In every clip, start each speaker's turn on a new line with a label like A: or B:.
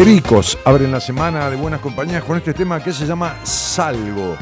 A: Pericos abren la semana de buenas compañías con este tema que se llama Salgo.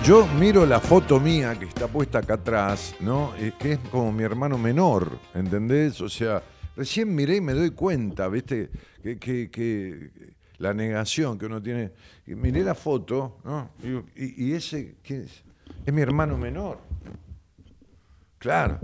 A: Yo miro la foto mía que está puesta acá atrás, ¿no? Es que es como mi hermano menor, ¿entendés? O sea, recién miré y me doy cuenta, ¿viste? Que, la negación que uno tiene. Miré la foto, ¿no? Y, ese, ¿qué es? Es mi hermano menor. Claro.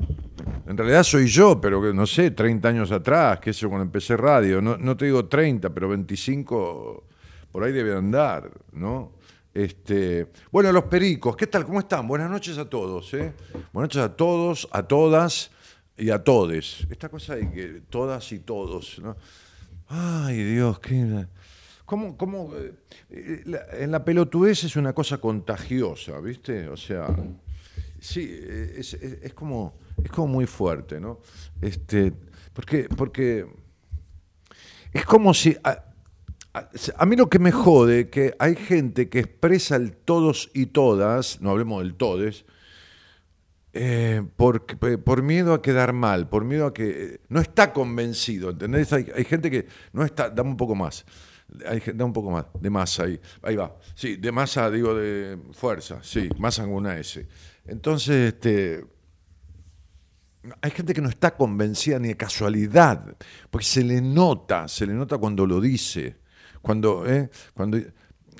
A: En realidad soy yo, pero no sé, 30 años atrás, que eso cuando empecé radio. No, no te digo 30, pero 25 por ahí debe andar, ¿no? Este, bueno, los pericos, ¿qué tal? ¿Cómo están? Buenas noches a todos. ¿eh? Buenas noches a todos, a todas y a todes. Esta cosa de que todas y todos. ¿no?
B: Ay, Dios, qué... ¿Cómo, cómo, eh, eh, en la pelotudez es una cosa contagiosa, ¿viste? O sea, sí, eh, es, como, es como muy fuerte, ¿no? Este, porque, porque es como si... a- a mí lo que me jode que hay gente que expresa el todos y todas, no hablemos del todes, eh, por, por miedo a quedar mal, por miedo a que eh, no está convencido, ¿entendés? Hay, gente que no está, dame un poco más, hay, dame un poco más, de masa ahí, ahí va, sí, de masa digo de fuerza, sí, masa con una S. Entonces, este, hay gente que no está convencida ni de casualidad, porque se le nota, se le nota cuando lo dice, cuando, ¿eh? cuando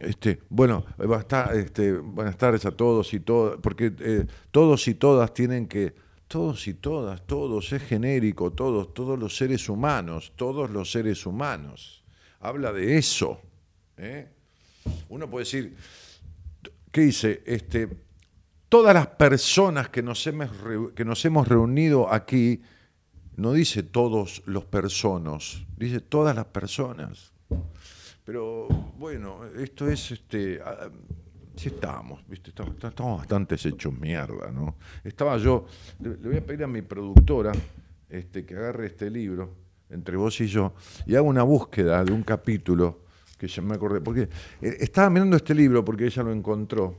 B: este, bueno, estar, este, buenas tardes a todos y todas, porque eh, todos y todas tienen que, todos y todas, todos, es genérico, todos, todos los seres humanos, todos los seres humanos. Habla de eso. ¿eh? Uno puede decir, ¿qué dice? Este, todas las personas que nos hemos, que nos hemos reunido aquí, no dice todos los personas, dice todas las personas. Pero bueno, esto es, este, ah, sí estamos, ¿viste? Estamos, estamos bastante hechos mierda, ¿no? Estaba yo, le, le voy a pedir a mi productora este, que agarre este libro, entre vos y yo, y haga una búsqueda de un capítulo que ya me acordé, porque eh, estaba mirando este libro porque ella lo encontró,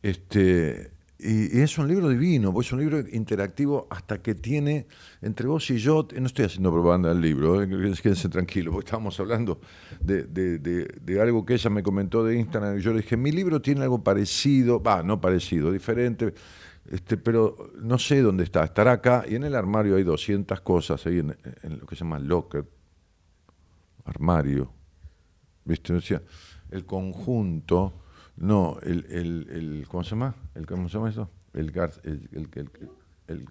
B: este, y, es un libro divino, porque es un libro interactivo hasta que tiene, entre vos y yo, no estoy haciendo propaganda del libro, eh, quédense tranquilos, porque estábamos hablando de, de- de- algo que ella me comentó de Instagram, y yo le dije, mi libro tiene algo parecido, va, no parecido, diferente, este, pero no sé dónde está, estará acá, y en el armario hay 200 cosas, ahí en, lo que se llama locker, armario, ¿viste? O el conjunto, no, el, el, ¿cómo se llama? El, ¿Cómo se llama eso? El, el, el, el,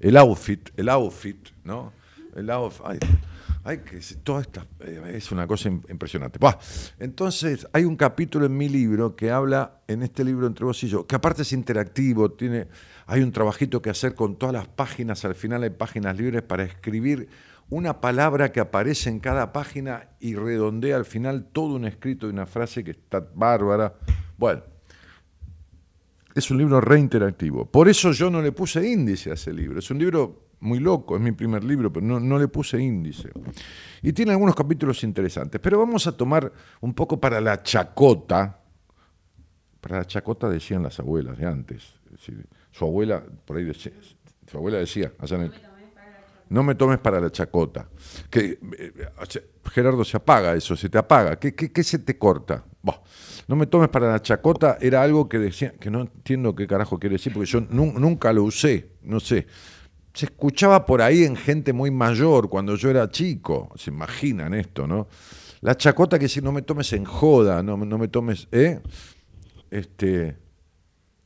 B: el, outfit, el outfit, ¿no? El outfit, ay, ay, que toda esta, eh, es una cosa im- impresionante. Entonces, hay un capítulo en mi libro que habla, en este libro entre vos y yo, que aparte es interactivo, tiene, hay un trabajito que hacer con todas las páginas, al final hay páginas libres para escribir una palabra que aparece en cada página y redondea al final todo un escrito de una frase que está bárbara. Bueno, es un libro reinteractivo. Por eso yo no le puse índice a ese libro. Es un libro muy loco, es mi primer libro, pero no, no le puse índice. Y tiene algunos capítulos interesantes. Pero vamos a tomar un poco para la chacota. Para la chacota decían las abuelas de antes. Su abuela, por ahí decía, su abuela decía, allá en el, no me tomes para la chacota. Que, eh, sea, Gerardo, se apaga eso, se te apaga. ¿Qué, se te corta? No me tomes para la chacota era algo que decía, que no entiendo qué carajo quiere decir, porque yo nun- nunca lo usé, no sé. Se escuchaba por ahí en gente muy mayor cuando yo era chico. Se imaginan esto, ¿no? La chacota que si no me tomes en joda, no, no me tomes, ¿eh? Este,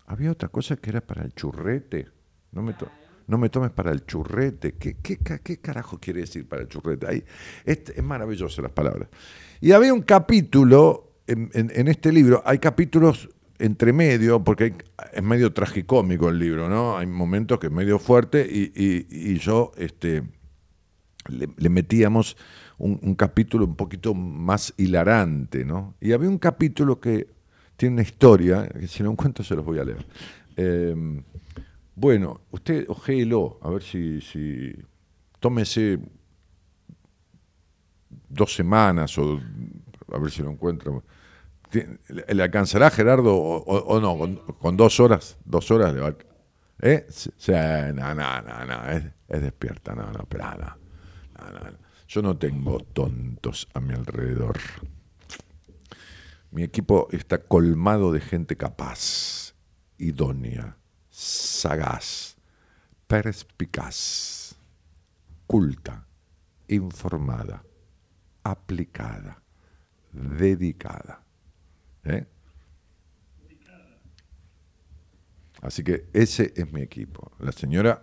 B: había otra cosa que era para el churrete. No me, to- no me tomes para el churrete. ¿Qué, qué, qué carajo quiere decir para el churrete? Ahí, este- es maravilloso las palabras. Y había un capítulo en, este libro, hay capítulos entre medio, porque es medio tragicómico el libro, ¿no? Hay momentos que es medio fuerte y, yo este, le, metíamos un, capítulo un poquito más hilarante, ¿no? Y había un capítulo que tiene una historia, que si no encuentro se los voy a leer. Eh, bueno, usted ojéelo, a ver si, si tómese dos semanas o a ver si lo encuentro. ¿Le alcanzará Gerardo o, no? Con, dos horas, dos horas le va ¿Eh? Sí, no, no, no, no, es, es despierta, no, no, pero. Yo no tengo tontos a mi alrededor. Mi equipo está colmado de gente capaz, idónea, sagaz, perspicaz, culta, informada, aplicada, dedicada. ¿eh? Así que ese es mi equipo. La señora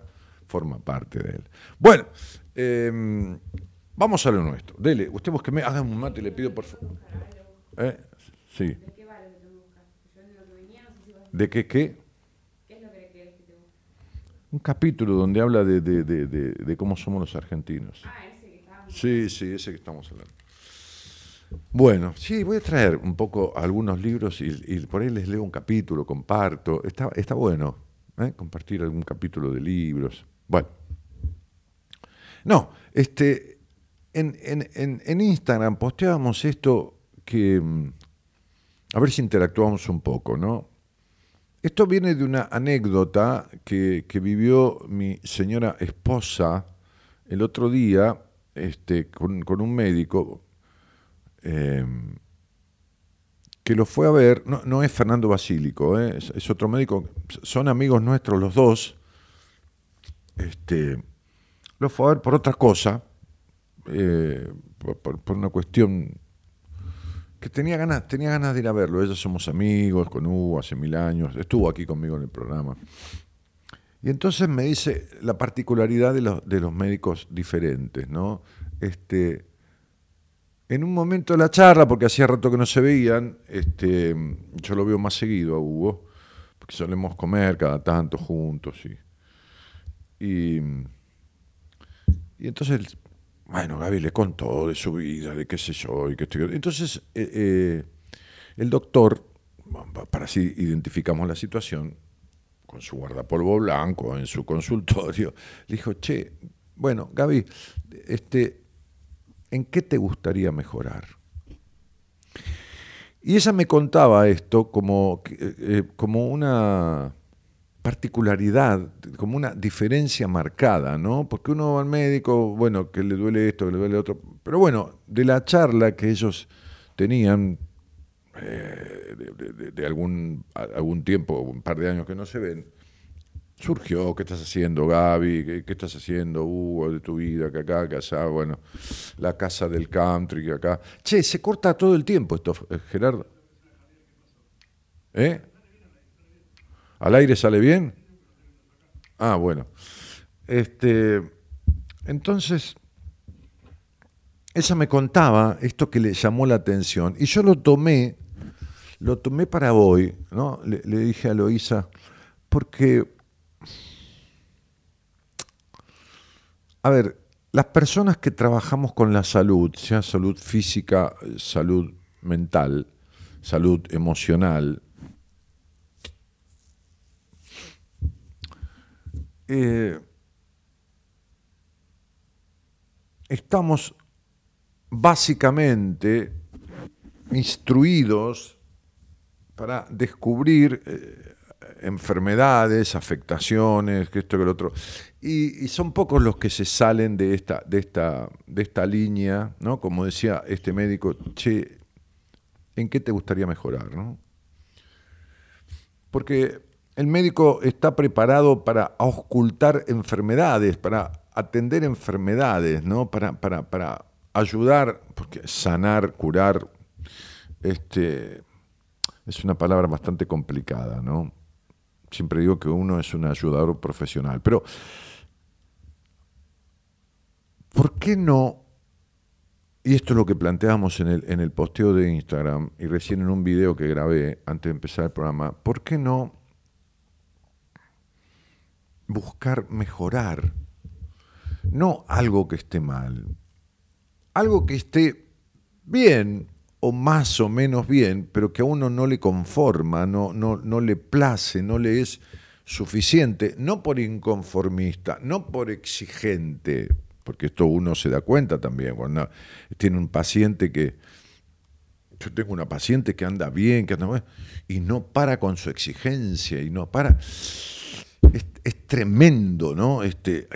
B: forma parte de él. Bueno, eh, vamos a lo nuestro. Dele, usted búsqueme, haga un mate, le pido por favor. ¿Eh? Sí.
A: ¿De qué va
B: un capítulo donde habla de, de- de- de- de cómo somos los argentinos. Sí, sí, ese que estamos hablando. Bueno, sí, voy a traer un poco algunos libros y, y por ahí les leo un capítulo, comparto. Está, está bueno ¿eh? compartir algún capítulo de libros. Bueno. No, este, en, en- en- en Instagram posteábamos esto que, mm, a ver si interactuamos un poco, ¿no? Esto viene de una anécdota que, vivió mi señora esposa el otro día este, con, un médico eh, que lo fue a ver. No, es Fernando Basílico, ¿eh? es, otro médico. Son amigos nuestros los dos. Este, lo fue a ver por otra cosa, eh, por una cuestión tenía ganas, tenía ganas de ir a verlo. Ellos somos amigos con Hugo hace mil años, estuvo aquí conmigo en el programa. Y entonces me dice la particularidad de los, de los médicos diferentes, ¿no? Este, en un momento de la charla, porque hacía rato que no se veían, este, yo lo veo más seguido a Hugo, porque solemos comer cada tanto juntos y, y, y entonces, bueno, Gaby le contó de su vida, de qué sé yo, y qué estoy. Entonces, eh, eh, el doctor, para así identificamos la situación, con su guardapolvo blanco en su consultorio, le dijo, che, bueno, Gaby, este, ¿en qué te gustaría mejorar? Y ella me contaba esto como, eh, como una particularidad, como una diferencia marcada, ¿no? Porque uno va al médico, bueno, que le duele esto, que le duele otro. Pero bueno, de la charla que ellos tenían eh, de, algún, algún tiempo, un par de años que no se ven, surgió, ¿qué estás haciendo, Gaby? ¿Qué, qué estás haciendo, Hugo, de tu vida? Que acá, que allá, bueno, la casa del country, que acá. Che, se corta todo el tiempo esto, Gerardo. ¿Eh? ¿Al aire sale bien? Ah, bueno. Este, entonces, ella me contaba esto que le llamó la atención y yo lo tomé, lo tomé para hoy, ¿no? Le, dije a Loisa, porque, a ver, las personas que trabajamos con la salud, sea salud física, salud mental, salud emocional, eh, estamos básicamente instruidos para descubrir eh, enfermedades, afectaciones, que esto que lo otro. Y, son pocos los que se salen de esta línea, ¿no? Como decía este médico, che, ¿en qué te gustaría mejorar? ¿no? Porque el médico está preparado para auscultar enfermedades, para atender enfermedades, ¿no? Para, para, para ayudar, porque sanar, curar, este, es una palabra bastante complicada, ¿no? Siempre digo que uno es un ayudador profesional, pero ¿por qué no? Y esto es lo que planteamos en el, en el posteo de Instagram y recién en un video que grabé antes de empezar el programa, ¿por qué no buscar mejorar? No algo que esté mal, algo que esté bien o más o menos bien, pero que a uno no le conforma, no, no, no le place, no le es suficiente, no por inconformista, no por exigente, porque esto uno se da cuenta también, cuando tiene un paciente que, yo tengo una paciente que anda bien, que anda bien, y no para con su exigencia, y no para. Es, es tremendo, ¿no? Este,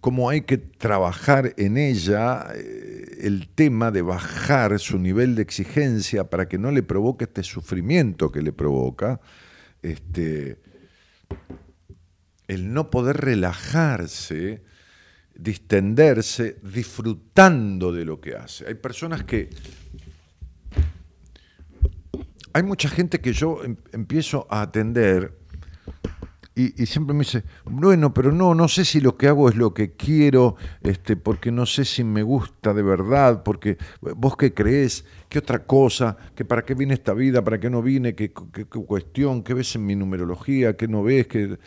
B: cómo hay que trabajar en ella eh, el tema de bajar su nivel de exigencia para que no le provoque este sufrimiento que le provoca, este, el no poder relajarse, distenderse, disfrutando de lo que hace. Hay personas que... Hay mucha gente que yo em- empiezo a atender y, siempre me dice, bueno, pero no, no sé si lo que hago es lo que quiero, este, porque no sé si me gusta de verdad, porque vos qué crees, qué otra cosa, que para qué viene esta vida, para qué no vine, qué, qué- qué cuestión, qué ves en mi numerología, qué no ves, qué...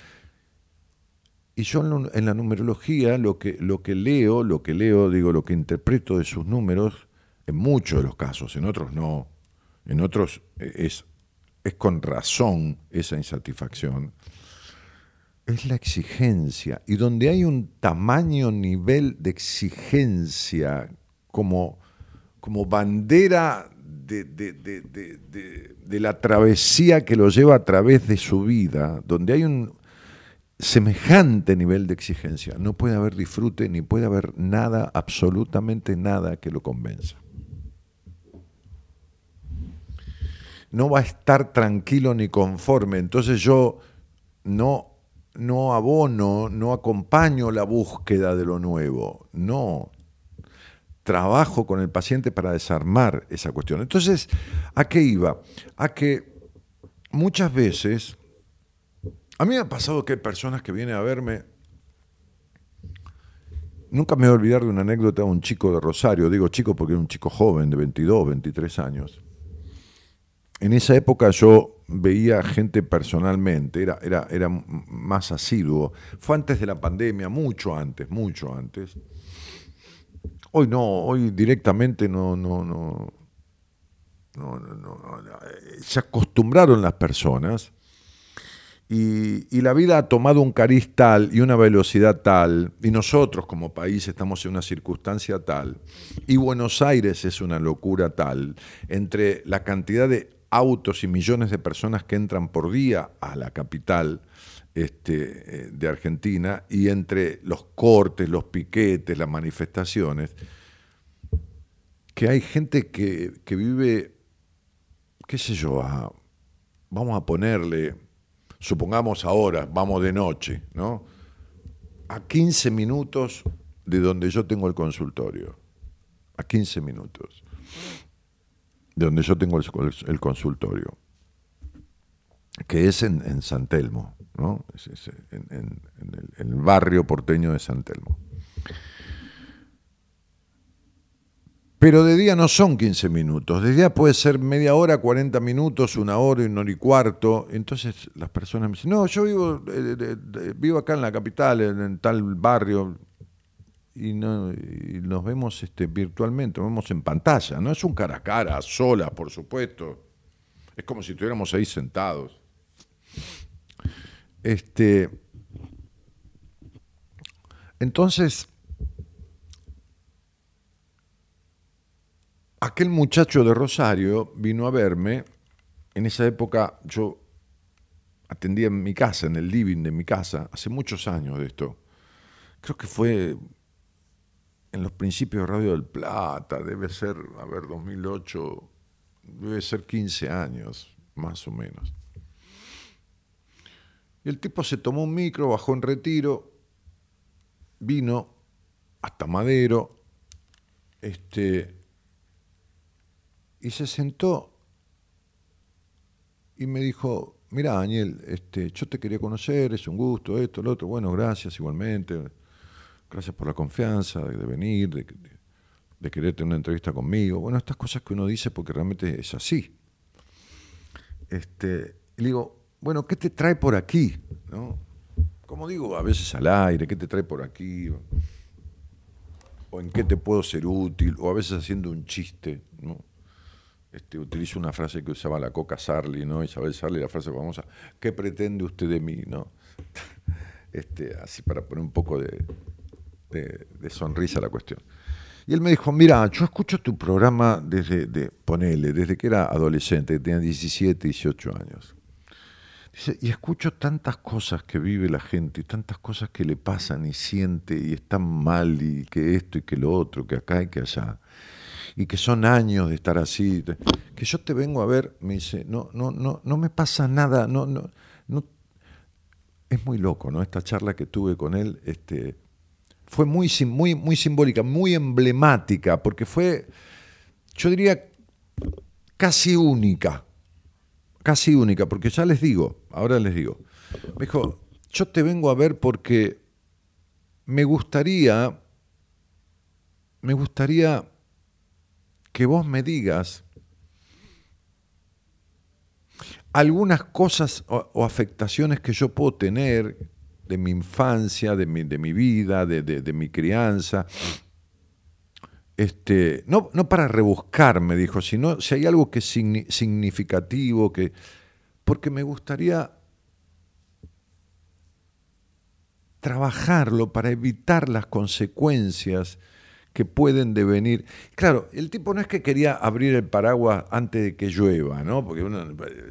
B: y yo en la numerología lo que, lo que leo, lo que leo, digo, lo que interpreto de sus números, en muchos de los casos, en otros no, en otros es, es con razón esa insatisfacción, es la exigencia. Y donde hay un tamaño nivel de exigencia como, como bandera de, de, la travesía que lo lleva a través de su vida, donde hay un semejante nivel de exigencia, no puede haber disfrute ni puede haber nada, absolutamente nada que lo convenza. No va a estar tranquilo ni conforme, entonces yo no no abono, no acompaño la búsqueda de lo nuevo, no. Trabajo con el paciente para desarmar esa cuestión. Entonces, ¿a qué iba? A que muchas veces, a mí me ha pasado que hay personas que vienen a verme, nunca me voy a olvidar de una anécdota de un chico de Rosario, digo chico porque era un chico joven de 22, 23 años. En esa época yo veía gente personalmente, era, era, era más asiduo. Fue antes de la pandemia, mucho antes, mucho antes. Hoy no, hoy directamente no, no, no, no, no, se acostumbraron las personas y, y, la vida ha tomado un cariz tal y una velocidad tal, y nosotros como país estamos en una circunstancia tal, y Buenos Aires es una locura tal, entre la cantidad de autos y millones de personas que entran por día a la capital este, eh, de Argentina y entre los cortes, los piquetes, las manifestaciones, que hay gente que, vive, qué sé yo, vamos a ponerle, supongamos ahora, vamos de noche, ¿no? A 15 minutos de donde yo tengo el consultorio, a 15 minutos de donde yo tengo el, consultorio, que es en, San Telmo, ¿no? en, el, barrio porteño de San Telmo. Pero de día no son 15 minutos, de día puede ser media hora, 40 minutos, una hora, una hora y cuarto. Entonces las personas me dicen, no, yo vivo, eh, vivo acá en la capital, en tal barrio, y, nos vemos este, virtualmente, nos vemos en pantalla. No es un cara a cara, sola, por supuesto. Es como si estuviéramos ahí sentados. Este, entonces, aquel muchacho de Rosario vino a verme. En esa época yo atendía en mi casa, en el living de mi casa, hace muchos años de esto. Creo que fue en los principios de Radio del Plata, debe ser, a ver, 2008, debe ser 15 años, más o menos. Y el tipo se tomó un micro, bajó en retiro, vino hasta Madero, este, y se sentó y me dijo, mira Daniel, este, yo te quería conocer, es un gusto, esto, lo otro, bueno, gracias igualmente gracias por la confianza de, venir, de, querer tener una entrevista conmigo. Bueno, estas cosas que uno dice porque realmente es así. Este, le digo, bueno, ¿qué te trae por aquí? ¿No? Como digo, a veces al aire, ¿qué te trae por aquí? O en qué te puedo ser útil, o a veces haciendo un chiste, ¿no? Este, utilizo una frase que usaba la Coca Sarli, ¿no? Isabel Sarli, la frase famosa, ¿qué pretende usted de mí? ¿no? Este, así para poner un poco de, de, sonrisa la cuestión. Y él me dijo, mira, yo escucho tu programa desde, de, ponele, desde que era adolescente, tenía 17, 18 años. Dice, y escucho tantas cosas que vive la gente, y tantas cosas que le pasan y siente y están mal, y que esto y que lo otro, que acá y que allá. Y que son años de estar así. Que yo te vengo a ver, me dice, no, no, no, no me pasa nada, no, no, no. Es muy loco, ¿no? Esta charla que tuve con él, este, fue muy, muy, muy simbólica, muy emblemática, porque fue, yo diría, casi única. Casi única, porque ya les digo, ahora les digo. Me dijo, yo te vengo a ver porque me gustaría, me gustaría que vos me digas algunas cosas o, o afectaciones que yo puedo tener de mi infancia, de mi, de mi vida, de, de, mi crianza. Este, no, no para rebuscarme, dijo, sino si hay algo que es significativo, que, porque me gustaría trabajarlo para evitar las consecuencias que pueden devenir. Claro, el tipo no es que quería abrir el paraguas antes de que llueva, ¿no? Porque uno,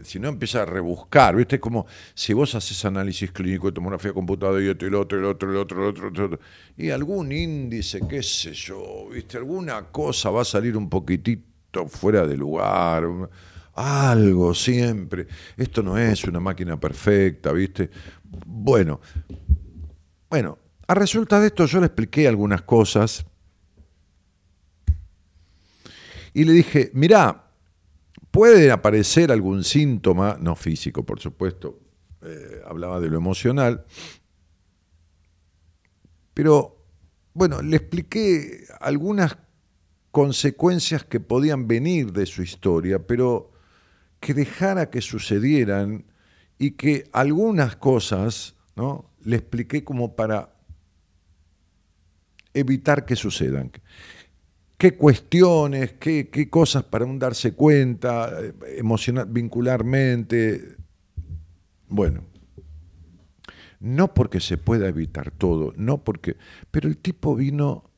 B: si no empieza a rebuscar, ¿viste? Es como si vos haces análisis clínico de tomografía computadora y otro, y el otro, el otro, el otro, el otro, el otro, y algún índice, qué sé yo, ¿viste? Alguna cosa va a salir un poquitito fuera de lugar, algo siempre. Esto no es una máquina perfecta, ¿viste? Bueno, bueno, a resulta de esto yo le expliqué algunas cosas y le dije, mirá, puede aparecer algún síntoma, no físico por supuesto, eh, hablaba de lo emocional, pero bueno, le expliqué algunas consecuencias que podían venir de su historia, pero que dejara que sucedieran y que algunas cosas, ¿no? Le expliqué como para evitar que sucedan qué cuestiones, qué, cosas para un darse cuenta, eh, emocional, vincularmente. Bueno, no porque se pueda evitar todo, no porque, pero el tipo vino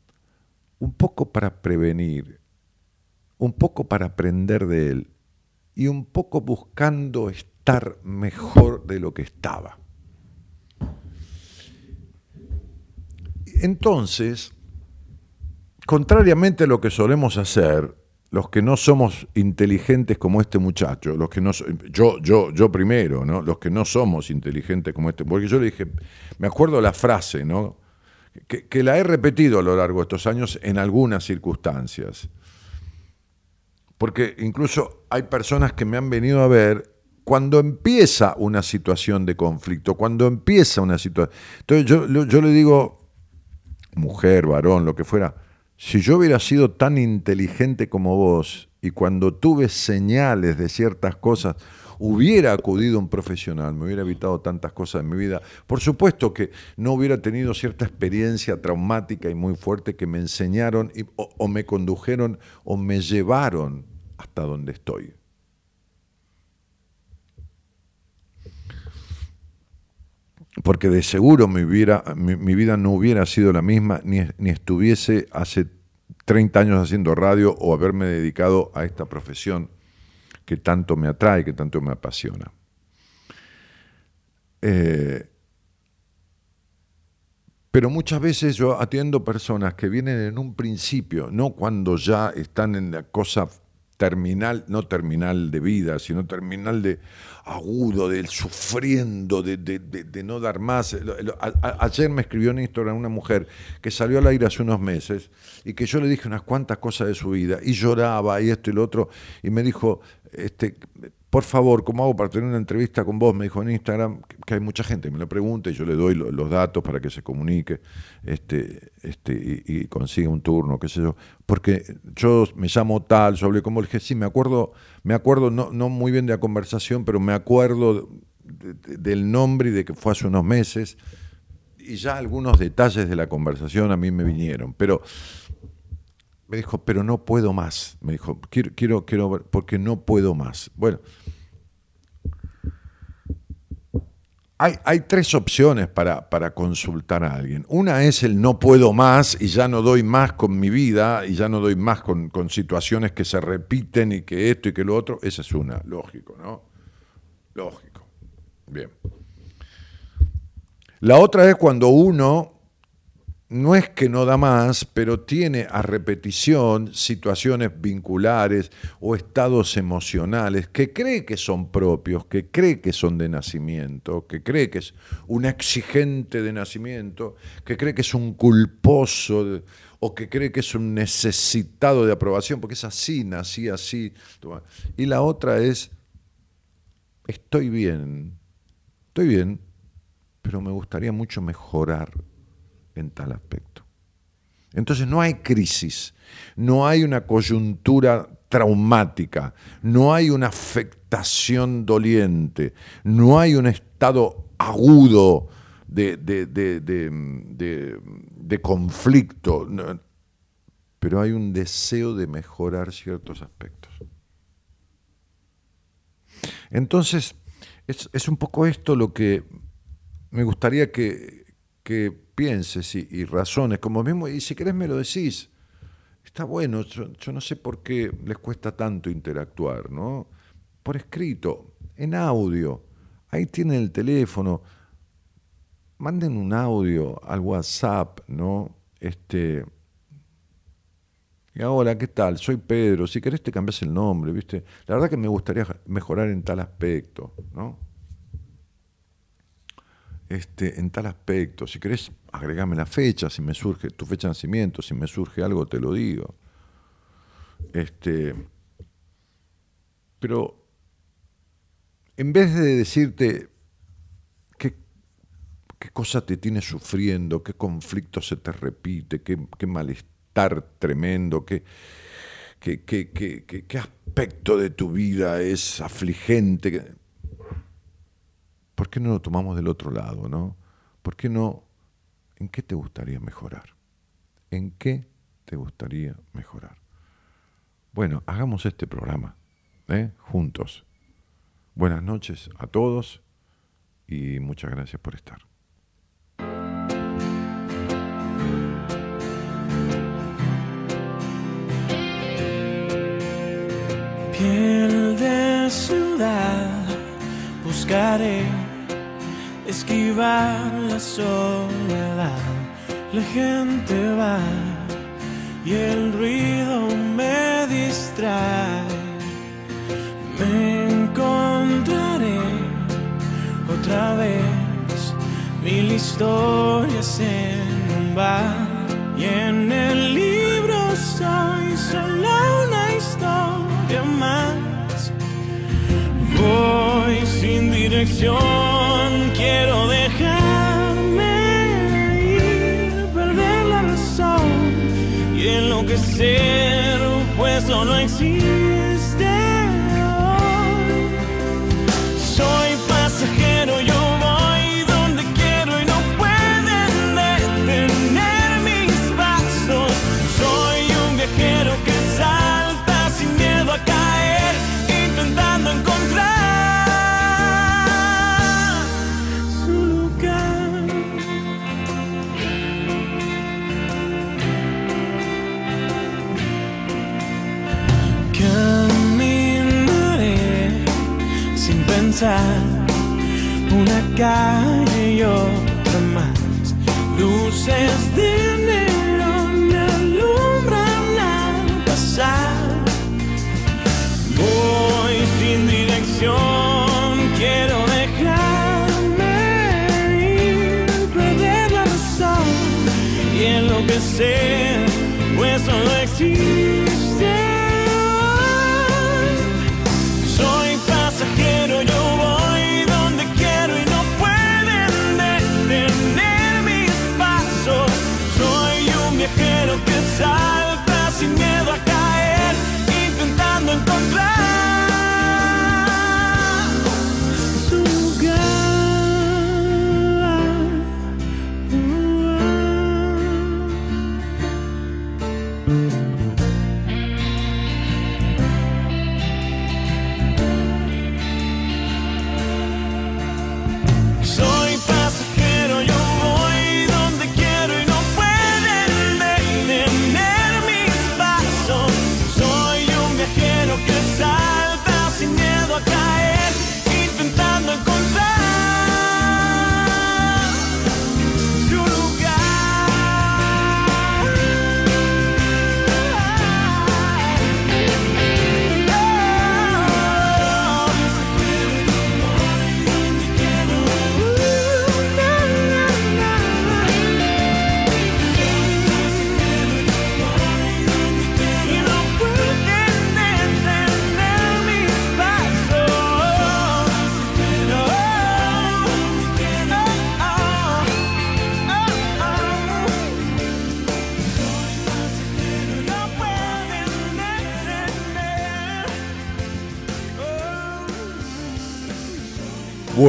B: un poco para prevenir, un poco para aprender de él y un poco buscando estar mejor de lo que estaba. Entonces, contrariamente a lo que solemos hacer, los que no somos inteligentes como este muchacho, los que no yo yo yo primero, ¿no? Los que no somos inteligentes como este, porque yo le dije, me acuerdo la frase, ¿no? Que, la he repetido a lo largo de estos años en algunas circunstancias. Porque incluso hay personas que me han venido a ver cuando empieza una situación de conflicto, cuando empieza una situación. Entonces yo, yo le digo, mujer, varón, lo que fuera, si yo hubiera sido tan inteligente como vos y cuando tuve señales de ciertas cosas, hubiera acudido a un profesional, me hubiera evitado tantas cosas en mi vida. Por supuesto que no hubiera tenido cierta experiencia traumática y muy fuerte que me enseñaron o me condujeron o me llevaron hasta donde estoy. Porque de seguro mi vida, no hubiera sido la misma ni, ni, estuviese hace 30 años haciendo radio o haberme dedicado a esta profesión que tanto me atrae, que tanto me apasiona. Eh, pero muchas veces yo atiendo personas que vienen en un principio, no cuando ya están en la cosa terminal, no terminal de vida, sino terminal de agudo, del sufriendo, de, no dar más. ayer me escribió en Instagram una mujer que salió al aire hace unos meses y que yo le dije unas cuantas cosas de su vida y lloraba y esto y lo otro y me dijo, este, por favor, ¿cómo hago para tener una entrevista con vos? Me dijo en Instagram, que hay mucha gente me lo pregunta y yo le doy los datos para que se comunique este, este, y, consiga un turno, qué sé yo. Porque yo me llamo tal, yo hablé con vos, le dije, sí, me acuerdo, me acuerdo no, no muy bien de la conversación, pero me acuerdo del nombre y de que fue hace unos meses. Y ya algunos detalles de la conversación a mí me vinieron. Pero me dijo, pero no puedo más. Me dijo, quiero, quiero, quiero porque no puedo más. Bueno, hay, tres opciones para, para, consultar a alguien. Una es el no puedo más y ya no doy más con mi vida y ya no doy más con, con situaciones que se repiten y que esto y que lo otro. Esa es una, lógico, ¿no? Lógico. Bien. La otra es cuando uno no es que no da más, pero tiene a repetición situaciones vinculares o estados emocionales que cree que son propios, que cree que son de nacimiento, que cree que es un exigente de nacimiento, que cree que es un culposo o que cree que es un necesitado de aprobación, porque es así, nací así. Y la otra es, estoy bien, estoy bien, pero me gustaría mucho mejorar en tal aspecto. Entonces no hay crisis, no hay una coyuntura traumática, no hay una afectación doliente, no hay un estado agudo de, de, de, conflicto, pero hay un deseo de mejorar ciertos aspectos. Entonces, es, es un poco esto lo que me gustaría que, que pienses y, razones, como mismo, y si querés me lo decís, está bueno, yo, yo, no sé por qué les cuesta tanto interactuar, ¿no? Por escrito, en audio, ahí tienen el teléfono, manden un audio al WhatsApp, ¿no? Este, y ahora, ¿qué tal? Soy Pedro, si querés te cambias el nombre, ¿viste? La verdad que me gustaría mejorar en tal aspecto, ¿no? Este, en tal aspecto, si querés agregame la fecha, si me surge tu fecha de nacimiento, si me surge algo te lo digo. Este, pero en vez de decirte qué, qué cosa te tiene sufriendo, qué conflicto se te repite, qué, qué malestar, tremendo, qué, qué, aspecto de tu vida es afligente. ¿Por qué no lo tomamos del otro lado, no? ¿Por qué no? ¿En qué te gustaría mejorar? ¿En qué te gustaría mejorar? Bueno, hagamos este programa, ¿eh? juntos. Buenas noches a todos y muchas gracias por estar.
A: piel de ciudad buscaré esquivar la soledad. La gente va y el ruido me distrae. Me encontraré otra vez mil historias en un bar y en el libro soy solo una historia más. Voy sin dirección, pues solo calle y otra más. Luces de neón me alumbran al pasar. Voy sin dirección, quiero dejarme ir, perder la razón y enloquecer, pues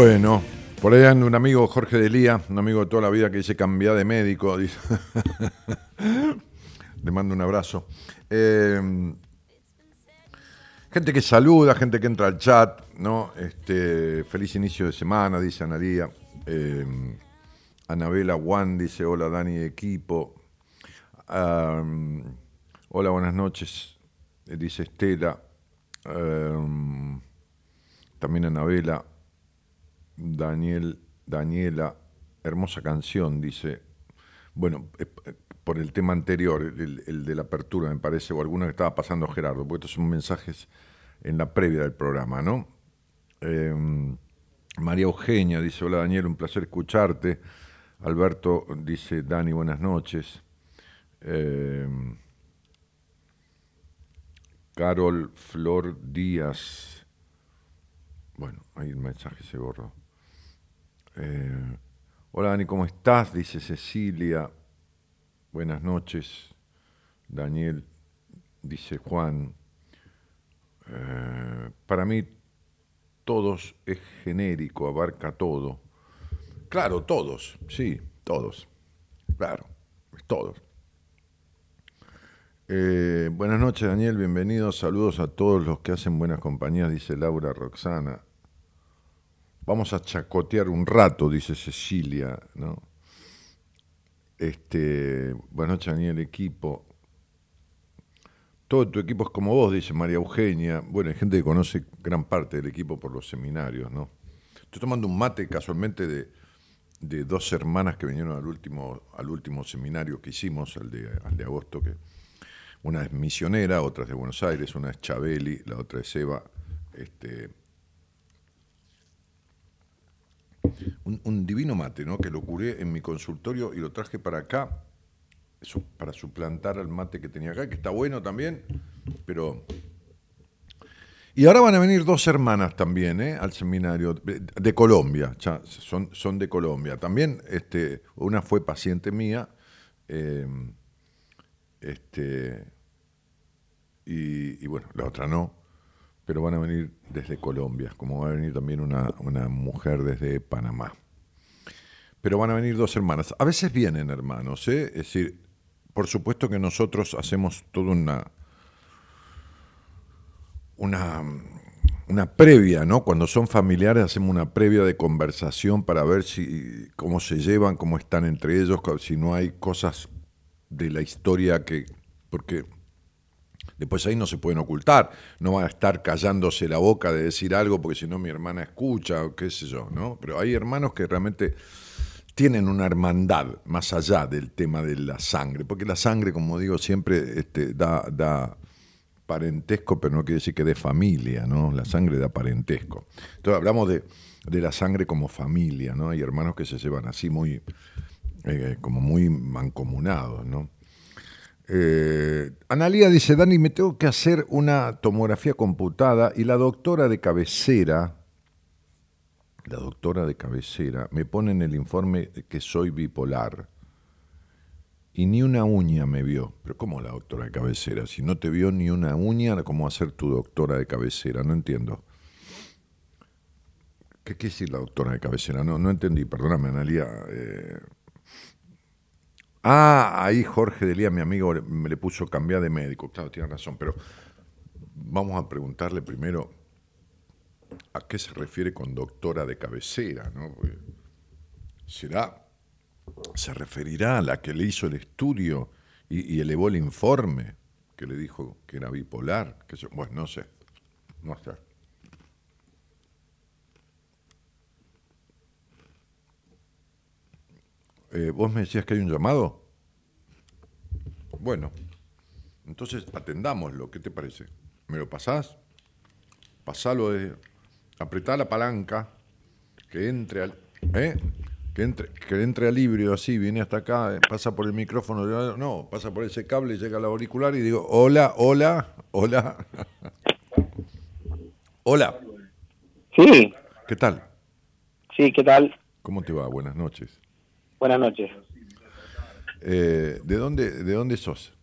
B: Bueno, Por ahí anda un amigo, Jorge Delía, un amigo de toda la vida que dice cambia de médico. Le mando un abrazo. Eh, gente que saluda, gente que entra al chat, ¿no? Este, feliz inicio de semana, dice Analía. Eh, Anabela Juan dice, hola Dani, equipo. Hola, buenas noches, dice Estela. Am, también Anabela. Daniel, Daniela, hermosa canción, dice. Bueno, eh, por el tema anterior, el, de la apertura, me parece, o alguno que estaba pasando Gerardo, porque estos son mensajes en la previa del programa, ¿no? Eh, María Eugenia dice, hola Daniel, un placer escucharte. Alberto dice, Dani, buenas noches. Eh, Carol Flor Díaz. Bueno, ahí el mensaje se borró. Eh, hola Dani, ¿cómo estás? Dice Cecilia. Buenas noches. Daniel, dice Juan. Eh, para mí todos es genérico, abarca todo. Claro, todos, sí, todos. Claro, todos. Eh, buenas noches, Daniel, bienvenidos. Saludos a todos los que hacen buenas compañías, dice Laura Roxana. Vamos a chacotear un rato, dice Cecilia, ¿no? Este, buenas noches, Daniel, equipo. Todo tu equipo es como vos, dice María Eugenia. Bueno, hay gente que conoce gran parte del equipo por los seminarios, ¿no? Estoy tomando un mate casualmente de, de dos hermanas que vinieron al último, al último seminario que hicimos, al de, agosto, que una es misionera, otra es de Buenos Aires, una es Chabeli, la otra es Eva. Este, un, divino mate, ¿no? Que lo curé en mi consultorio y lo traje para acá para suplantar al mate que tenía acá, que está bueno también, pero... Y ahora van a venir dos hermanas también ¿eh? al seminario de, Colombia, son, son de Colombia. También este, una fue paciente mía, eh, este, y, y bueno, la otra no, pero van a venir desde Colombia, como va a venir también una, una mujer desde Panamá pero van a venir dos hermanas. A veces vienen hermanos, ¿eh? es decir, por supuesto que nosotros hacemos toda una, una, una previa, ¿no? Cuando son familiares hacemos una previa de conversación para ver si cómo se llevan, cómo están entre ellos, si no hay cosas de la historia que porque después ahí no se pueden ocultar, no van a estar callándose la boca de decir algo porque si no mi hermana escucha o qué sé yo, ¿no? Pero hay hermanos que realmente tienen una hermandad más allá del tema de la sangre, porque la sangre, como digo, siempre este, da, da parentesco, pero no quiere decir que dé familia, ¿no? La sangre da parentesco. Entonces hablamos de, de la sangre como familia, ¿no? Hay hermanos que se llevan así muy, eh, como muy mancomunados, ¿no? Eh, Analía dice, Dani, me tengo que hacer una tomografía computada y la doctora de cabecera, la doctora de cabecera, me pone en el informe que soy bipolar. Y ni una uña me vio. Pero ¿cómo la doctora de cabecera? Si no te vio ni una uña, ¿cómo ser tu doctora de cabecera? No entiendo. ¿Qué quiere decir la doctora de cabecera? No, no entendí, perdóname, Analia. Eh... Ah, ahí Jorge Delía, mi amigo, me le puso cambiar de médico. Claro, tiene razón, pero vamos a preguntarle primero a qué se refiere con doctora de cabecera, ¿no? ¿Será, se referirá a la que le hizo el estudio y, elevó el informe que le dijo que era bipolar? Que bueno, no sé, no sé. Eh, ¿Vos me decías que hay un llamado? Bueno, entonces atendámoslo, ¿qué te parece? ¿Me lo pasás? Pasalo de apretá la palanca, que entre al, ¿eh? que entre, que entre al híbrido así, viene hasta acá, eh, pasa por el micrófono, no, pasa por ese cable, llega al auricular y digo, hola, hola, hola. hola,
C: Sí,
B: ¿qué tal?
C: sí, ¿qué tal?
B: ¿Cómo te va? Buenas noches.
C: Buenas noches.
B: Eh, ¿de, dónde, ¿De dónde sos?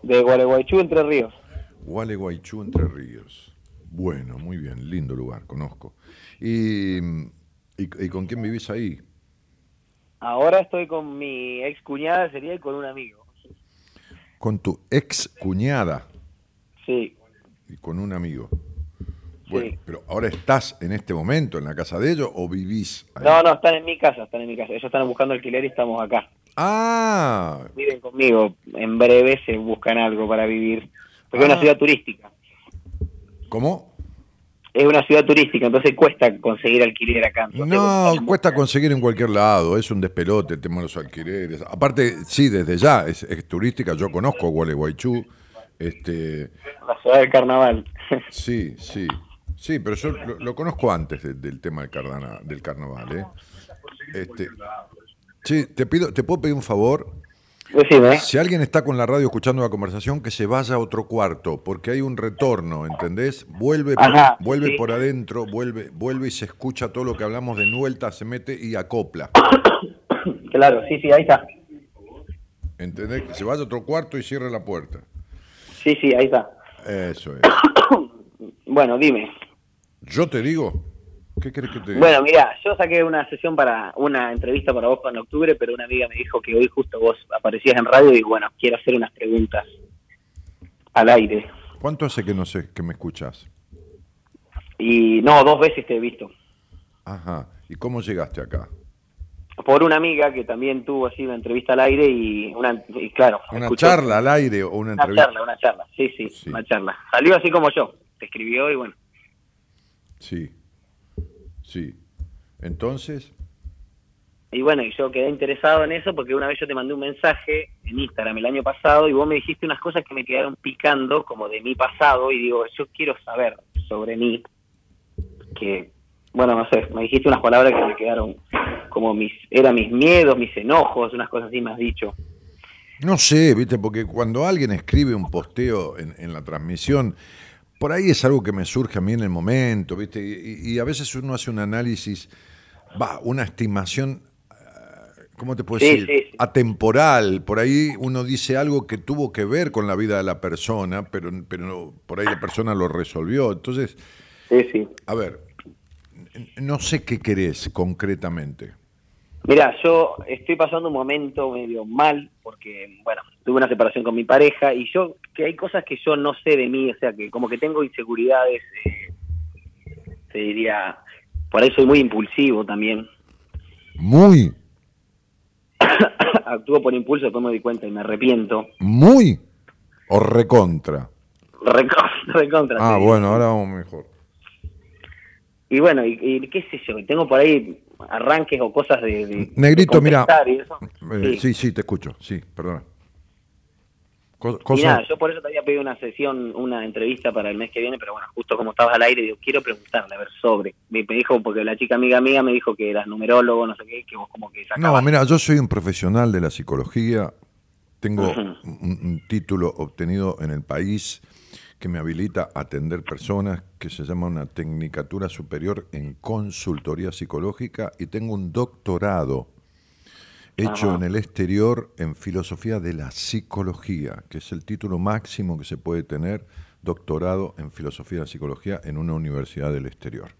C: De Gualeguaychú, Entre Ríos.
B: Gualeguaychú, Entre Ríos. Bueno, muy bien, lindo lugar, conozco. Y ¿Y, y con quién vivís ahí?
C: Ahora estoy con mi ex cuñada, sería, y con un amigo.
B: Con tu ex cuñada
C: Sí,
B: y con un amigo. Bueno,
C: Sí.
B: pero ahora estás en este momento en la casa de ellos o vivís ahí?
C: no, no, están en mi casa, están en mi casa. Ellos están buscando alquiler y estamos acá.
B: Ah,
C: Viven conmigo. En breve se buscan algo para vivir. Porque es
B: Ah.
C: una ciudad turística.
B: ¿cómo?
C: Es una ciudad turística, entonces cuesta conseguir alquiler acá.
B: No, cuesta conseguir en cualquier lado, es un despelote el tema de los alquileres. Aparte, sí, desde ya, es, es turística, yo conozco Gualeguaychú, este,
C: La ciudad del carnaval.
B: sí, sí, sí, pero yo lo, lo conozco antes de- del tema del, cardana- del carnaval, ¿eh? Este, sí, te pido, te puedo pedir un favor,
C: Decime,
B: si alguien está con la radio escuchando la conversación, que se vaya a otro cuarto, porque hay un retorno, ¿entendés? Vuelve, por- vuelve
C: sí.
B: por adentro, vuelve, vuelve y se escucha todo lo que hablamos de vuelta, se mete y acopla.
C: Claro, sí, sí, ahí está.
B: ¿Entendés? Que se vaya a otro cuarto y cierre la puerta.
C: Sí, sí, ahí está.
B: Eso es.
C: Bueno, dime.
B: Yo te digo, ¿qué crees que te diga?
C: Bueno, mira, yo saqué una sesión para una entrevista para vos en octubre, pero una amiga me dijo que hoy justo vos aparecías en radio y bueno, quiero hacer unas preguntas al aire.
B: ¿Cuánto hace que no sé que me escuchas?
C: Y no, dos veces te he visto.
B: Ajá. ¿Y cómo llegaste acá?
C: Por una amiga que también tuvo así una entrevista al aire y una, y claro.
B: ¿Una charla al aire o una
C: Una
B: entrevista?
C: charla, una charla, sí, sí,
B: Sí.
C: una charla. Salió así como yo, te escribió y bueno.
B: Sí. Sí. Entonces,
C: Y bueno, y yo quedé interesado en eso porque una vez yo te mandé un mensaje en Instagram el año pasado y vos me dijiste unas cosas que me quedaron picando como de mi pasado y digo, yo quiero saber sobre mí, que, bueno, no sé, me dijiste unas palabras que me quedaron como mis, eran mis miedos, mis enojos, unas cosas así me has dicho.
B: no sé, ¿viste? Porque cuando alguien escribe un posteo en, en la transmisión, por ahí es algo que me surge a mí en el momento, ¿viste? Y, y a veces uno hace un análisis, va, una estimación, ah, ¿cómo te puedo
C: Sí,
B: decir?
C: sí, sí.
B: Atemporal. Por ahí uno dice algo que tuvo que ver con la vida de la persona, pero, pero no- por ahí la persona lo resolvió. Entonces,
C: Sí, sí.
B: a ver, no sé qué querés concretamente.
C: Mira, yo estoy pasando un momento medio mal porque, bueno, tuve una separación con mi pareja y yo, que hay cosas que yo no sé de mí, o sea, que como que tengo inseguridades, eh, te diría, por ahí soy muy impulsivo también.
B: Muy,
C: Actúo por impulso, después me doy cuenta y me arrepiento.
B: muy o recontra.
C: Recontra, recontra,
B: Ah, bueno, ahora vamos mejor.
C: Y bueno, y, y qué sé yo, tengo por ahí arranques o cosas de... de-
B: Negrito,
C: de
B: mira. Eh,
C: Sí.
B: sí, sí, te escucho. Sí, perdona. Co- cosa-
C: yo por eso te había pedido una sesión, una entrevista para el mes que viene, pero bueno, justo como estabas al aire, digo, quiero preguntarle, a ver, sobre. Me, dijo, porque la chica amiga mía me dijo que eras numerólogo, no sé qué, que vos como que
B: No,
C: sacabas.
B: mira, yo soy un profesional de la psicología. Tengo un título obtenido en el país que me habilita a atender personas, que se llama una Tecnicatura Superior en Consultoría Psicológica, y tengo un doctorado hecho
C: Ajá.
B: en el exterior en Filosofía de la Psicología, que es el título máximo que se puede tener, doctorado en Filosofía de la Psicología en una universidad del exterior.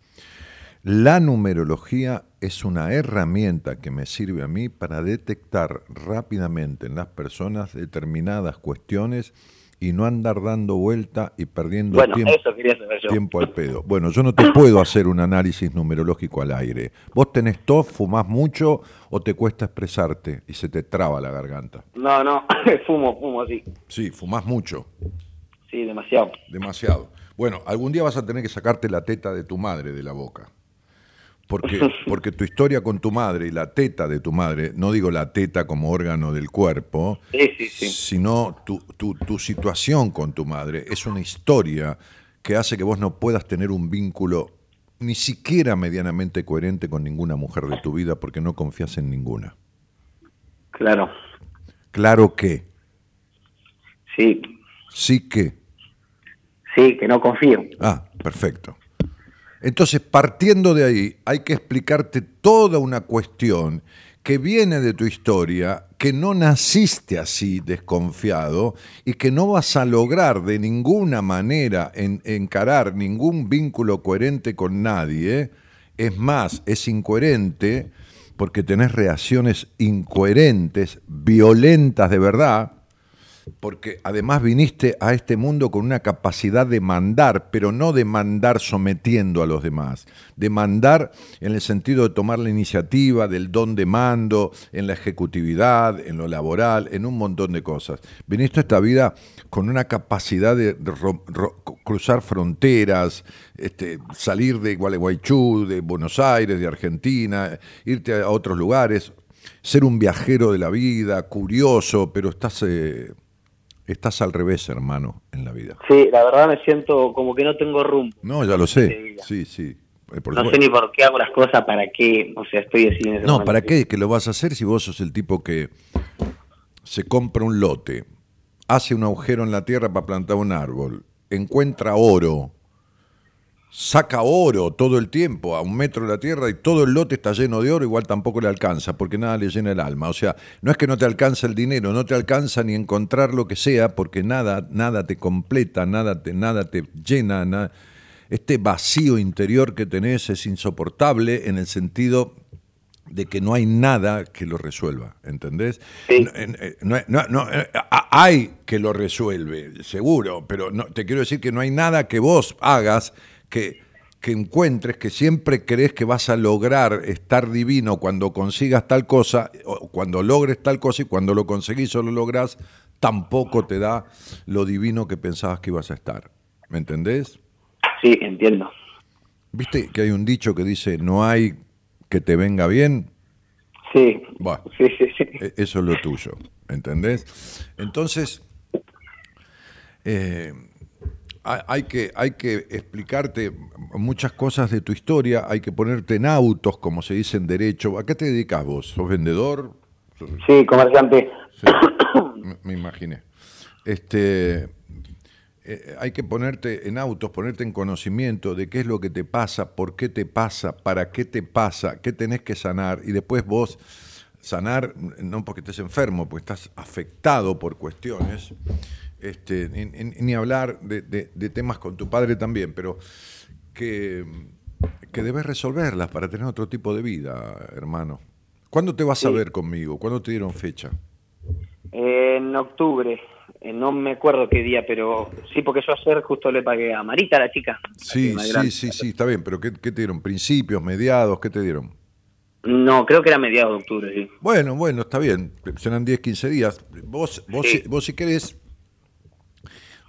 B: La numerología es una herramienta que me sirve a mí para detectar rápidamente en las personas determinadas cuestiones y no andar dando vuelta y perdiendo
C: bueno,
B: tiempo,
C: eso saber yo.
B: tiempo al pedo. Bueno, yo no te puedo hacer un análisis numerológico al aire. ¿Vos tenés tos, fumás mucho o te cuesta expresarte y se te traba la garganta?
C: No, no, fumo, fumo, sí.
B: Sí, fumás mucho,
C: Sí, demasiado.
B: demasiado. Bueno, algún día vas a tener que sacarte la teta de tu madre de la boca. Porque, porque tu historia con tu madre y la teta de tu madre, no digo la teta como órgano del cuerpo,
C: Sí, sí, sí.
B: sino tu, tu, tu situación con tu madre es una historia que hace que vos no puedas tener un vínculo ni siquiera medianamente coherente con ninguna mujer de tu vida porque no confías en ninguna.
C: Claro.
B: Claro que,
C: Sí,
B: sí que.
C: sí, que no confío.
B: Ah, perfecto. Entonces, partiendo de ahí, hay que explicarte toda una cuestión que viene de tu historia, que no naciste así desconfiado y que no vas a lograr de ninguna manera en- encarar ningún vínculo coherente con nadie. Es más, es incoherente porque tenés reacciones incoherentes, violentas de verdad, porque además viniste a este mundo con una capacidad de mandar, pero no de mandar sometiendo a los demás, de mandar en el sentido de tomar la iniciativa, del don de mando, en la ejecutividad, en lo laboral, en un montón de cosas. Viniste a esta vida con una capacidad de, ro- ro- cruzar fronteras, este, salir de Gualeguaychú, de Buenos Aires, de Argentina, irte a otros lugares, ser un viajero de la vida, curioso, pero estás... eh, Estás al revés, hermano, en la vida.
C: Sí, la verdad me siento como que no tengo rumbo.
B: No, ya lo sé. Sí, sí. eh, por
C: no sé ni por qué hago las cosas, para qué. O sea, estoy ese
B: No. ¿para qué? ¿Que lo vas a hacer si vos sos el tipo que se compra un lote, hace un agujero en la tierra para plantar un árbol, encuentra oro, saca oro todo el tiempo a un metro de la tierra y todo el lote está lleno de oro, igual tampoco le alcanza, porque nada le llena el alma. O sea, no es que no te alcanza el dinero, no te alcanza ni encontrar lo que sea, porque nada, nada te completa, nada te, nada te llena, nada. Este vacío interior que tenés es insoportable en el sentido de que no hay nada que lo resuelva, ¿entendés?
C: Sí.
B: No, eh, no- no- no, eh, hay que lo resuelve, seguro, pero no, te quiero decir que no hay nada que vos hagas que, que encuentres, que siempre crees que vas a lograr estar divino cuando consigas tal cosa, o cuando logres tal cosa y cuando lo conseguís o lo lográs, tampoco te da lo divino que pensabas que ibas a estar. ¿Me entendés?
C: Sí, entiendo.
B: ¿Viste que hay un dicho que dice, no hay que te venga bien?
C: Sí.
B: Bueno.
C: Sí, sí, sí.
B: E- Eso es lo tuyo, ¿entendés? Entonces, eh, hay, que, hay que explicarte muchas cosas de tu historia, hay que ponerte en autos, como se dice en derecho. ¿A qué te dedicas vos? ¿Sos vendedor?
C: Sí, comerciante.
B: Sí, me, me imaginé. Este, eh, hay que ponerte en autos, ponerte en conocimiento de qué es lo que te pasa, por qué te pasa, para qué te pasa, qué tenés que sanar y después vos sanar, no porque estés enfermo, porque estás afectado por cuestiones, este, ni, hablar de, de- de temas con tu padre también, pero que, que debes resolverlas para tener otro tipo de vida, hermano. ¿Cuándo te vas a ver conmigo? ¿Cuándo te dieron fecha?
C: En octubre. Eh, no me acuerdo qué día, pero sí, porque yo ayer justo le pagué a Marita, la chica.
B: Sí,
C: la
B: sí, sí, sí, está bien, pero ¿qué, qué te dieron? ¿Principios, mediados? ¿Qué te dieron?
C: No, creo que era mediados de octubre, sí.
B: Bueno, bueno, está bien, serán 10, 15 días. Vos, vos,
C: Sí.
B: si, vos si querés,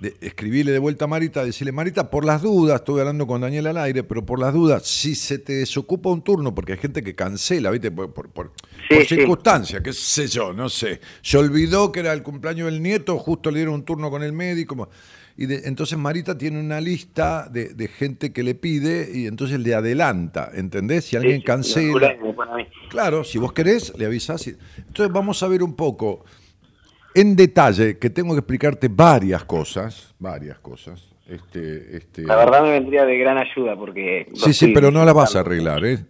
B: de, escribirle de vuelta a Marita, decirle, Marita, por las dudas, estuve hablando con Daniel al aire, pero por las dudas, si se te desocupa un turno, porque hay gente que cancela, ¿viste? Por, por, por-
C: Sí,
B: por
C: sí.
B: circunstancia, qué sé yo, no sé. Se olvidó que era el cumpleaños del nieto, justo le dieron un turno con el médico. Y de- entonces Marita tiene una lista de, de gente que le pide y entonces le adelanta, ¿entendés? Si alguien cancela. Claro, si vos querés, le avisás. y- Entonces vamos a ver un poco en detalle, que tengo que explicarte varias cosas, varias cosas. Este, este,
C: La verdad me vendría de gran ayuda porque...
B: Sí, sí, pero no las vas a arreglar, ¿eh?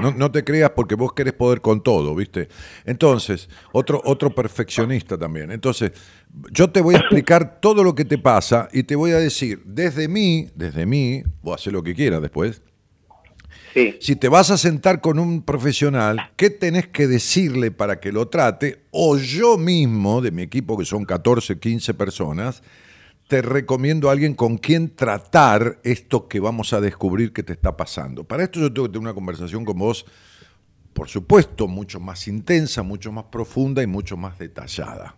B: No, no te creas porque vos querés poder con todo, ¿viste? Entonces, otro, otro perfeccionista también. Entonces, yo te voy a explicar todo lo que te pasa y te voy a decir, desde mí, desde mí, vos haces lo que quieras después, Si te vas a sentar con un profesional, ¿qué tenés que decirle para que lo trate? O yo mismo, de mi equipo, que son 14, 15 personas, te recomiendo a alguien con quien tratar esto que vamos a descubrir que te está pasando. Para esto yo tengo que tener una conversación con vos, por supuesto, mucho más intensa, mucho más profunda y mucho más detallada.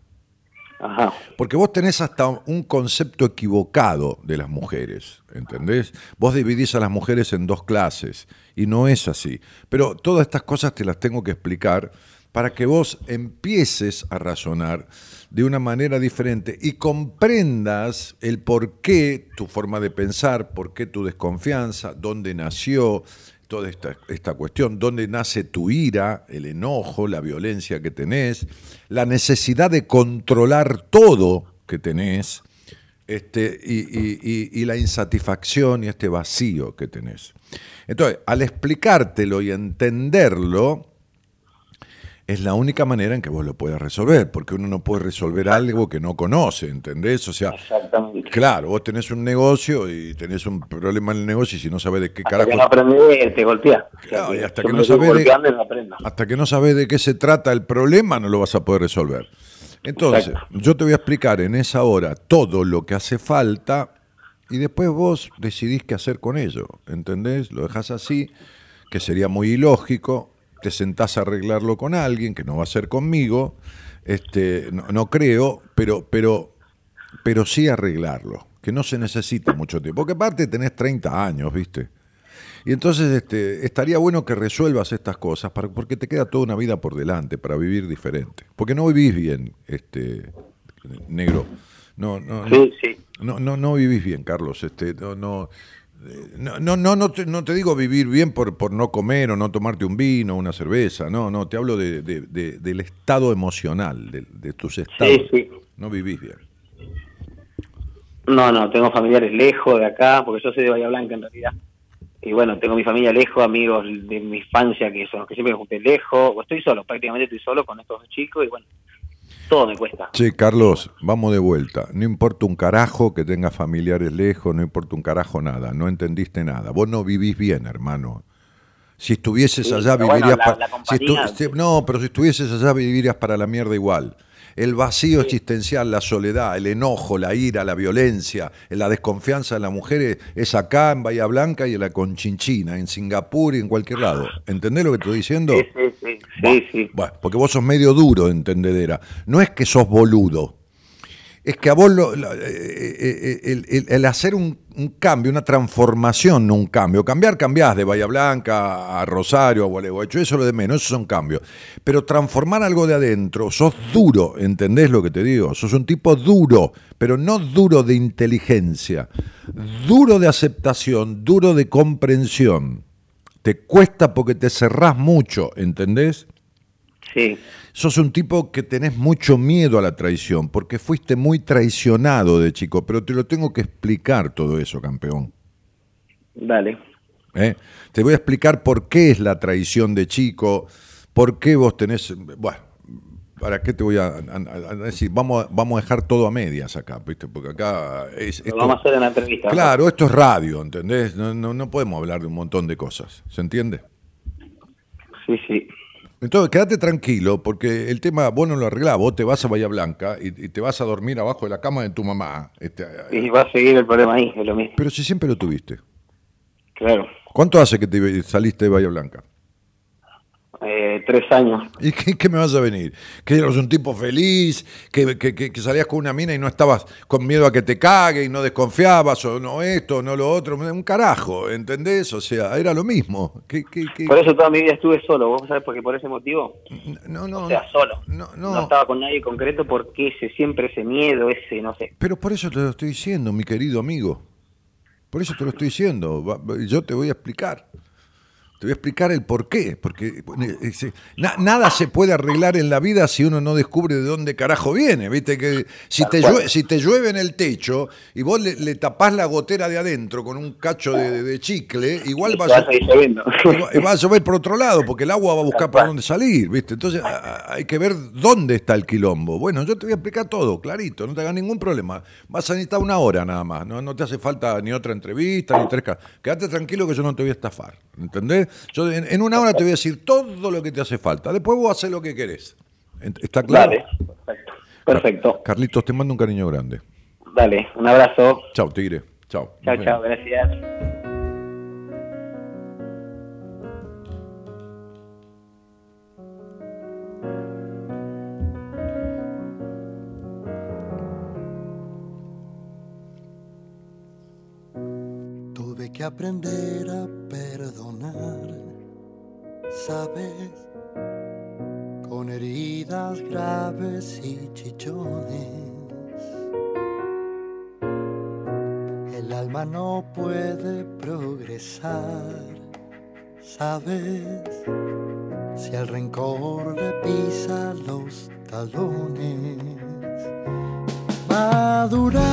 B: Porque vos tenés hasta un concepto equivocado de las mujeres, ¿entendés? Vos dividís a las mujeres en dos clases y no es así. Pero todas estas cosas te las tengo que explicar para que vos empieces a razonar de una manera diferente y comprendas el por qué tu forma de pensar, por qué tu desconfianza, dónde nació toda esta, cuestión, dónde nace tu ira, el enojo, la violencia que tenés, la necesidad de controlar todo que tenés, este, y- y la insatisfacción y este vacío que tenés. Entonces, al explicártelo y entenderlo, es la única manera en que vos lo puedas resolver, porque uno no puede resolver algo que no conoce, ¿entendés? O sea,
C: Exactamente.
B: claro, vos tenés un negocio y tenés un problema en el negocio y si no sabés de qué
C: Hasta
B: carajo...
C: que no aprendés, te golpea. O sea,
B: Claro, y hasta que no sabés de-
C: no
B: hasta que no sabes de qué se trata el problema, no lo vas a poder resolver. Entonces,
C: Exacto.
B: yo te voy a explicar en esa hora todo lo que hace falta y después vos decidís qué hacer con ello. ¿Entendés? Lo dejas así, que sería muy ilógico. Te sentás a arreglarlo con alguien, que no va a ser conmigo. Este, no, no creo, pero, pero, pero sí arreglarlo. Que no se necesita mucho tiempo. Porque aparte tenés 30 años, ¿viste? Y entonces este, estaría bueno que resuelvas estas cosas para, porque te queda toda una vida por delante para vivir diferente. Porque no vivís bien, este negro. No, no,
C: Sí, sí.
B: no, no, no vivís bien, Carlos. Este, no, no, no, no, no, no te, no te digo vivir bien por, por no comer o no tomarte un vino, una cerveza. No, no, te hablo de, de- de- del estado emocional, de, tus estados.
C: Sí, sí.
B: No vivís bien.
C: No, no, tengo familiares lejos de acá, porque yo soy de Bahía Blanca en realidad. Y bueno, tengo mi familia lejos, amigos de mi infancia que son los que siempre me junté lejos. O estoy solo, prácticamente estoy solo con estos chicos y bueno, todo me cuesta.
B: Che, Carlos, vamos de vuelta. No importa un carajo que tengas familiares lejos, no importa un carajo nada. No entendiste nada. Vos no vivís bien, hermano. Si estuvieses
C: Sí,
B: allá,
C: bueno,
B: vivirías
C: la-
B: para.
C: la
B: si estu-
C: compañía-
B: si- no, pero si estuvieses allá, vivirías para la mierda igual. El vacío existencial, la soledad, el enojo, la ira, la violencia, la desconfianza de las mujeres es acá en Bahía Blanca y en la Conchinchina, en Singapur y en cualquier lado. ¿Entendés lo que estoy diciendo?
C: Sí, sí, sí, sí, sí.
B: Bueno, porque vos sos medio duro de entendedera. No es que sos boludo. Es que a vos lo- la- eh, eh, el, el- el hacer un, un cambio, una transformación, no un cambio. Cambiar, cambiás de Bahía Blanca a Rosario, a Gualeguaychú, eso es lo de menos, esos son cambios. Pero transformar algo de adentro, sos duro, ¿entendés lo que te digo? Sos un tipo duro, pero no duro de inteligencia, duro de aceptación, duro de comprensión. Te cuesta porque te cerrás mucho, ¿entendés?
C: Sí,
B: Sos un tipo que tenés mucho miedo a la traición, porque fuiste muy traicionado de chico, pero te lo tengo que explicar todo eso, campeón.
C: dale.
B: ¿eh? Te voy a explicar por qué es la traición de chico, por qué vos tenés... Bueno, ¿para qué te voy a, a- a- a decir? Vamos a, vamos a dejar todo a medias acá, ¿viste? Porque acá es... Esto-
C: vamos a hacer en la entrevista.
B: claro, esto es radio, ¿entendés? No, no, no podemos hablar de un montón de cosas, ¿se entiende?
C: Sí, sí.
B: Entonces, quédate tranquilo, porque el tema vos no lo arreglás, vos te vas a Bahía Blanca y, y te vas a dormir abajo de la cama de tu mamá. este,
C: Y va a seguir el problema ahí, es lo mismo.
B: pero si siempre lo tuviste.
C: Claro.
B: ¿Cuánto hace que te saliste de Bahía Blanca?
C: Eh, tres años.
B: ¿Y qué, qué me vas a venir? ¿Que eras un tipo feliz? ¿Que, que- que- salías con una mina y no estabas con miedo a que te cague y no desconfiabas? ¿O no esto, no lo otro? Un carajo, ¿entendés? O sea, era lo mismo. ¿Qué,
C: Por eso toda mi vida estuve solo, ¿vos sabés por qué? Por ese motivo.
B: No, no,
C: O sea, solo.
B: no,
C: No,
B: no.
C: estaba con nadie concreto porque ese siempre ese miedo, ese, no sé.
B: Pero por eso te lo estoy diciendo, mi querido amigo. Por eso te lo estoy diciendo. Yo te voy a explicar. Te voy a explicar el por qué. Porque eh, eh, na- nada se puede arreglar en la vida si uno no descubre de dónde carajo viene. Viste que si te, llueve, si te llueve en el techo y vos le, le tapás la gotera de adentro con un cacho de, de- de chicle, igual va a, va- a llover por otro lado, porque el agua va a buscar
C: cual.
B: dónde salir, ¿viste? Entonces a- hay que ver dónde está el quilombo. Bueno, yo te voy a explicar todo, clarito, no te hagas ningún problema. Vas a necesitar una hora nada más, no, no te hace falta ni otra entrevista, ni tres ca- Quédate tranquilo que yo no te voy a estafar, ¿entendés? Yo en, en una hora te voy a decir todo lo que te hace falta. Después vos haces lo que querés. ¿Está claro?
C: Dale, perfecto. Perfecto.
B: Carlitos, te mando un cariño grande.
C: Dale, un abrazo.
B: Chao, tigre. Chao.
C: Chao, chao, gracias.
D: Que aprender a perdonar, ¿sabes? Con heridas graves y chichones. El alma no puede progresar, ¿sabes? Si el rencor le pisa los talones. Madurar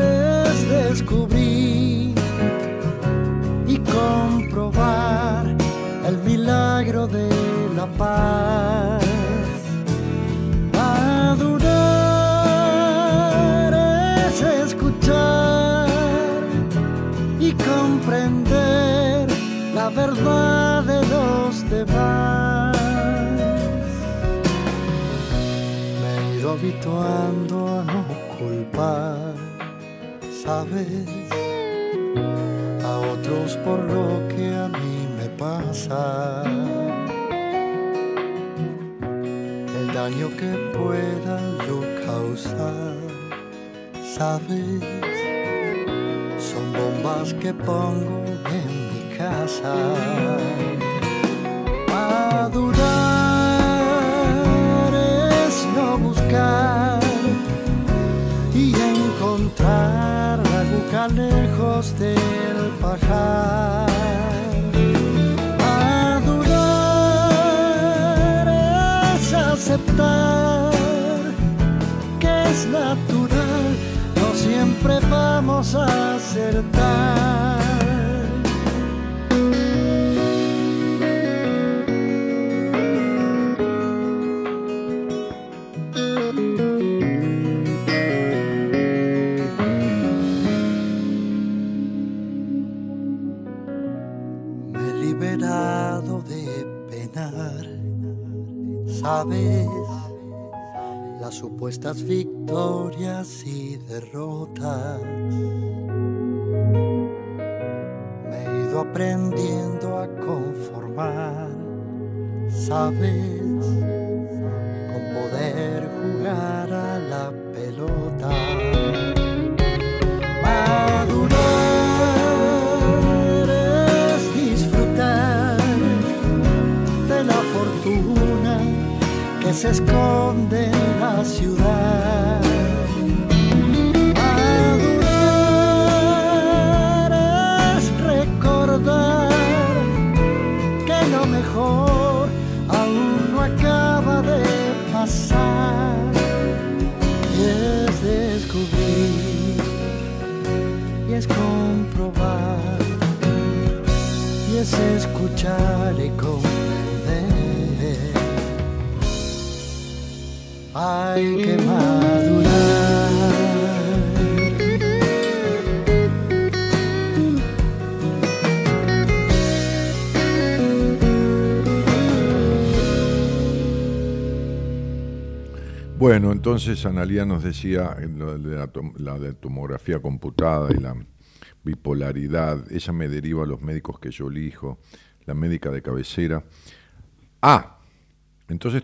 D: es descubrir milagro del la paz. Madurar es escuchar y comprender la verdad de los demás. Me he ido habituando a no culpar, ¿sabes? A otros por lo que a mí me pasa. El daño que pueda yo causar, ¿sabes? Son bombas que pongo en mi casa. Madurar es no buscar y encontrar la aguja lejos del pajar. Que es natural, no siempre vamos a acertar. Sabes, las supuestas victorias y derrotas. Me he ido aprendiendo a conformar, sabes, se esconde en la ciudad. Madurar es recordar que lo mejor aún no acaba de pasar. Y es descubrir y es comprobar y es escuchar y comprender. Hay madurar.
B: Bueno, entonces Analia nos decía la de tomografía computada y la bipolaridad. Ella me deriva a los médicos que yo elijo, la médica de cabecera. Ah, entonces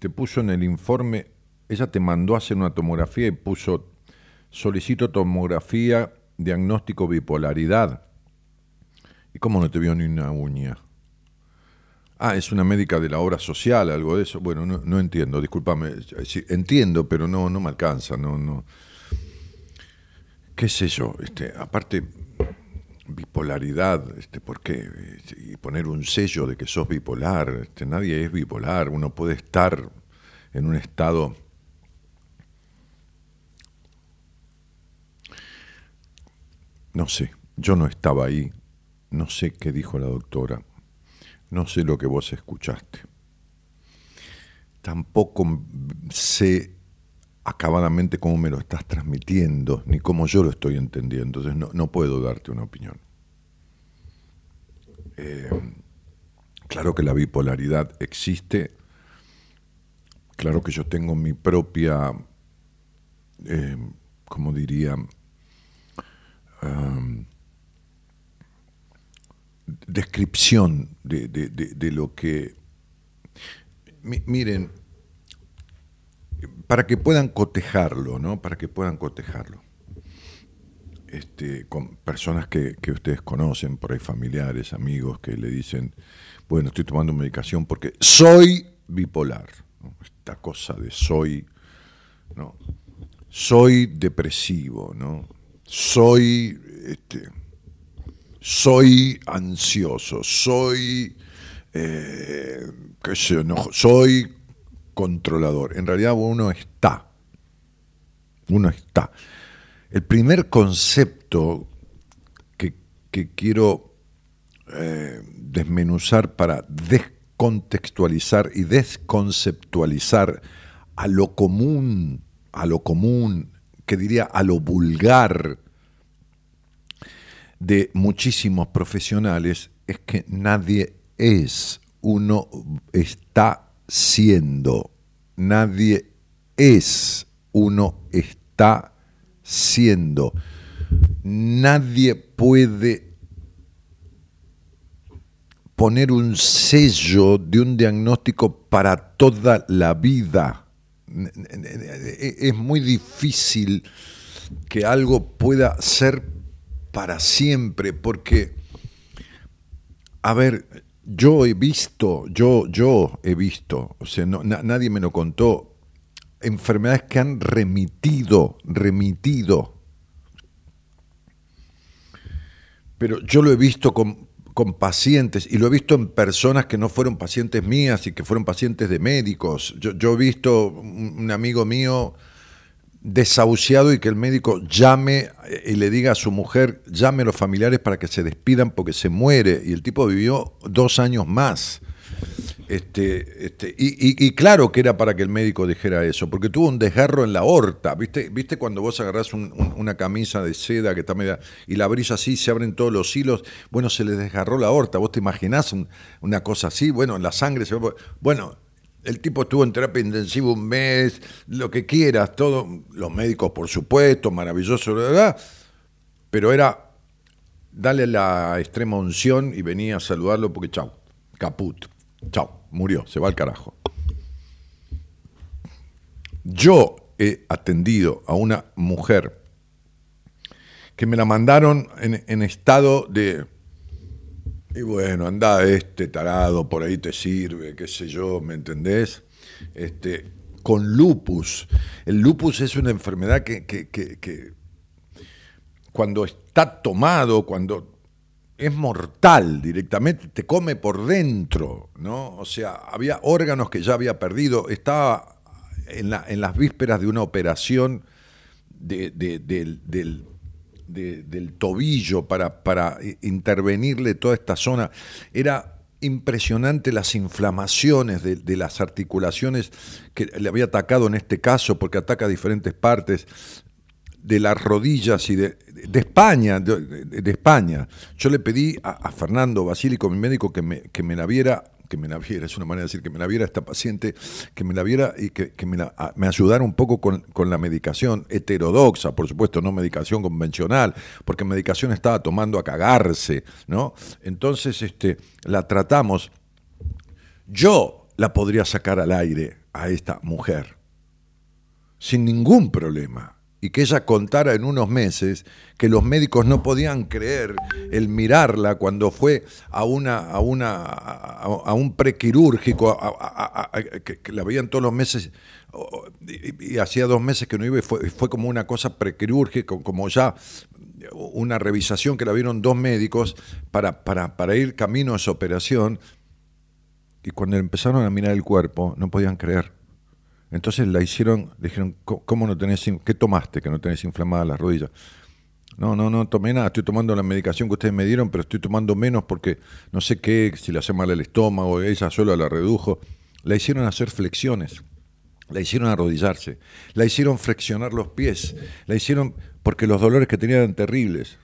B: te puso en el informe, ella te mandó a hacer una tomografía y puso, solicito tomografía, diagnóstico bipolaridad. ¿Y cómo no te vio ni una uña? Ah, es una médica de la obra social, algo de eso. Bueno, no, entiendo, discúlpame. Entiendo, pero no, no me alcanza, no, no. ¿Qué sé yo? Este, aparte, bipolaridad, este, ¿por qué? Este, Y poner un sello de que sos bipolar. Este, nadie es bipolar. Uno puede estar en un estado. No sé, yo no estaba ahí. No sé qué dijo la doctora. No sé lo que vos escuchaste. Tampoco sé acabadamente cómo me lo estás transmitiendo, ni cómo yo lo estoy entendiendo. Entonces no, no puedo darte una opinión. Eh, claro que la bipolaridad existe. Claro que yo tengo mi propia, eh, ¿cómo diría? Descripción de, de- de- lo que... Mi- miren, para que puedan cotejarlo, ¿no? Para que puedan cotejarlo. Este, con personas que, ustedes conocen, por ahí familiares, amigos, que le dicen, bueno, estoy tomando medicación porque soy bipolar. ¿no? Esta cosa de soy, ¿no? Soy depresivo, ¿no? Soy, este, soy ansioso, soy, eh, qué sé no, soy controlador. En realidad uno está, uno está. El primer concepto que, que quiero eh, desmenuzar para descontextualizar y desconceptualizar a lo común, a lo común, que diría a lo vulgar de muchísimos profesionales, es que nadie es, uno está siendo, nadie es, uno está siendo. Nadie puede poner un sello de un diagnóstico para toda la vida. Es muy difícil que algo pueda ser para siempre, porque, a ver, yo he visto, yo, yo he visto, o sea, no, na- nadie me lo contó, enfermedades que han remitido, remitido. Pero yo lo he visto con, con pacientes y lo he visto en personas que no fueron pacientes mías y que fueron pacientes de médicos. Yo, yo he visto un amigo mío desahuciado y que el médico llame eh, y le diga a su mujer, llame a los familiares para que se despidan porque se muere. Y el tipo vivió dos años más. Este, este, y, y- y claro que era para que el médico dijera eso, porque tuvo un desgarro en la aorta. ¿Viste, ¿Viste cuando vos agarrás un- un- una camisa de seda que está media y la abrís así, se abren todos los hilos? Bueno, se le desgarró la aorta. ¿Vos te imaginás un- una cosa así? Bueno, la sangre se va. Bueno, el tipo estuvo en terapia intensiva un mes, lo que quieras, todo. Los médicos, por supuesto, maravilloso, verdad. Pero era dale la extrema unción y venía a saludarlo porque chau, caput, chau, murió, se va al carajo. Yo he atendido a una mujer que me la mandaron en estado de, y bueno, anda este tarado, por ahí te sirve, qué sé yo, ¿me entendés? Este, con lupus. El lupus es una enfermedad que, que- que- cuando está tomado, cuando es mortal directamente, te come por dentro, ¿no? O sea, había órganos que ya había perdido, estaba en, la- en las vísperas de una operación de- del, del- de- del tobillo para, para i- intervenirle toda esta zona. Era impresionante las inflamaciones de, las articulaciones que le había atacado en este caso, porque ataca diferentes partes de las rodillas y de, de España, de España. Yo le pedí a, a Fernando Basílico, mi médico, que me, que me la viera, que me la viera, es una manera de decir, que me la viera esta paciente, que me la viera y que, me, la- ayudara un poco con, con la medicación heterodoxa, por supuesto, no medicación convencional, porque medicación estaba tomando a cagarse, ¿no? Entonces, este, la tratamos. Yo la podría sacar al aire a esta mujer sin ningún problema. Y que ella contara en unos meses que los médicos no podían creer el mirarla cuando fue a una a una a, un prequirúrgico que, la veían todos los meses y, hacía dos meses que no iba y fue, fue como una cosa prequirúrgica como ya una revisación que la vieron dos médicos para, para, para ir camino a esa operación y cuando empezaron a mirar el cuerpo no podían creer entonces la hicieron, dijeron, "¿Cómo- ¿cómo no tenés, qué tomaste que no tenés inflamadas las rodillas? No, no, no tomé nada, estoy tomando la medicación que ustedes me dieron, pero estoy tomando menos porque no sé qué, si le hace mal el estómago, ella sola la redujo. La hicieron hacer flexiones, la hicieron arrodillarse, la hicieron flexionar los pies, la hicieron porque los dolores que tenía eran terribles.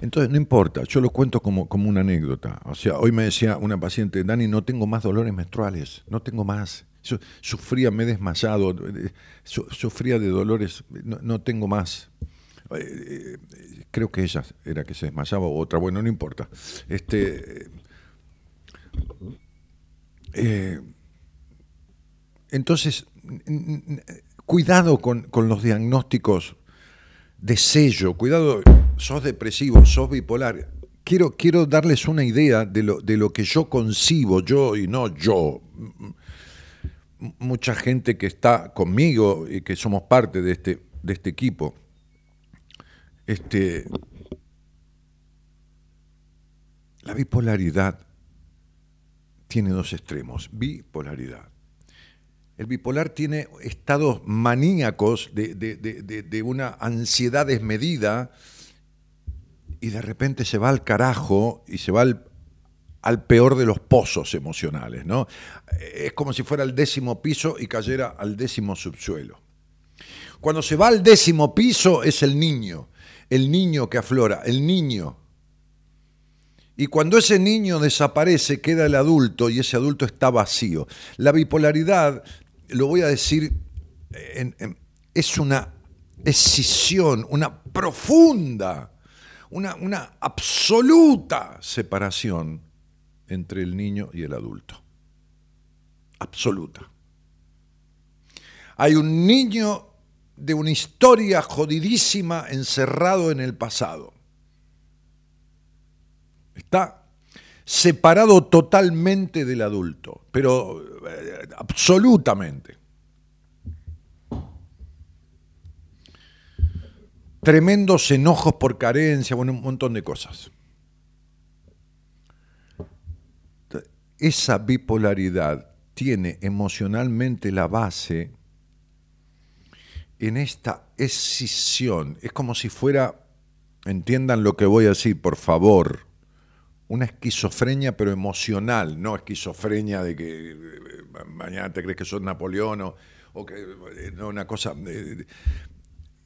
B: Entonces, no importa, yo lo cuento como, como una anécdota. O sea, hoy me decía una paciente, Dani, no tengo más dolores menstruales, no tengo más. Sufría, me he desmayado, eh, su- sufría de dolores, no, tengo más. Eh, eh, creo que ella era que se desmayaba o otra, bueno, no importa. Este, entonces, cuidado con, con los diagnósticos de sello, cuidado, sos depresivo, sos bipolar. Quiero, quiero darles una idea de lo, de lo que yo concibo, yo y no yo. Mucha gente que está conmigo y que somos parte de este, de este equipo. Este, la bipolaridad tiene dos extremos. Bipolaridad. El bipolar tiene estados maníacos de, de- de- de- una ansiedad desmedida y de repente se va al carajo y se va al, al peor de los pozos emocionales, ¿no? Es como si fuera el décimo piso y cayera al décimo subsuelo. Cuando se va al décimo piso es el niño, el niño que aflora, el niño. Y cuando ese niño desaparece, queda el adulto y ese adulto está vacío. La bipolaridad, lo voy a decir, en- en- es una escisión, una profunda, una, una absoluta separación entre el niño y el adulto. Absoluta. Hay un niño de una historia jodidísima encerrado en el pasado. Está separado totalmente del adulto, pero eh, absolutamente. Tremendos enojos por carencia, bueno, un montón de cosas. Esa bipolaridad tiene emocionalmente la base en esta escisión. Es como si fuera, entiendan lo que voy a decir, por favor, una esquizofrenia pero emocional, no esquizofrenia de que mañana te crees que sos Napoleón o, que eh, no, una cosa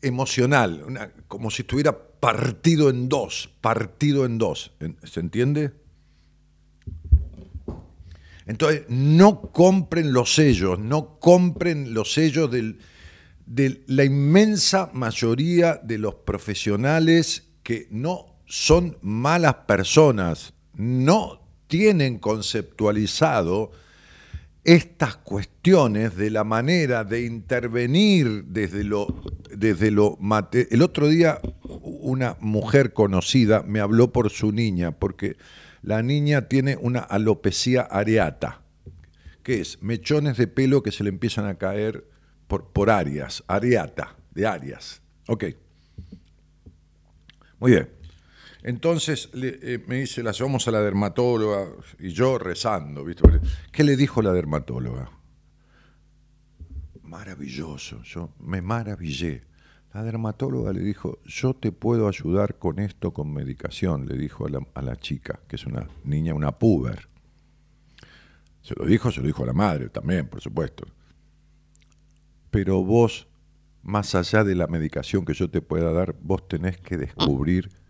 B: emocional, una- como si estuviera partido en dos, partido en dos, ¿en- ¿se entiende? Entonces, no compren los sellos, no compren los sellos de la inmensa mayoría de los profesionales que no son malas personas, no tienen conceptualizado estas cuestiones de la manera de intervenir desde lo desde lo mate- el otro día una mujer conocida me habló por su niña porque la niña tiene una alopecia areata que es mechones de pelo que se le empiezan a caer por, por áreas, areata, de áreas. Ok. Muy bien. Entonces eh, me dice, la llevamos a la dermatóloga y yo rezando, ¿Qué le dijo la dermatóloga? Maravilloso, yo me maravillé. La dermatóloga le dijo, yo te puedo ayudar con esto, con medicación, le dijo a la, a la chica, que es una niña, una puber. Se lo dijo, se lo dijo a la madre también, por supuesto. Pero vos, más allá de la medicación que yo te pueda dar, vos tenés que descubrir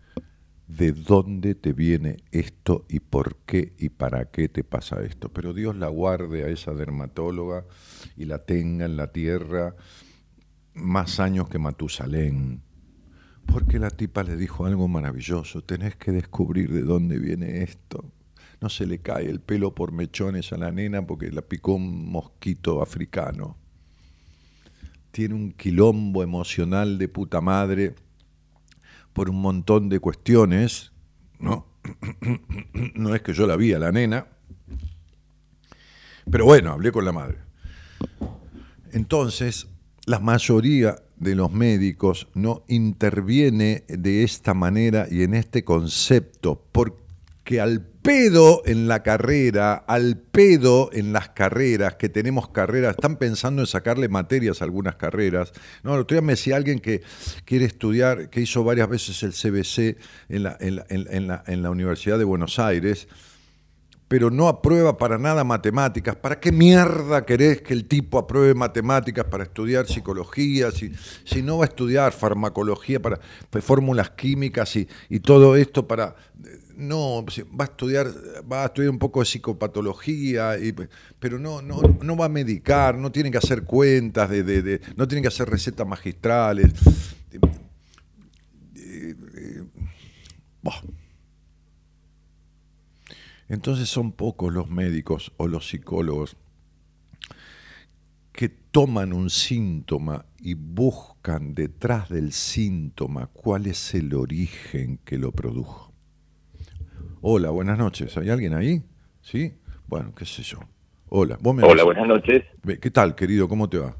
B: de dónde te viene esto y por qué y para qué te pasa esto. Pero Dios la guarde a esa dermatóloga y la tenga en la tierra más años que Matusalén. Porque la tipa le dijo algo maravilloso, tenés que descubrir de dónde viene esto. No se le cae el pelo por mechones a la nena porque la picó un mosquito africano. Tiene un quilombo emocional de puta madre por un montón de cuestiones, ¿no? No es que yo la vi a la nena, pero bueno, hablé con la madre. Entonces, la mayoría de los médicos no interviene de esta manera y en este concepto, porque al pedo en la carrera, al pedo en las carreras, que tenemos carreras, están pensando en sacarle materias a algunas carreras. No, el otro día me decía alguien que quiere estudiar, que hizo varias veces el CBC en la, Universidad de Buenos Aires, pero no aprueba para nada matemáticas. ¿Para qué mierda querés que el tipo apruebe matemáticas para estudiar psicología? Si, si no va a estudiar farmacología para pues, fórmulas químicas y todo esto para... No, va a estudiar, va a estudiar un poco de psicopatología, pero no, no, no va a medicar, no tiene que hacer cuentas, de, no tiene que hacer recetas magistrales. Entonces son pocos los médicos o los psicólogos que toman un síntoma y buscan detrás del síntoma cuál es el origen que lo produjo. Hola, buenas noches. ¿Hay alguien ahí? ¿Sí? Bueno, qué sé yo. Hola, vos me
E: Hola, buenas noches.
B: ¿Qué tal, querido? ¿Cómo te va?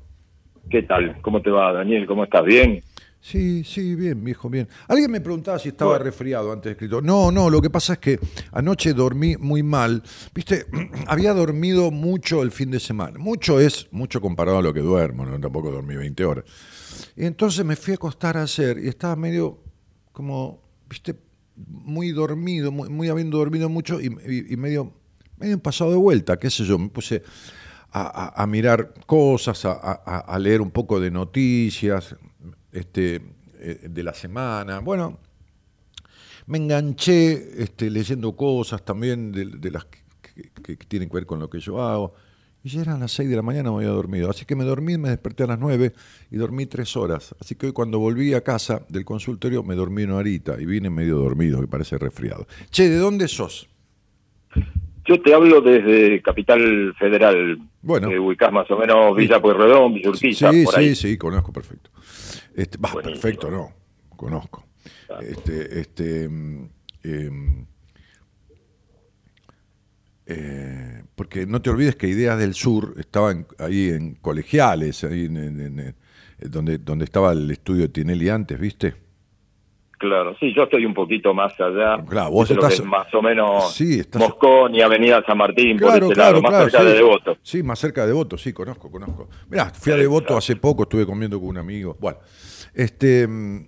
E: ¿Qué tal? ¿Cómo te va, Daniel? ¿Cómo estás? ¿Bien?
B: Sí, sí, bien, viejo, bien. Alguien me preguntaba si estaba resfriado antes de escrito. No, no, lo que pasa es que anoche dormí muy mal. Viste, había dormido mucho el fin de semana. Mucho es, mucho comparado a lo que duermo, ¿no? Tampoco dormí 20 horas. Y entonces me fui a acostar ayer y estaba medio como, viste, muy dormido, muy, muy habiendo dormido mucho y, y- y medio, medio pasado de vuelta, qué sé yo, me puse a, mirar cosas, a, leer un poco de noticias este, eh, de la semana. Bueno, me enganché este, leyendo cosas también de, las que tienen que ver con lo que yo hago. Y ya eran las 6 de la mañana, me había dormido. Así que me dormí, me desperté a las 9 y dormí tres horas. Así que hoy cuando volví a casa del consultorio me dormí una horita y vine medio dormido, que parece resfriado. Che, ¿de dónde sos?
E: Yo te hablo desde Capital Federal.
B: Bueno.
E: Que ubicás más o menos Villa Pueyrredón, Villa Urquiza,
B: sí,
E: por
B: sí,
E: ahí.
B: sí, conozco perfecto. Este, bah, perfecto, no, conozco. Este, este, mm, em, eh, porque no te olvides que Ideas del Sur estaba en- ahí en colegiales, ahí en, en- en- en- donde, donde estaba el estudio de Tinelli antes, ¿viste?
E: Claro, sí, yo estoy un poquito más allá.
B: Claro, vos estás-
E: es más o menos
B: Sí, estás-
E: Moscón y Avenida San Martín, por
B: Claro,
E: ese
B: claro,
E: lado, más
B: claro.
E: cerca
B: sí.
E: de Devoto.
B: Sí, más cerca de Devoto, sí, conozco, conozco. Mirá, fui a Devoto hace poco, estuve comiendo con un amigo. Bueno, este. mm,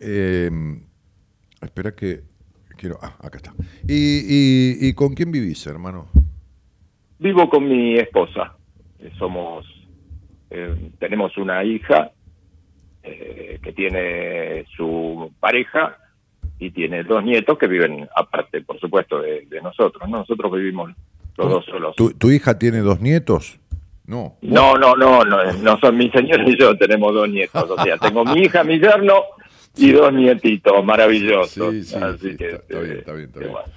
B: eh, espera que. Quiero. Ah, acá está. ¿Y, y, y con quién vivís, hermano?
E: Vivo con mi esposa. Eh, Somos, eh, tenemos una hija eh, que tiene su pareja y tiene dos nietos que viven aparte, por supuesto, de, de nosotros. ¿no? Nosotros vivimos los dos solos.
B: ¿Tu, tu hija tiene dos nietos? No.
E: No, no, no, no, no son mi señora y yo, tenemos dos nietos. O sea, tengo mi hija, mi yerno y dos nietitos maravillosos.
B: Sí, sí,
E: Así
B: sí,
E: que,
B: está- está bien, está bien, está
E: que
B: bien.
E: bueno.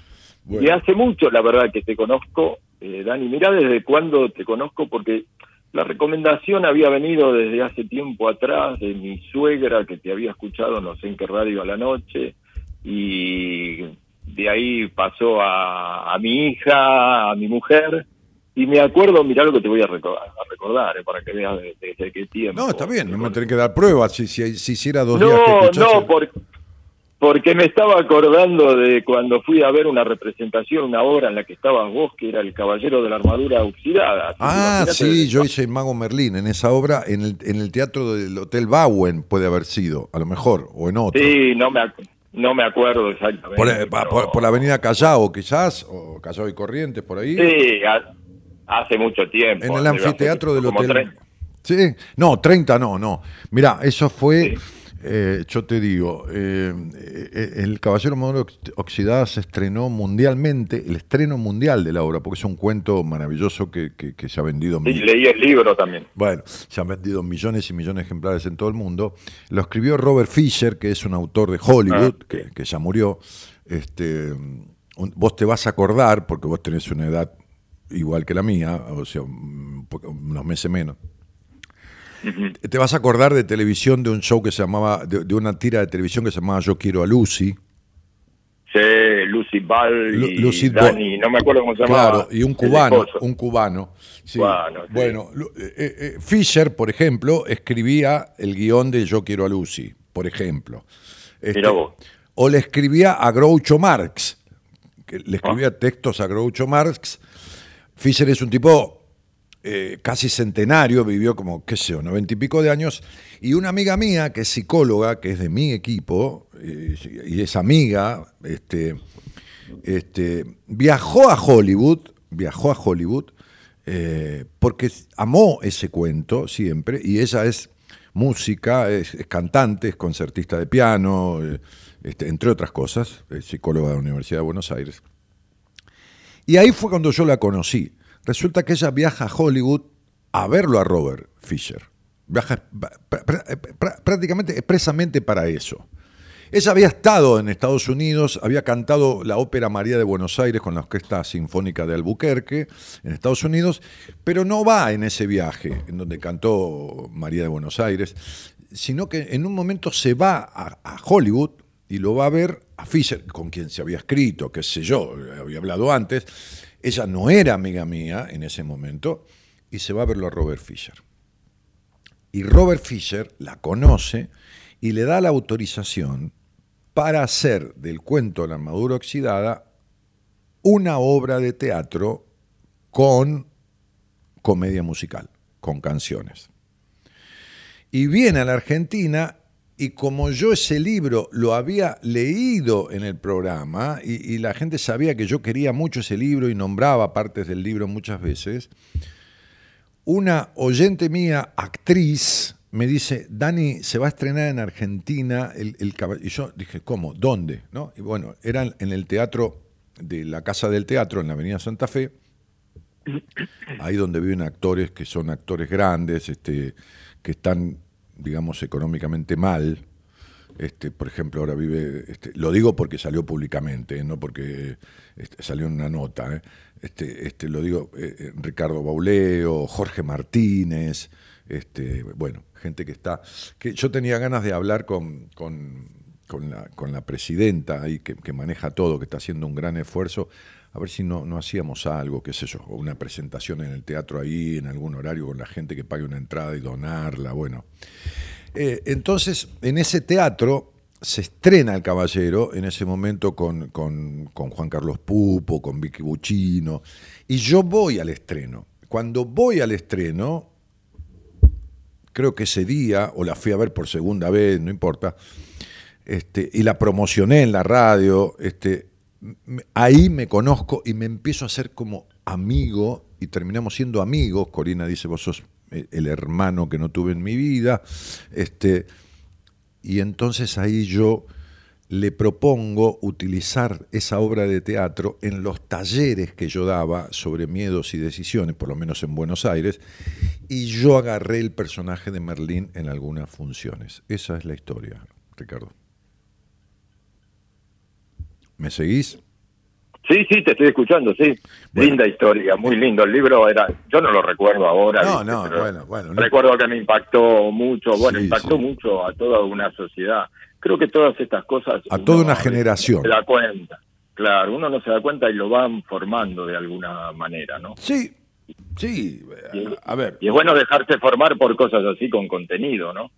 B: Bueno.
E: Y hace mucho, la verdad, que te conozco, eh, Dani. Mirá desde cuándo te conozco, porque la recomendación había venido desde hace tiempo atrás de mi suegra, que te había escuchado no sé en qué radio a la noche, y de ahí pasó a, a mi hija, a mi mujer, y me acuerdo, mirá lo que te voy a recordar, a recordar eh, para que veas de- desde qué tiempo.
B: No, está bien, no me tenés que dar pruebas. Si, si, si hiciera dos días que
E: no, no,
B: el-
E: porque me estaba acordando de cuando fui a ver una representación, una obra en la que estabas vos, que era El Caballero de la Armadura Oxidada.
B: Ah, sí,
E: desde-
B: yo hice Mago Merlín en esa obra, en el, en el teatro del Hotel Bowen puede haber sido, a lo mejor, o en otro.
E: Sí, no me, no me acuerdo exactamente.
B: Por, eh,
E: pero-
B: por- por la avenida Callao, quizás, o Callao y Corrientes, por ahí.
E: Sí, hace mucho tiempo.
B: en el anfiteatro del Hotel. Sí, no, 30 no, no. Mirá, eso fue,
E: Sí.
B: eh, yo te digo, eh, eh, El Caballero Ox- Oxidada se estrenó mundialmente, el estreno mundial de la obra, porque es un cuento maravilloso que, que- que se ha vendido.
E: Sí,
B: mil-
E: leí el libro también.
B: Bueno, se han vendido millones y millones de ejemplares en todo el mundo. Lo escribió Robert Fisher, que es un autor de Hollywood,
E: Ah,
B: que, que ya murió. Este, vos te vas a acordar, porque vos tenés una edad igual que la mía, o sea, un poco- unos meses menos. Te vas a acordar de televisión de un show que se llamaba, de, de una tira de televisión que se llamaba Yo quiero a Lucy.
E: Sí, Lucy Ball
B: Lu-
E: y
B: Lucy
E: Dani, no me acuerdo cómo se llamaba.
B: Claro, y un cubano, un cubano. sí.
E: Cubano, sí.
B: Bueno, Lu- eh, eh, Fisher, por ejemplo, escribía el guion de Yo quiero a Lucy, por ejemplo. Este,
E: Mirá vos.
B: o le escribía a Groucho Marx, que le escribía
E: Ah.
B: textos a Groucho Marx. Fisher es un tipo eh, casi centenario, vivió como, qué sé yo, noventa y pico de años, y una amiga mía, que es psicóloga, que es de mi equipo, eh, y es amiga, este, este, viajó a Hollywood, viajó a Hollywood, eh, porque amó ese cuento siempre, y ella es música, es, cantante, es concertista de piano, este, entre otras cosas, es psicóloga de la Universidad de Buenos Aires. Y ahí fue cuando yo la conocí. Resulta que ella viaja a Hollywood a verlo a Robert Fisher. Viaja pr- pr- pr- prácticamente expresamente para eso. Ella había estado en Estados Unidos, había cantado la ópera María de Buenos Aires con la Orquesta Sinfónica de Albuquerque en Estados Unidos, pero no va en ese viaje en donde cantó María de Buenos Aires, sino que en un momento se va a Hollywood y lo va a ver a Fisher, con quien se había escrito, qué sé yo, había hablado antes. Ella no era amiga mía en ese momento y se va a verlo a Robert Fisher. Y Robert Fisher la conoce y le da la autorización para hacer del cuento de la armadura oxidada una obra de teatro con comedia musical, con canciones. Y viene a la Argentina y como yo ese libro lo había leído en el programa y, la gente sabía que yo quería mucho ese libro y nombraba partes del libro muchas veces, una oyente mía, actriz, me dice, Dani, se va a estrenar en Argentina el, el caba-". Y yo dije, ¿cómo? ¿Dónde? ¿No? Y bueno, era en el teatro de la Casa del Teatro, en la Avenida Santa Fe, ahí donde viven actores que son actores grandes, este, que están, digamos, económicamente mal. Este, por ejemplo, ahora vive, este, lo digo porque salió públicamente, no porque este, salió en una nota. ¿eh? Este, este, lo digo eh, eh, Ricardo Bauleo, Jorge Martínez, este, bueno, gente que está. que yo tenía ganas de hablar con, con, con la, con la presidenta ahí que maneja todo, que está haciendo un gran esfuerzo, a ver si no, no hacíamos algo, qué sé yo, o una presentación en el teatro ahí, en algún horario, con la gente que pague una entrada y donarla, bueno. Eh, entonces, en ese teatro se estrena El Caballero, en ese momento con, con- con Juan Carlos Pupo, con Vicky Buccino, y yo voy al estreno. Cuando voy al estreno, creo que ese día, o la fui a ver por segunda vez, no importa, este, y la promocioné en la radio, este, ahí me conozco y me empiezo a hacer como amigo y terminamos siendo amigos. Corina dice, vos sos eh, el hermano que no tuve en mi vida. Este, y entonces ahí yo le propongo utilizar esa obra de teatro en los talleres que yo daba sobre miedos y decisiones, por lo menos en Buenos Aires, y yo agarré el personaje de Merlín en algunas funciones. Esa es la historia, Ricardo. ¿Me seguís?
E: Sí, sí, te estoy escuchando, sí.
B: Bueno.
E: Linda historia, muy lindo. El libro era, yo no lo recuerdo ahora.
B: No,
E: ¿viste?
B: no,
E: Pero
B: bueno, bueno. no-
E: Recuerdo que me impactó mucho, bueno,
B: Sí,
E: impactó
B: sí.
E: mucho a toda una sociedad. Creo que todas estas cosas...
B: A toda una generación.
E: Se da cuenta, claro, uno no se da cuenta y lo van formando de alguna manera, ¿no?
B: Sí, sí. A ver,
E: Y es bueno dejarse formar por cosas así con contenido, ¿no?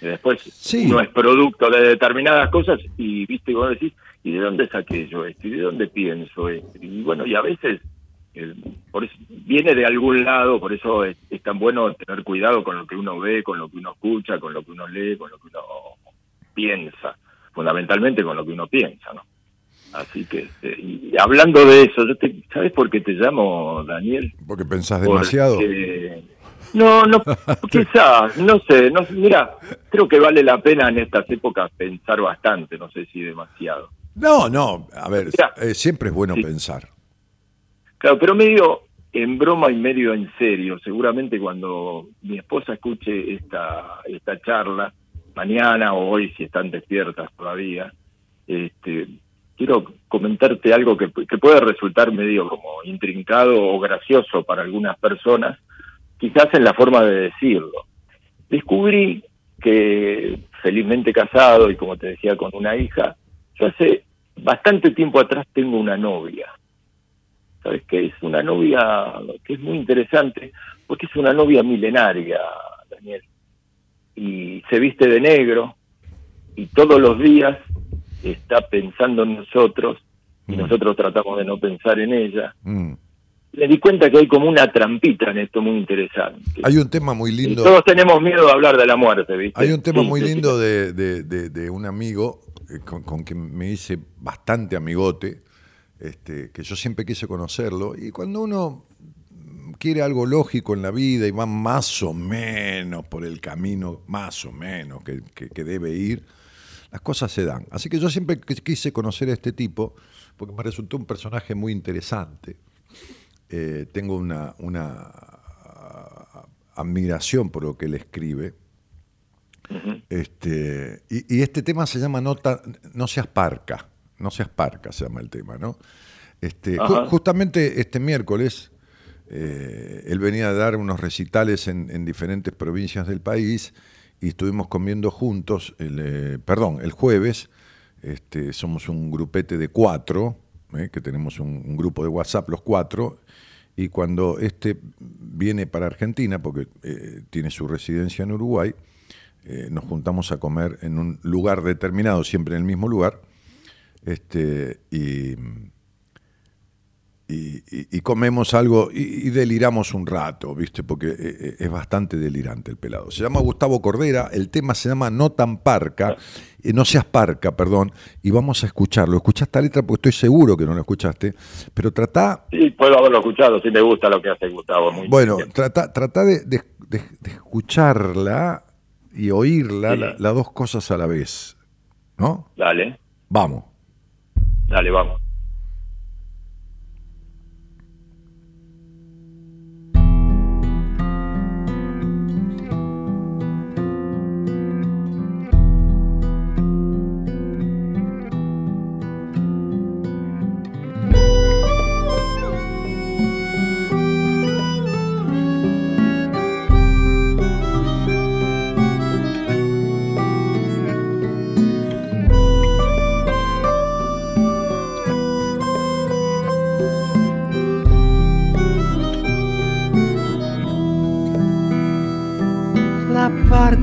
E: Y después
B: Sí.
E: uno es producto de determinadas cosas y, viste, vos decís, ¿y de dónde saqué yo esto? ¿Y de dónde pienso esto? Y bueno, y a veces eh, por eso, viene de algún lado, por eso es, es tan bueno tener cuidado con lo que uno ve, con lo que uno escucha, con lo que uno lee, con lo que uno piensa, fundamentalmente con lo que uno piensa, ¿no? Así que, este, y hablando de eso, yo te, ¿sabes por qué te llamo, Daniel?
B: porque pensás demasiado.
E: Porque- No, no, quizás, no sé, no, mira, creo que vale la pena en estas épocas pensar bastante, no sé si demasiado.
B: No, no, a ver,
E: Mirá.
B: eh, siempre es bueno
E: Sí.
B: pensar.
E: Claro, pero medio en broma y medio en serio, seguramente cuando mi esposa escuche esta, esta charla, mañana o hoy si están despiertas todavía, este, quiero comentarte algo que, que puede resultar medio como intrincado o gracioso para algunas personas, quizás en la forma de decirlo. Descubrí que felizmente casado y como te decía con una hija, yo hace bastante tiempo atrás tengo una novia. ¿Sabes qué? Es una novia que es muy interesante porque es una novia milenaria, Daniel. Y se viste de negro y todos los días está pensando en nosotros y
B: Mm.
E: nosotros tratamos de no pensar en ella.
B: Mm.
E: Me di cuenta que hay como una trampita en esto muy interesante.
B: Hay un tema muy
E: Y
B: lindo.
E: todos tenemos miedo de hablar de la muerte, ¿viste?
B: Hay un tema
E: Sí,
B: muy
E: sí, sí.
B: lindo de, de- de- de un amigo eh, con, con quien me hice bastante amigote, este, que yo siempre quise conocerlo, y cuando uno quiere algo lógico en la vida y va más o menos por el camino, más o menos, que, que- que debe ir, las cosas se dan. Así que yo siempre qu- quise conocer a este tipo, porque me resultó un personaje muy interesante. Eh, tengo una, una ah, admiración por lo que él escribe. Este, y, y este tema se llama Nota, No seas parca, no seas parca se llama el tema, ¿no? Este, ju- justamente este miércoles eh, él venía a dar unos recitales en, en diferentes provincias del país y estuvimos comiendo juntos, el, eh, perdón, el jueves, este, somos un grupete de cuatro, eh, que tenemos un, grupo de WhatsApp los cuatro, y cuando este viene para Argentina, porque eh, tiene su residencia en Uruguay, eh, nos juntamos a comer en un lugar determinado, siempre en el mismo lugar, este, y, y, y- y comemos algo y, y deliramos un rato, ¿viste? Porque eh, eh, es bastante delirante el pelado. Se llama Gustavo Cordera, el tema se llama No tan parca, eh, no seas parca, perdón, y vamos a escucharlo. Escuchá esta letra porque estoy seguro que no lo escuchaste, pero tratá,
E: Sí, puedo haberlo escuchado, si me gusta lo que hace Gustavo. Muy
B: bueno, trata, trata de, de- de- de escucharla y oírla,
E: Sí.
B: la- las dos cosas a la vez, ¿no?
E: Dale,
B: Vamos.
E: dale, vamos.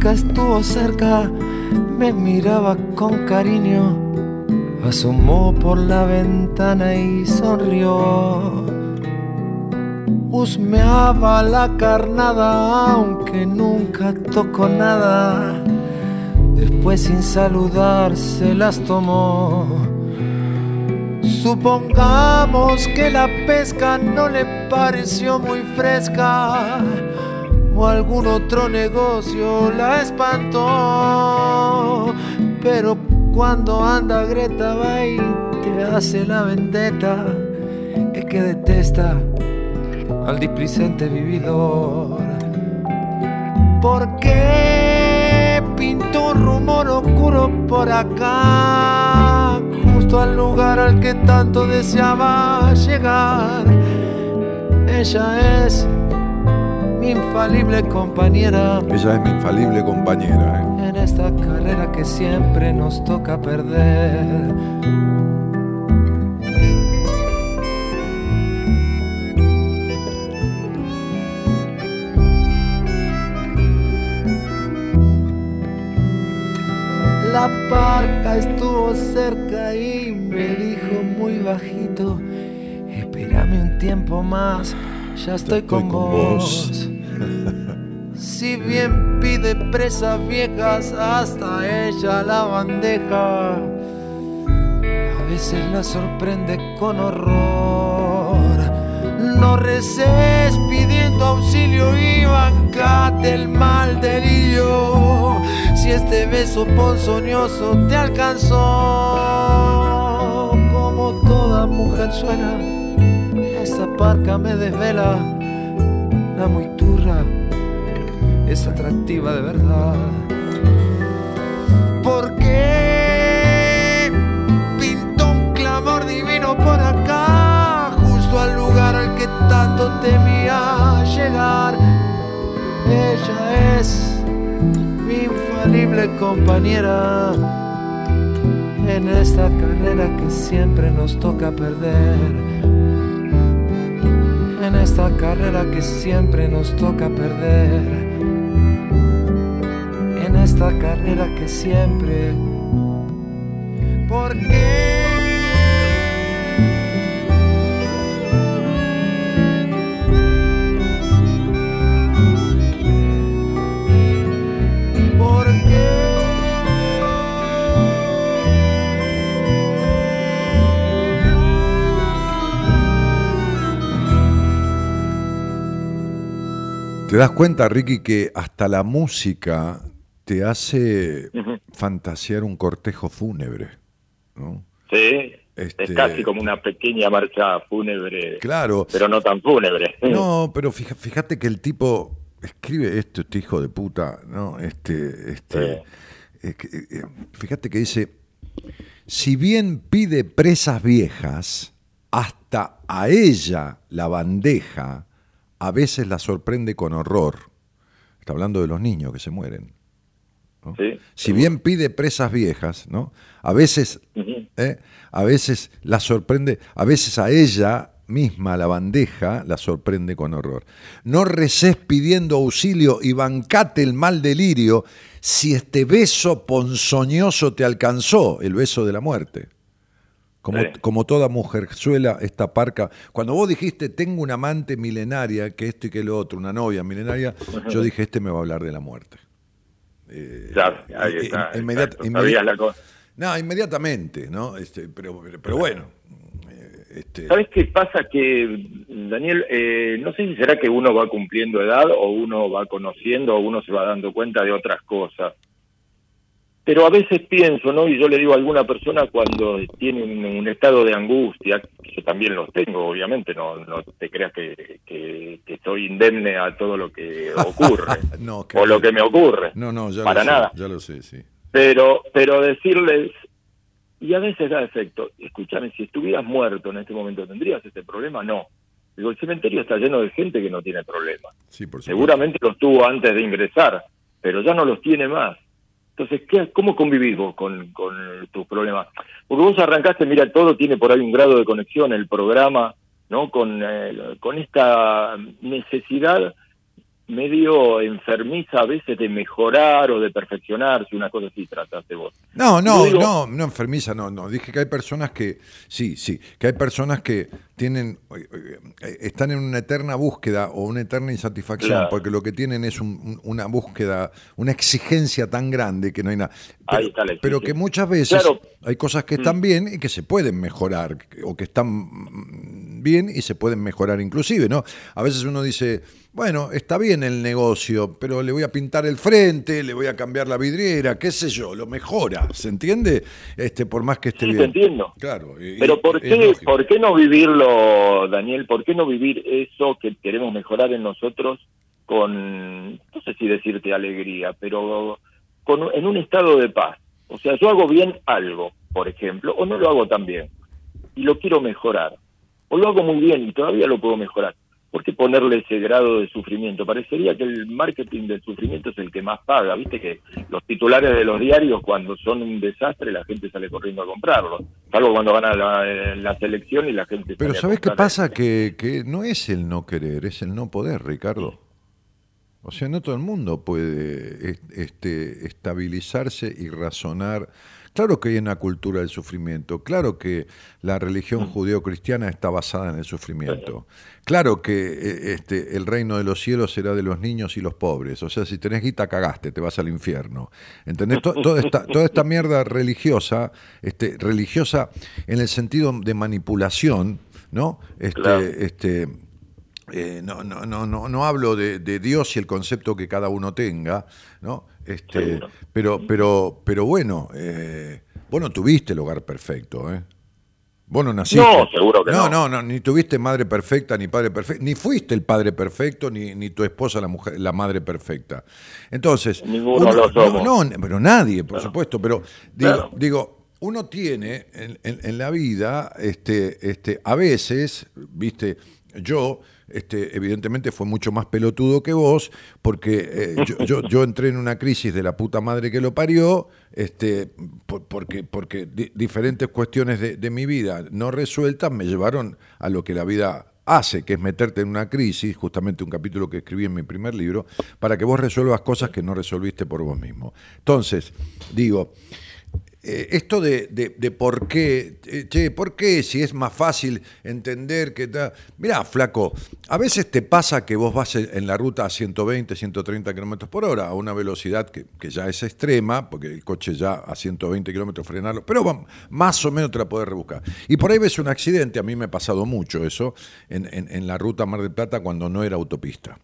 F: Estuvo cerca, me miraba con cariño, asomó por la ventana y sonrió. Husmeaba la carnada, aunque nunca tocó nada. Después sin saludar se las tomó. Supongamos que la pesca no le pareció muy fresca o algún otro negocio la espantó. Pero cuando anda Greta va y te hace la vendetta, es que detesta al displicente vividor. ¿Por qué pintó un rumor oscuro por acá? Justo al lugar al que tanto deseaba llegar. Ella es mi infalible compañera
B: Ella es mi infalible compañera. ¿eh?
F: en esta carrera que siempre nos toca perder. La parca estuvo cerca y me dijo muy bajito, espérame un tiempo más, ya estoy, con, vos. Si bien pide presas viejas, hasta ella la bandeja. A veces la sorprende con horror. No reces pidiendo auxilio y bancate el mal delirio. Si este beso ponzoñoso te alcanzó, como toda mujer suena, esta parca me desvela. La muy turra es atractiva de verdad. Porque pintó un clamor divino por acá, justo al lugar al que tanto temía llegar. Ella es mi infalible compañera en esta carrera que siempre nos toca perder. En esta carrera que siempre nos toca perder en esta carrera que siempre. ¿Por qué?
B: ¿Te das cuenta, Ricky, que hasta la música te hace fantasear un cortejo fúnebre? ¿no?
E: Sí,
B: Este-
E: es casi como una pequeña marcha fúnebre,
B: Claro.
E: pero no tan fúnebre.
B: No, pero fíjate que el tipo escribe esto, este hijo de puta, ¿no? Este, este, eh, eh, fíjate que dice, si bien pide presas viejas, hasta a ella la bandeja a veces la sorprende con horror. Está hablando de los niños que se mueren. ¿no?
E: Sí.
B: Si bien pide presas viejas, ¿no? A veces. ¿eh? a veces la sorprende, a veces a ella misma la bandeja la sorprende con horror. No reces pidiendo auxilio y bancate el mal delirio si este beso ponzoñoso te alcanzó, el beso de la muerte. Como,
E: Sí.
B: como toda mujerzuela, esta parca. Cuando vos dijiste, tengo una amante milenaria, que esto y que lo otro, una novia milenaria, yo dije, este me va a hablar de la muerte. Eh,
E: Claro, ahí
B: eh,
E: está.
B: eh,
E: la cosa.
B: No, inmediatamente, ¿no? Este, pero, pero, pero bueno. eh, Este,
E: ¿Sabes qué pasa? Que, Daniel, eh, no sé si será que uno va cumpliendo edad o uno va conociendo o uno se va dando cuenta de otras cosas. Pero a veces pienso, ¿no? Y yo le digo a alguna persona cuando tiene un, un estado de angustia, yo también los tengo, obviamente, no, no te creas que, que, que estoy indemne a todo lo que ocurre
B: no,
E: o lo que me ocurre.
B: No, no, ya
E: para
B: lo sé,
E: nada.
B: ya lo sé, sí.
E: pero pero decirles y a veces da efecto escúchame si estuvieras muerto en este momento tendrías este problema no digo el cementerio está lleno de gente que no tiene problema
B: Sí, por supuesto.
E: seguramente los tuvo antes de ingresar pero ya no los tiene más entonces ¿qué, cómo convivís vos con, tus problemas porque vos arrancaste mira todo tiene por ahí un grado de conexión el programa no con eh, con esta necesidad medio enfermiza a veces de mejorar o de perfeccionarse, una cosa así trataste vos.
B: No, no,
E: digo-
B: no, no enfermiza, no, no. Dije que hay personas que, sí, sí, que hay personas que tienen, eh, eh, están en una eterna búsqueda o una eterna insatisfacción,
E: Claro.
B: porque lo que tienen es un- un- una búsqueda, una exigencia tan grande que no hay nada. Pero,
E: Ahí está la
B: pero que muchas veces
E: Claro. Mm.
B: hay cosas que están bien y que se pueden mejorar, o que están mm, bien y se pueden mejorar inclusive, ¿no? A veces uno dice, bueno, está bien el negocio, pero le voy a pintar el frente, le voy a cambiar la vidriera, qué sé yo, lo mejora, ¿se entiende? Este, por más que esté
E: Sí, te
B: bien.
E: entiendo.
B: Claro. y-
E: Pero ¿por qué. ¿por qué no vivirlo, Daniel? ¿Por qué no vivir eso que queremos mejorar en nosotros con, no sé si decirte alegría, pero con, en un estado de paz? O sea, yo hago bien algo, por ejemplo, o no lo hago tan bien, y lo quiero mejorar. O lo hago muy bien y todavía lo puedo mejorar. ¿Por qué ponerle ese grado de sufrimiento? Parecería que el marketing del sufrimiento es el que más paga. Viste que los titulares de los diarios, cuando son un desastre, la gente sale corriendo a comprarlos. Salvo cuando van a la, la selección y la gente
B: Pero
E: sale a
B: ¿sabes qué pasa? Que, que no es el no querer, es el no poder, Ricardo. O sea, no todo el mundo puede es- este, estabilizarse y razonar. Claro que hay una cultura del sufrimiento, claro que la religión judeo-cristiana está basada en el sufrimiento, claro que eh, este, el reino de los cielos será de los niños y los pobres, o sea, si tenés guita cagaste, te vas al infierno. ¿Entendés? To- toda, esta, toda esta mierda religiosa, este, religiosa en el sentido de manipulación, ¿no? Este,
E: Claro.
B: este, eh, no, no, no, no, no hablo de, de Dios y el concepto que cada uno tenga, ¿no? Este,
E: Seguro.
B: pero, pero, pero bueno, eh, vos no tuviste el hogar perfecto, ¿eh? Vos no naciste.
E: No, seguro que
B: no.
E: no.
B: No, ni tuviste madre perfecta, ni padre perfecto, ni fuiste el padre perfecto, ni, ni tu esposa la mujer, la madre perfecta. Entonces,
E: Ninguno lo somos.
B: No, no, pero nadie, por supuesto, pero digo,
E: Claro.
B: digo, uno tiene en, en- en la vida, este, este, a veces, viste, yo, este, evidentemente fue mucho más pelotudo que vos, porque eh, yo, entré en una crisis de la puta madre que lo parió, este, por- porque, porque di- diferentes cuestiones de, de mi vida no resueltas me llevaron a lo que la vida hace, que es meterte en una crisis, justamente un capítulo que escribí en mi primer libro, para que vos resuelvas cosas que no resolviste por vos mismo. Entonces, digo, eh, esto de, de- por qué, eh, che, ¿por qué si es más fácil entender que... ta- Mirá, flaco, a veces te pasa que vos vas en la ruta a 120, 130 kilómetros por hora, a una velocidad que, que ya es extrema, porque el coche ya a 120 kilómetros frenarlo, pero más o menos te la podés rebuscar. Y por ahí ves un accidente, a mí me ha pasado mucho eso, en- en la ruta Mar del Plata cuando no era autopista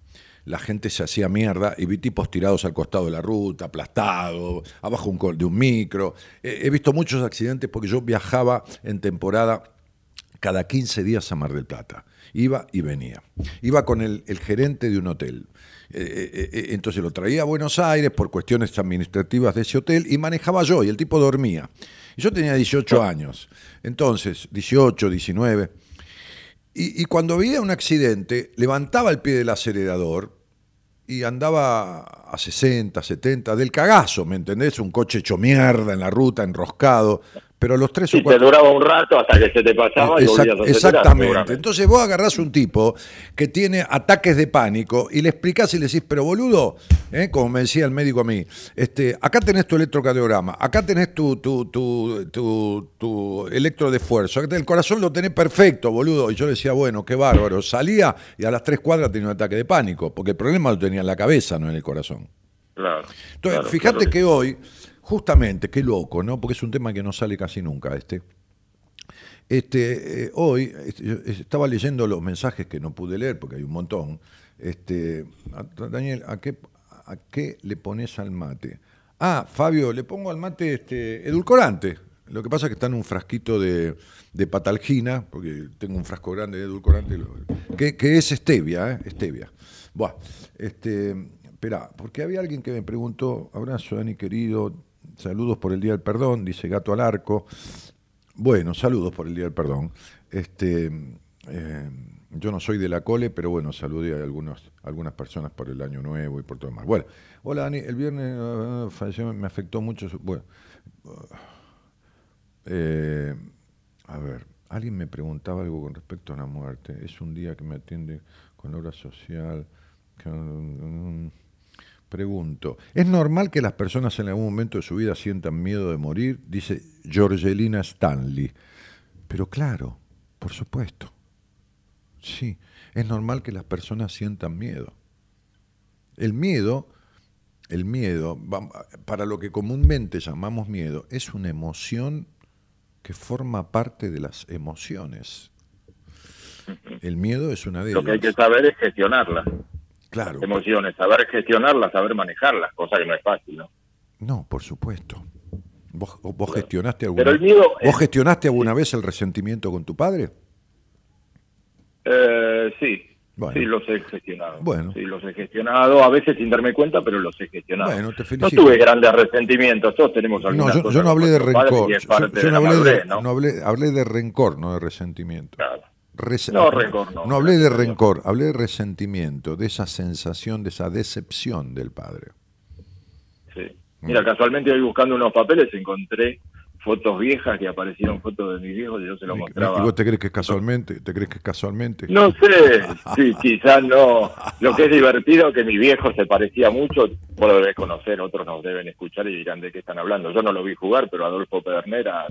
B: la gente se hacía mierda y vi tipos tirados al costado de la ruta, aplastados, abajo un de un micro. He visto muchos accidentes porque yo viajaba en temporada cada 15 días a Mar del Plata. Iba y venía. Iba con el, el gerente de un hotel. Eh, eh, eh, entonces lo traía a Buenos Aires por cuestiones administrativas de ese hotel y manejaba yo y el tipo dormía. Y yo tenía 18 años. Entonces, 18, 19. Y, cuando veía un accidente, levantaba el pie del acelerador y andaba a 60, 70, del cagazo, ¿me entendés? Un coche hecho mierda en la ruta, enroscado. Pero los tres
E: Sí,
B: o
E: te
B: cuatro
E: duraba un rato hasta que se te pasaba y
B: Exact-
E: volvías a
B: exactamente. Entonces vos agarrás un tipo que tiene ataques de pánico y le explicás y le decís, pero boludo, ¿eh? como me decía el médico a mí, este, acá tenés tu electrocardiograma, acá tenés tu, tu, tu, tu, tu electro de esfuerzo, acá tenés- el corazón lo tenés perfecto, boludo. Y yo le decía, bueno, qué bárbaro. Salía y a las tres cuadras tenía un ataque de pánico, porque el problema lo tenía en la cabeza, no en el corazón.
E: Claro,
B: Entonces,
E: claro,
B: fíjate
E: claro
B: que hoy, justamente, qué loco, ¿no? Porque es un tema que no sale casi nunca, este. Este, eh, hoy este, yo estaba leyendo los mensajes que no pude leer, porque hay un montón. Este, Daniel, ¿a qué, ¿a qué le pones al mate? Ah, Fabio, le pongo al mate este, edulcorante. Lo que pasa es que está en un frasquito de, de patalgina, porque tengo un frasco grande de edulcorante, que, que es stevia, ¿eh? Stevia. Buah, este, espera, porque había alguien que me preguntó, abrazo Dani querido, saludos por el Día del Perdón, dice Gato al Arco. Bueno, saludos por el Día del Perdón. Este, eh, yo no soy de la cole, pero bueno, saludé a algunos, algunas personas por el Año Nuevo y por todo demás. Bueno, hola Dani, el viernes eh, falleció, me afectó mucho. Bueno, eh, a ver, alguien me preguntaba algo con respecto a la muerte. Es un día que me atiende con obra social. que- Pregunto, ¿es normal que las personas en algún momento de su vida sientan miedo de morir? Dice Georgelina Stanley. Pero claro, por supuesto. Sí, es normal que las personas sientan miedo. El miedo, el miedo, para lo que comúnmente llamamos miedo, es una emoción que forma parte de las emociones. El miedo es una de
E: Lo que hay
B: ellas.
E: que saber es gestionarlas,
B: Claro.
E: emociones, saber gestionarlas, saber manejarlas, cosa que no es fácil, ¿no?
B: No, por supuesto. ¿Vos, vos gestionaste alguna,
E: Pero el miedo
B: ¿vos
E: es-
B: gestionaste alguna vez el resentimiento con tu padre?
E: Eh, sí,
B: Bueno.
E: sí los he gestionado.
B: Bueno.
E: Sí, los he gestionado, a veces sin darme cuenta, pero los he gestionado.
B: Bueno, te
E: no tuve grandes resentimientos, todos tenemos
B: No,
E: algunas
B: yo,
E: cosas
B: yo no hablé de rencor. Yo, no hablé de,
E: ¿no?
B: no hablé, hablé de rencor, no de resentimiento.
E: Claro. No, rencor no.
B: No hablé de rencor, hablé de resentimiento, de esa sensación, de esa decepción del padre.
E: Sí. Mira, casualmente hoy buscando unos papeles encontré fotos viejas que aparecieron fotos de mis viejos y yo se lo
B: ¿Y,
E: mostraba.
B: y vos te crees que es casualmente? ¿Te crees que es casualmente?
E: No sé, sí, quizás no. Lo que es divertido que mi viejo se parecía mucho, vos lo debes conocer, otros nos deben escuchar y dirán de qué están hablando. Yo no lo vi jugar, pero Adolfo Pedernera,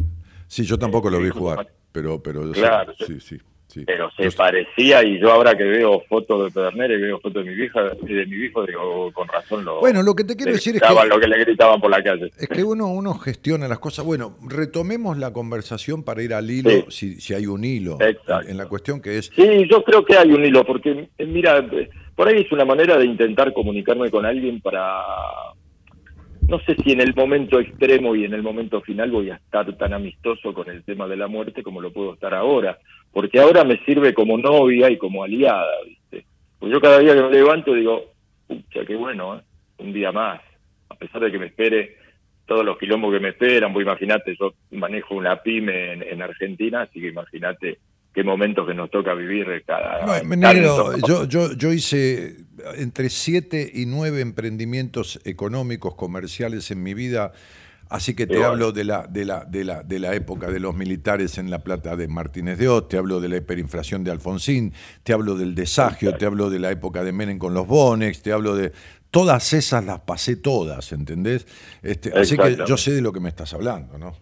B: Sí, yo tampoco lo vi
E: sí,
B: jugar, pero, pero yo sé-
E: Claro,
B: sí, sí, sí.
E: pero se parecía y yo ahora que veo fotos de Pedernera y veo fotos de mi vieja y de mi viejo, digo, con razón lo,
B: Bueno, lo que te quiero decir es que
E: lo que le gritaban por la calle.
B: Es que uno, uno gestiona las cosas. Bueno, retomemos la conversación para ir al hilo,
E: Sí.
B: si, si hay un hilo,
E: Exacto.
B: en, en la cuestión que es...
E: Sí, yo creo que hay un hilo, porque eh, mira, eh, por ahí es una manera de intentar comunicarme con alguien para, no sé si en el momento extremo y en el momento final voy a estar tan amistoso con el tema de la muerte como lo puedo estar ahora, porque ahora me sirve como novia y como aliada, ¿viste? Pues yo cada día que me levanto digo, pucha, qué bueno, ¿eh? un día más, a pesar de que me espere todos los quilombos que me esperan, pues imagínate, yo manejo una pyme en, en Argentina, así que imagínate qué momentos que nos toca vivir cada
B: No, yo, yo, yo hice entre siete y nueve emprendimientos económicos, comerciales en mi vida, así que te
E: Igual.
B: hablo de la, de, la, de, la, de la época de los militares en La Plata de Martínez de Oz, te hablo de la hiperinflación de Alfonsín, te hablo del desagio, te hablo de la época de Menem con los Bonex, te hablo de... Todas esas las pasé todas, ¿entendés? Este, así que yo sé de lo que me estás hablando, ¿no?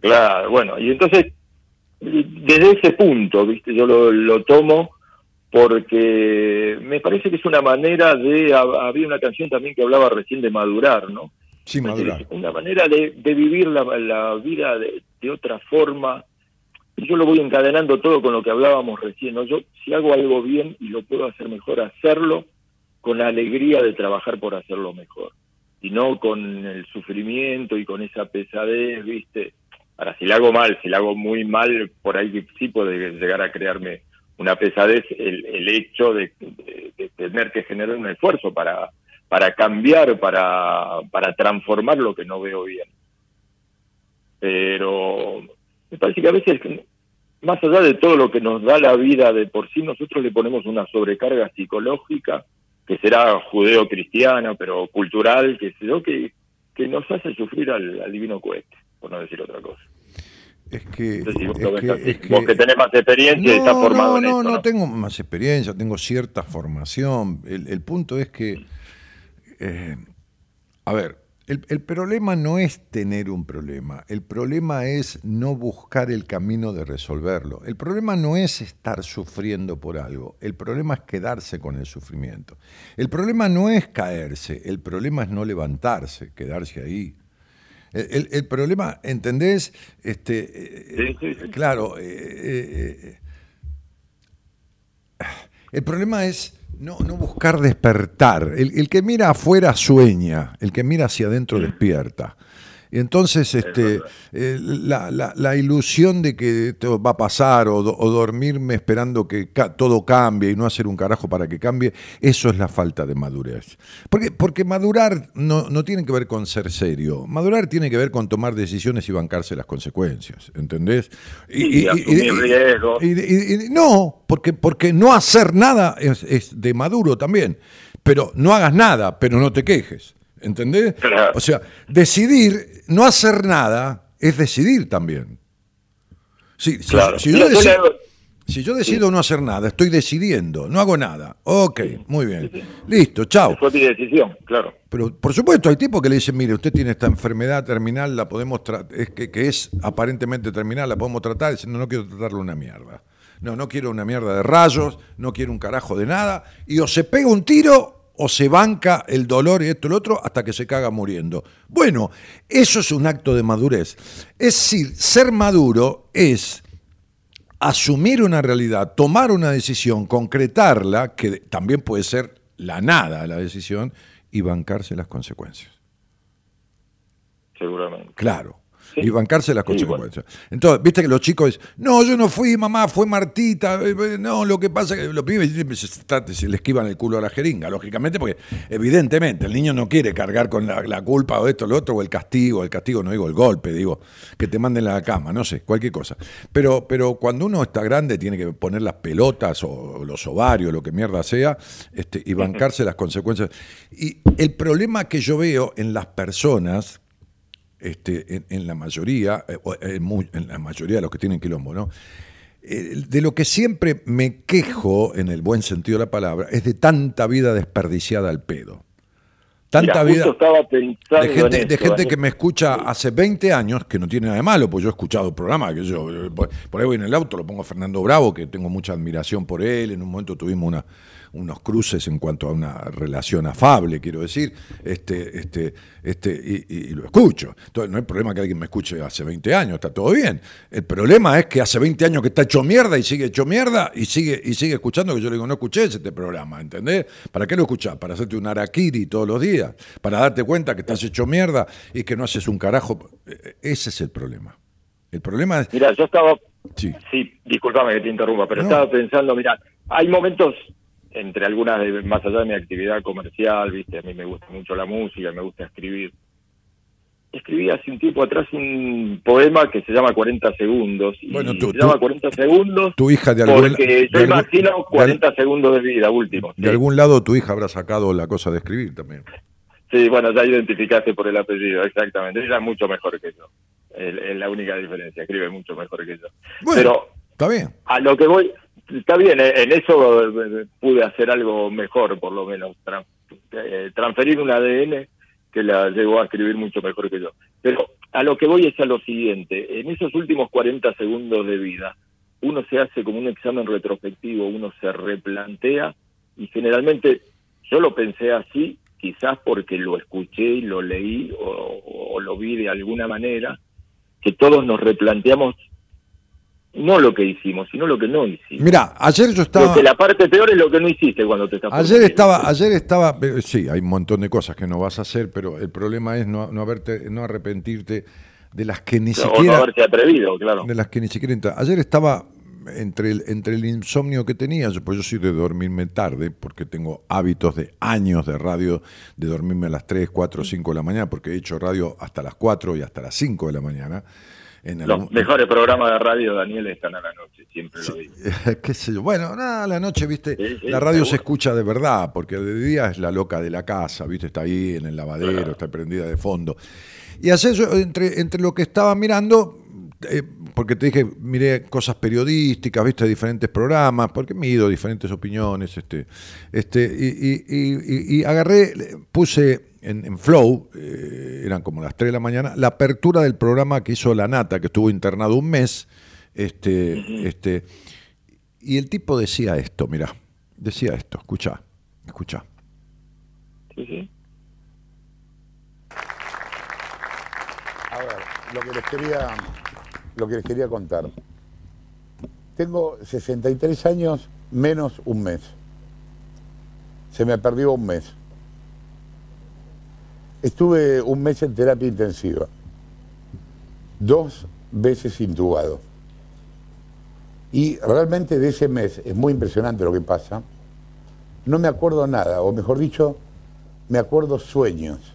E: Claro, bueno, y entonces, desde ese punto, viste, yo lo, lo tomo porque me parece que es una manera de, hab- había una canción también que hablaba recién de madurar, ¿no?
B: Sí, madurar.
E: Una manera de, de vivir la, la vida de, de otra forma. Y yo lo voy encadenando todo con lo que hablábamos recién, ¿no? Yo, si hago algo bien y lo puedo hacer mejor, hacerlo con la alegría de trabajar por hacerlo mejor. Y no con el sufrimiento y con esa pesadez, ¿viste? Ahora, si la hago mal, si la hago muy mal, por ahí sí puede llegar a crearme una pesadez el, el hecho de, de- de tener que generar un esfuerzo para, para cambiar, para, para transformar lo que no veo bien. Pero me parece que a veces, más allá de todo lo que nos da la vida de por sí, nosotros le ponemos una sobrecarga psicológica, que será judeo-cristiana, pero cultural, que que, que nos hace sufrir al, al divino cohete, por no decir otra cosa.
B: Es que,
E: No si vos
B: es que-
E: así.
B: es que-
E: Vos que tenés más experiencia y estás formado
B: no,
E: en
B: no,
E: esto,
B: no
E: ¿no?
B: tengo más experiencia, tengo cierta formación. El, el punto es que, eh, a ver, el, el problema no es tener un problema, el problema es no buscar el camino de resolverlo. El problema no es estar sufriendo por algo, el problema es quedarse con el sufrimiento. El problema no es caerse, el problema es no levantarse, quedarse ahí. El, el- el problema, ¿entendés? Este, eh,
E: Sí, sí, sí.
B: Claro, eh, eh, eh, el problema es no, no buscar despertar. El, el que mira afuera sueña, el que mira hacia adentro despierta. Y entonces este, eh, la, la- la ilusión de que esto va a pasar o, do- o dormirme esperando que ca- todo cambie y no hacer un carajo para que cambie, eso es la falta de madurez. Porque, porque madurar no, no tiene que ver con ser serio, madurar tiene que ver con tomar decisiones y bancarse las consecuencias, ¿entendés?
E: Y asumir riesgos.
B: y- y- y- no, porque, porque no hacer nada es, es de maduro también. Pero no hagas nada, pero no te quejes. ¿Entendés?
E: Claro.
B: O sea, decidir, no hacer nada, es decidir también. Sí, si,
E: Claro.
B: si yo, si decido no hacer nada, estoy decidiendo, no hago nada. Ok, muy bien. Listo, chao.
E: Fue mi decisión, claro.
B: Pero por supuesto hay tipos que le dicen, mire, usted tiene esta enfermedad terminal, la podemos es que, que es aparentemente terminal, la podemos tratar, y dicen, no, no quiero tratarle una mierda. No, no quiero una mierda de rayos, no quiero un carajo de nada, y o se pega un tiro o se banca el dolor y esto y lo otro hasta que se caga muriendo. Bueno, eso es un acto de madurez. Es decir, ser maduro es asumir una realidad, tomar una decisión, concretarla, que también puede ser la nada la decisión, y bancarse las consecuencias.
E: Seguramente.
B: Claro.
E: Sí.
B: Y bancarse las
E: Sí,
B: consecuencias. Entonces, viste que los chicos dicen, no, yo no fui, mamá, fue Martita. eh, eh, No, lo que pasa es que los pibes se, le esquivan el culo a la jeringa, lógicamente, porque evidentemente el niño no quiere cargar con la, la culpa o esto, lo otro, o el castigo, el castigo no digo el golpe, digo, que te manden a la cama, no sé, cualquier cosa. Pero, pero cuando uno está grande tiene que poner las pelotas o los ovarios, lo que mierda sea, este, y bancarse las consecuencias. Y el problema que yo veo en las personas este, en, en la mayoría, eh, o en, la mayoría de los que tienen quilombo, ¿no? Eh, de lo que siempre me quejo, en el buen sentido de la palabra, es de tanta vida desperdiciada al pedo. Tanta
E: Mira,
B: vida de gente,
E: en
B: de gente
E: Daniel.
B: que me escucha hace 20 años, que no tiene nada de malo, pues yo he escuchado programas, que yo, eh, por ahí voy en el auto, lo pongo a Fernando Bravo, que tengo mucha admiración por él, en un momento tuvimos una, unos cruces en cuanto a una relación afable, quiero decir, este, este, este, y, y- lo escucho. Entonces no hay problema que alguien me escuche hace 20 años, está todo bien. El problema es que hace 20 años que está hecho mierda y sigue hecho mierda y sigue, y sigue escuchando que yo le digo, no escuché este programa, ¿entendés? ¿Para qué lo escuchás? Para hacerte un araquiri todos los días, para darte cuenta que estás hecho mierda y que no haces un carajo. Eh, Ese es el problema. El problema es...
E: Mira, yo estaba,
B: Sí.
E: sí, discúlpame que te interrumpa, pero
B: No.
E: estaba pensando, mira, hay momentos entre algunas, de- más allá de mi actividad comercial, viste, a mí me gusta mucho la música, me gusta escribir. Escribí hace un tiempo atrás un poema que se llama 40 segundos. Y
B: Bueno, tú-
E: se llama
B: tú-
E: 40 segundos
B: Tu hija de algún,
E: porque yo
B: algún-
E: imagino
B: de
E: 40 segundos de vida últimos.
B: De algún lado tu hija habrá sacado la cosa de escribir también.
E: Sí, bueno, ya identificaste por el apellido, exactamente. Ella es mucho mejor que yo. Es, es la única diferencia, escribe mucho mejor que yo.
B: Bueno,
E: Pero
B: está bien.
E: a lo que voy, está bien, eh, en eso eh, pude hacer algo mejor, por lo menos, eh, transferir un ADN que la llegó a escribir mucho mejor que yo. Pero a lo que voy es a lo siguiente, en esos últimos 40 segundos de vida, uno se hace como un examen retrospectivo, uno se replantea y generalmente yo lo pensé así, quizás porque lo escuché y lo leí o, o lo vi de alguna manera, que todos nos replanteamos no lo que hicimos, sino lo que no hicimos.
B: Mira, ayer yo estaba...
E: Porque la parte peor es lo que no hiciste cuando te estás
B: Ayer estaba, ayer estaba, eh, sí, hay un montón de cosas que no vas a hacer, pero el problema es no, no haberte, no arrepentirte de las que ni
E: O no
B: siquiera,
E: haberse atrevido, claro.
B: de las que ni siquiera Ayer estaba entre el, entre el insomnio que tenía, yo- pues yo soy de dormirme tarde, porque tengo hábitos de años de radio, de dormirme a las 3, 4, 5 de la mañana, porque he hecho radio hasta las 4 y hasta las 5 de la mañana. En
E: Los mejores programas de radio, Daniel, están a la noche, siempre lo digo.
B: qué sé yo. Bueno, nada, a la noche, viste,
E: Sí, sí,
B: la radio se escucha de verdad, porque de día es la loca de la casa, viste, está ahí en el lavadero,
E: Claro.
B: está prendida de fondo. Y yo, entre, entre lo que estaba mirando, eh, porque te dije, miré cosas periodísticas, viste diferentes programas, porque mido diferentes opiniones, este, este, y, y- y- y- y agarré, puse en, en Flow, eh, eran como las 3 de la mañana, la apertura del programa que hizo La Nata, que estuvo internado un mes, este, este, y el tipo decía esto, mirá, decía esto, escucha, escucha.
E: Sí, sí.
G: A ver, lo que les quería, lo que les quería contar. Tengo 63 años menos un mes. Se me perdió un mes. Estuve un mes en terapia intensiva. Dos veces intubado. Y realmente de ese mes, es muy impresionante lo que pasa, no me acuerdo nada, o mejor dicho, me acuerdo sueños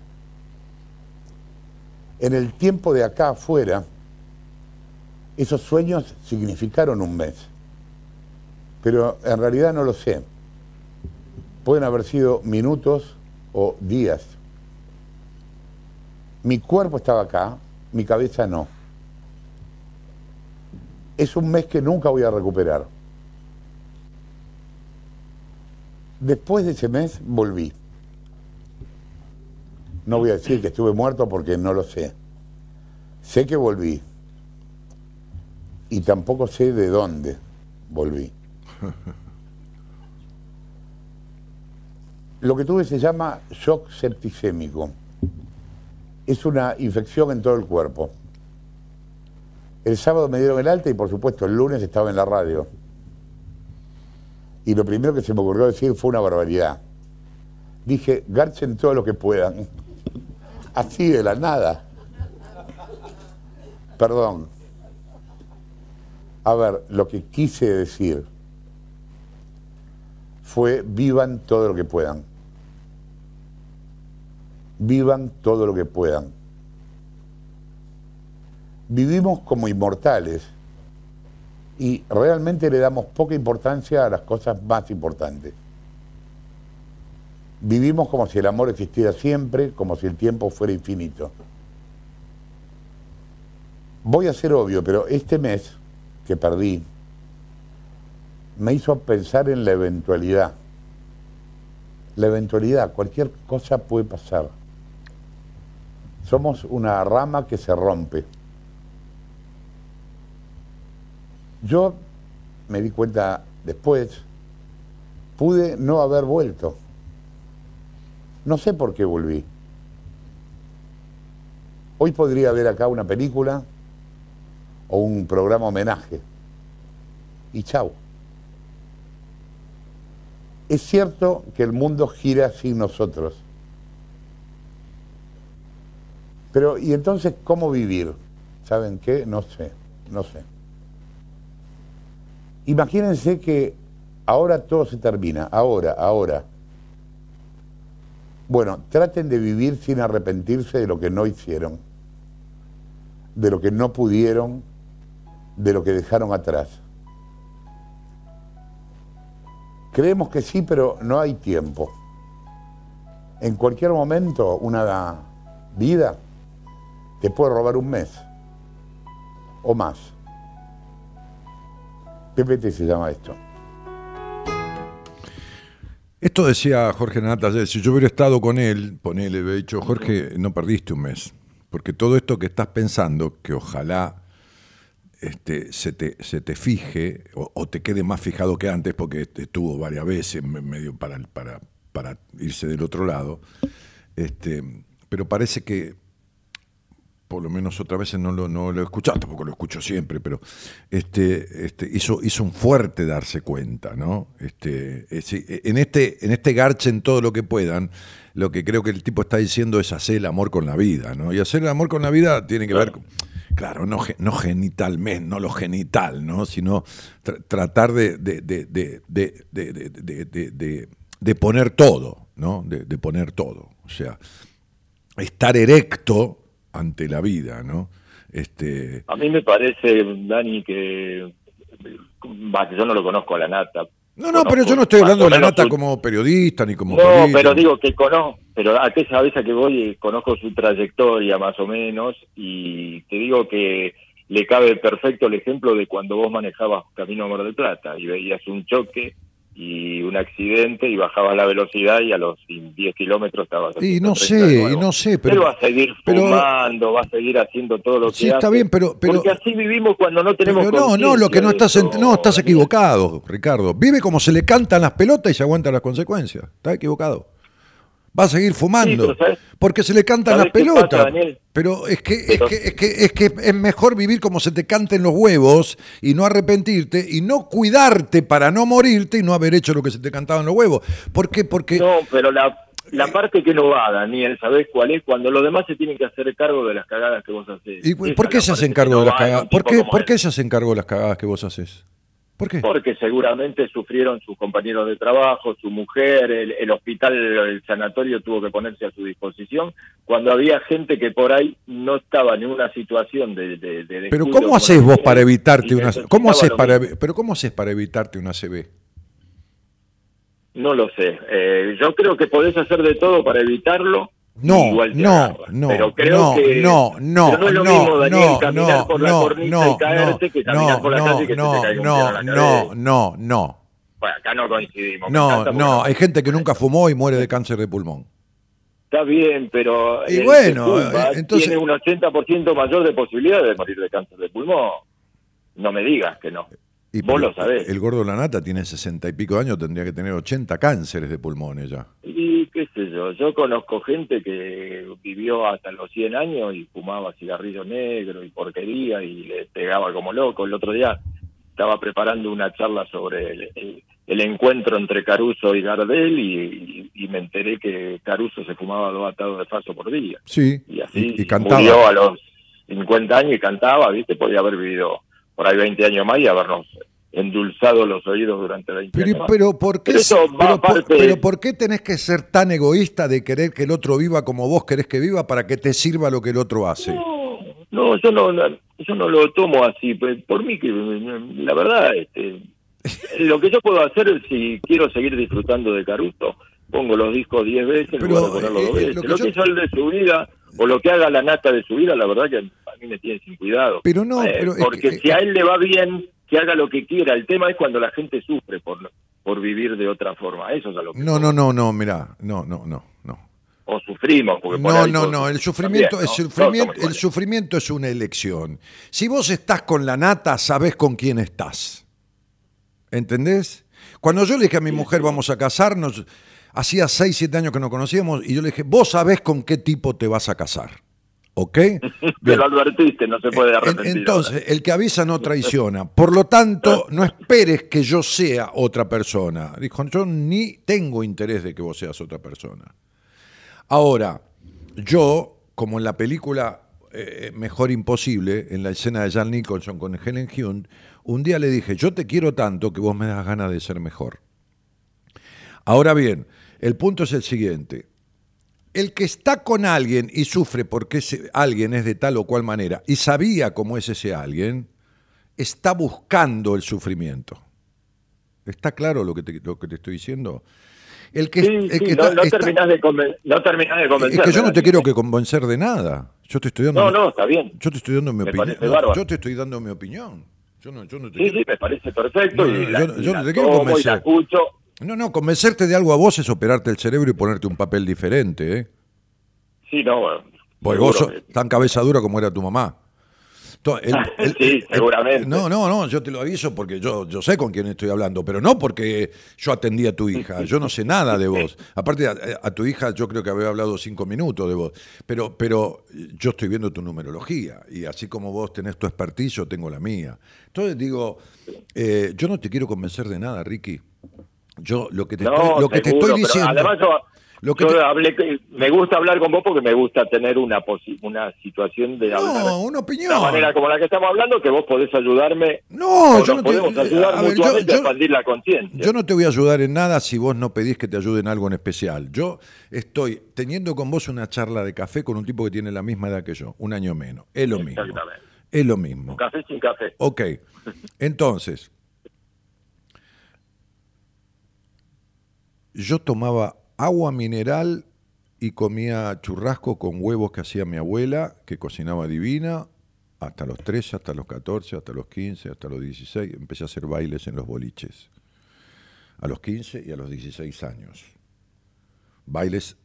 G: en el tiempo de acá afuera, esos sueños significaron un mes. Pero en realidad no lo sé. Pueden haber sido minutos o días. Mi cuerpo estaba acá, mi cabeza no. Es un mes que nunca voy a recuperar. Después de ese mes volví. No voy a decir que estuve muerto porque no lo sé. Sé que volví. Y tampoco sé de dónde volví. Lo que tuve se llama shock septicémico. Es una infección en todo el cuerpo. El sábado me dieron el alta y por supuesto el lunes estaba en la radio. Y lo primero que se me ocurrió decir fue una barbaridad. Dije, garchen todo lo que puedan. Así de la nada. Perdón. A ver, lo que quise decir fue vivan todo lo que puedan. Vivan todo lo que puedan. Vivimos como inmortales y realmente le damos poca importancia a las cosas más importantes. Vivimos como si el amor existiera siempre, como si el tiempo fuera infinito. Voy a ser obvio, pero este mes que perdí me hizo pensar en la eventualidad. La eventualidad, cualquier cosa puede pasar. Somos una rama que se rompe. Yo me di cuenta después, pude no haber vuelto. No sé por qué volví. Hoy podría haber acá una película o un programa homenaje. Y chau. Es cierto que el mundo gira sin nosotros. Pero, ¿y entonces cómo vivir? ¿Saben qué? No sé, no sé. Imagínense que ahora todo se termina, ahora, ahora. Bueno, traten de vivir sin arrepentirse de lo que no hicieron, de lo que no pudieron, de lo que dejaron atrás. Creemos que sí, pero no hay tiempo. En cualquier momento, una vida te puede robar un mes o más. PPT se llama esto.
B: Esto decía Jorge Nata ayer, si yo hubiera estado con él, ponele, hubiera dicho, Jorge, no perdiste un mes, porque todo esto que estás pensando, que ojalá este, se, te, se te fije o, o te quede más fijado que antes, porque estuvo varias veces me- medio para, para, para irse del otro lado, este, pero parece que por lo menos otras veces no lo, no lo he escuchado, tampoco lo escucho siempre, pero este, este, hizo, hizo un fuerte darse cuenta, ¿no? Este, es en, este, en este garche en todo lo que puedan, lo que creo que el tipo está diciendo es hacer el amor con la vida, ¿no? Y hacer el amor con la vida tiene que ver con, claro, no, no genitalmente, no lo genital, ¿no? Sino tra- tratar de, de, de, de, de, de- de- de- de- de- de poner todo, ¿no? De, de poner todo. O sea, estar erecto ante la vida, ¿no? Este,
E: A mí me parece, Dani, que, que yo no lo conozco a la nata.
B: no, no, pero yo no estoy
E: Conozco
B: hablando de la nata
E: su-
B: como periodista ni como
E: No,
B: político.
E: pero digo que conozco, pero a esa vez a que voy eh, conozco su trayectoria más o menos y te digo que le cabe perfecto el ejemplo de cuando vos manejabas Camino a Mar del Plata y veías un choque y un accidente y bajabas la velocidad y a los 10 kilómetros estabas
B: Y no
E: 30
B: sé, y no sé,
E: Él
B: pero...
E: va a seguir
B: pero-
E: fumando, va a seguir haciendo todo lo que
B: Sí, está bien, pero- pero-
E: Porque así vivimos cuando no tenemos
B: Pero no, no, lo que no estás, en- no, estás equivocado, Ricardo. Vive como se le cantan las pelotas y se aguanta las consecuencias. Está equivocado. Va a seguir fumando.
E: Sí, pero ¿sabes?
B: porque se le cantan
E: ¿Sabes
B: las pelotas. Pero es que, es, que, es, que, es que es mejor vivir como se te canten los huevos y no arrepentirte y no cuidarte para no morirte y no haber hecho lo que se te cantaban los huevos. ¿Por qué? Porque
E: No, pero la, la parte que no va, Daniel, ¿sabés cuál es? Cuando los demás se tienen que hacer cargo de las cagadas que vos haces.
B: ¿Y por qué se hacen cargo de las cagadas? ¿Por qué,
E: como
B: ¿Por
E: él.
B: qué se hacen cargo de las cagadas que vos haces? ¿Por qué?
E: Porque seguramente sufrieron sus compañeros de trabajo, su mujer, el, el hospital, el sanatorio tuvo que ponerse a su disposición, cuando había gente que por ahí no estaba en una situación de... de, de
B: Pero ¿cómo haces vos para evitarte una ¿Cómo haces para pero cómo haces para evitarte una CB?
E: No lo sé. Eh, yo creo que podés hacer de todo para evitarlo.
B: No,
E: igual te
B: no,
E: agarra.
B: no,
E: Pero creo
B: no,
E: que
B: no, no,
E: pero no es lo
B: no,
E: mismo, Daniel,
B: no,
E: caminar
B: no,
E: por la cornisa y que caminar
B: no,
E: por la
B: no,
E: calle y que se te
B: no,
E: caiga un
B: no,
E: la
B: no,
E: cabeza.
B: no, no,
E: Bueno, acá no coincidimos.
B: no, no, hay gente que nunca fumó y muere de cáncer de pulmón.
E: Está bien, pero
B: Y
E: el
B: bueno,
E: que fuma
B: eh, entonces-
E: tiene un 80% mayor de posibilidades de morir de cáncer de pulmón. No me digas que no.
B: Y
E: Vos lo sabés.
B: El gordo Lanata tiene sesenta y pico de años, tendría que tener 80 cánceres de pulmones ya.
E: Y qué sé yo, yo conozco gente que vivió hasta los 100 años y fumaba cigarrillo negro y porquería y le pegaba como loco. El otro día estaba preparando una charla sobre el, el- el encuentro entre Caruso y Gardel y, y- y me enteré que Caruso se fumaba dos atados de faso por día.
B: Sí,
E: Y así
B: y cantaba.
E: murió a los 50 años y cantaba, ¿viste? Podía haber vivido por ahí 20 años más y habernos endulzado los oídos durante 20
B: Pero,
E: años más.
B: pero, ¿por qué,
E: Pero eso va
B: pero, por,
E: aparte-
B: pero ¿por qué tenés que ser tan egoísta de querer que el otro viva como vos querés que viva para que te sirva lo que el otro hace?
E: No, no, yo no, yo no lo tomo así. pues, Por mí que la verdad, este, lo que yo puedo hacer es si quiero seguir disfrutando de Caruso, pongo los discos 10 veces
B: Pero,
E: lugar de ponerlos
B: eh,
E: dos
B: eh,
E: veces.
B: lo
E: Lo
B: que
E: que,
B: yo-
E: hizo él de su vida o lo que haga la nata de su vida, la verdad que a mí me tiene sin cuidado.
B: Pero no,
E: Eh,
B: pero es
E: porque
B: que-
E: si a él le va bien, que haga lo que quiera. El tema es cuando la gente sufre por por vivir de otra forma. Eso es a lo que
B: No, no, no, no, mirá, no, no, no, no.
E: o sufrimos porque por
B: No, no, no, el sufrimiento,
E: también,
B: el,
E: ¿no? Todos
B: sufrimiento, el sufrimiento es una elección. Si vos estás con la nata, sabés con quién estás. ¿Entendés? Cuando yo le dije a mi mujer, vamos a casarnos, hacía 6, 7 años que nos conocíamos, y yo le dije, vos sabés con qué tipo te vas a casar. ¿Ok? Bien.
E: Pero advertiste, no se puede
B: En-
E: arrepentir.
B: Entonces, el que avisa no traiciona. Por lo tanto, no esperes que yo sea otra persona. Dijo, yo ni tengo interés de que vos seas otra persona. Ahora, yo, como en la película eh, Mejor Imposible, en la escena de Jan Nicholson con Helen Hunt, un día le dije, yo te quiero tanto que vos me das ganas de ser mejor. Ahora bien, el punto es el siguiente. El que está con alguien y sufre porque ese alguien es de tal o cual manera y sabía cómo es ese alguien, está buscando el sufrimiento. ¿Está claro lo que te, lo que te estoy diciendo? El que,
E: Sí,
B: el
E: sí,
B: que
E: no,
B: está-
E: no
B: está-
E: terminás de conven- no terminás de
B: es
E: convencerme.
B: que yo no te quiero que convencer de nada. Yo te estoy dando,
E: No,
B: mi-
E: no, está bien.
B: yo te estoy dando mi opinión.
E: bárbaro.
B: Yo te estoy dando mi opinión. Yo no, yo no te
E: Sí,
B: quiero-
E: sí, me parece perfecto.
B: No,
E: y
B: no,
E: la,
B: yo-
E: y la
B: no te quiero
E: tomo y
B: convencer.
E: la escucho.
B: No, no, convencerte de algo a vos es operarte el cerebro y ponerte un papel diferente, ¿eh?
E: Sí, no, bueno,
B: Porque vos sos tan cabeza dura como era tu mamá. To- el- el-
E: Sí,
B: el-
E: seguramente.
B: No, no, no, yo te lo aviso porque yo, yo sé con quién estoy hablando, pero no porque yo atendí a tu hija. Yo no sé nada de vos. Aparte, a, a tu hija yo creo que había hablado cinco minutos de vos. Pero, pero yo estoy viendo tu numerología y así como vos tenés tu expertise, yo tengo la mía. Entonces digo, eh, yo no te quiero convencer de nada, Ricky. Yo lo que te
E: No,
B: estoy, lo que te
E: seguro,
B: estoy
E: pero
B: diciendo.
E: Además, yo,
B: Lo que
E: yo
B: te-
E: hablé, me gusta hablar con vos porque me gusta tener una posi- una situación de hablar
B: no, una
E: de
B: opinión.
E: una manera como la que estamos hablando, que vos podés ayudarme.
B: No, yo no te-
E: podemos ayudar
B: a ver, yo-
E: mutuamente
B: yo-
E: a expandir la conciencia.
B: Yo no te voy a ayudar en nada si vos no pedís que te ayude en algo en especial. Yo estoy teniendo con vos una charla de café con un tipo que tiene la misma edad que yo, un año menos. Es lo mismo.
E: Exactamente.
B: Es lo mismo.
E: Café sin café.
B: Ok. Entonces, yo tomaba agua mineral y comía churrasco con huevos que hacía mi abuela, que cocinaba divina, hasta los 13, hasta los 14, hasta los 15, hasta los 16. Empecé a hacer bailes en los boliches. A los 15 y a los 16 años. Bailes,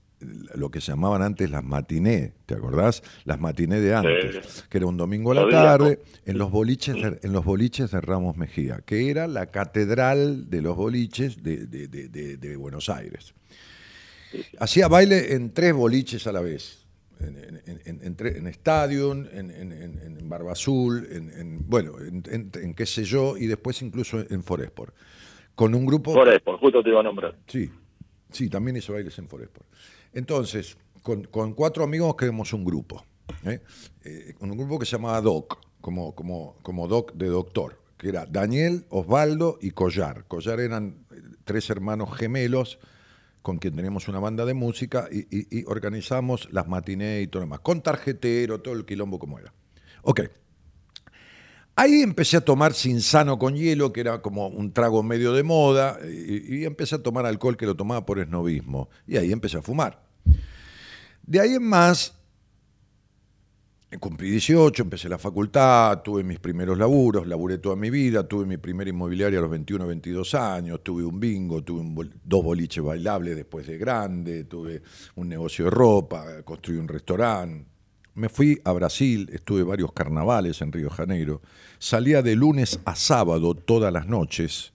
B: lo que se llamaban antes las matiné, ¿te acordás? Las matiné de antes, que era un domingo a la tarde en los boliches de, en los boliches de Ramos Mejía, que era la catedral de los boliches de, Buenos Aires. Hacía baile en tres boliches a la vez. En, en, en, en Stadium, Barba Azul, en, en- bueno, en, qué sé yo, y después incluso en Foresport. Con un grupo.
E: Por eso, justo te iba a nombrar.
B: Sí, sí, también hizo bailes en Foresport. Entonces, con, cuatro amigos creamos un grupo. ¿eh? Eh, un grupo que se llamaba Doc, como, Doc de doctor, que era Daniel, Osvaldo y Collar. Collar eran eh, tres hermanos gemelos con quien teníamos una banda de música y organizamos las matinés y todo lo demás, con tarjetero, todo el quilombo como era. Ok. Ahí empecé a tomar Sinsano con hielo, que era como un trago medio de moda, y, y empecé a tomar alcohol que lo tomaba por esnovismo. Y ahí empecé a fumar. De ahí en más, cumplí 18, empecé la facultad, tuve mis primeros laburos, laburé toda mi vida, tuve mi primera inmobiliaria a los 21, 22 años, tuve un bingo, tuve un dos boliches bailables después de grande, tuve un negocio de ropa, construí un restaurante. Me fui a Brasil, estuve varios carnavales en Río Janeiro, salía de lunes a sábado todas las noches,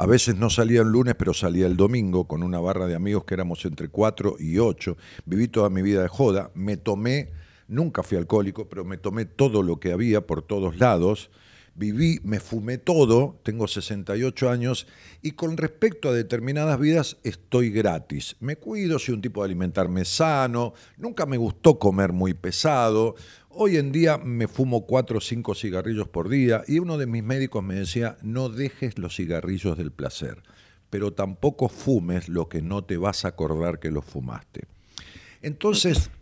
B: a veces no salía el lunes, pero salía el domingo con una barra de amigos que éramos entre 4 y 8. Viví toda mi vida de joda. Me tomé, nunca fui alcohólico, pero me tomé todo lo que había por todos lados. Viví, me fumé todo, tengo 68 años y con respecto a determinadas vidas estoy gratis. Me cuido, soy un tipo de alimentarme sano, nunca me gustó comer muy pesado. Hoy en día me fumo cuatro o cinco cigarrillos por día y uno de mis médicos me decía, no dejes los cigarrillos del placer, pero tampoco fumes lo que no te vas a acordar que lo fumaste. Entonces,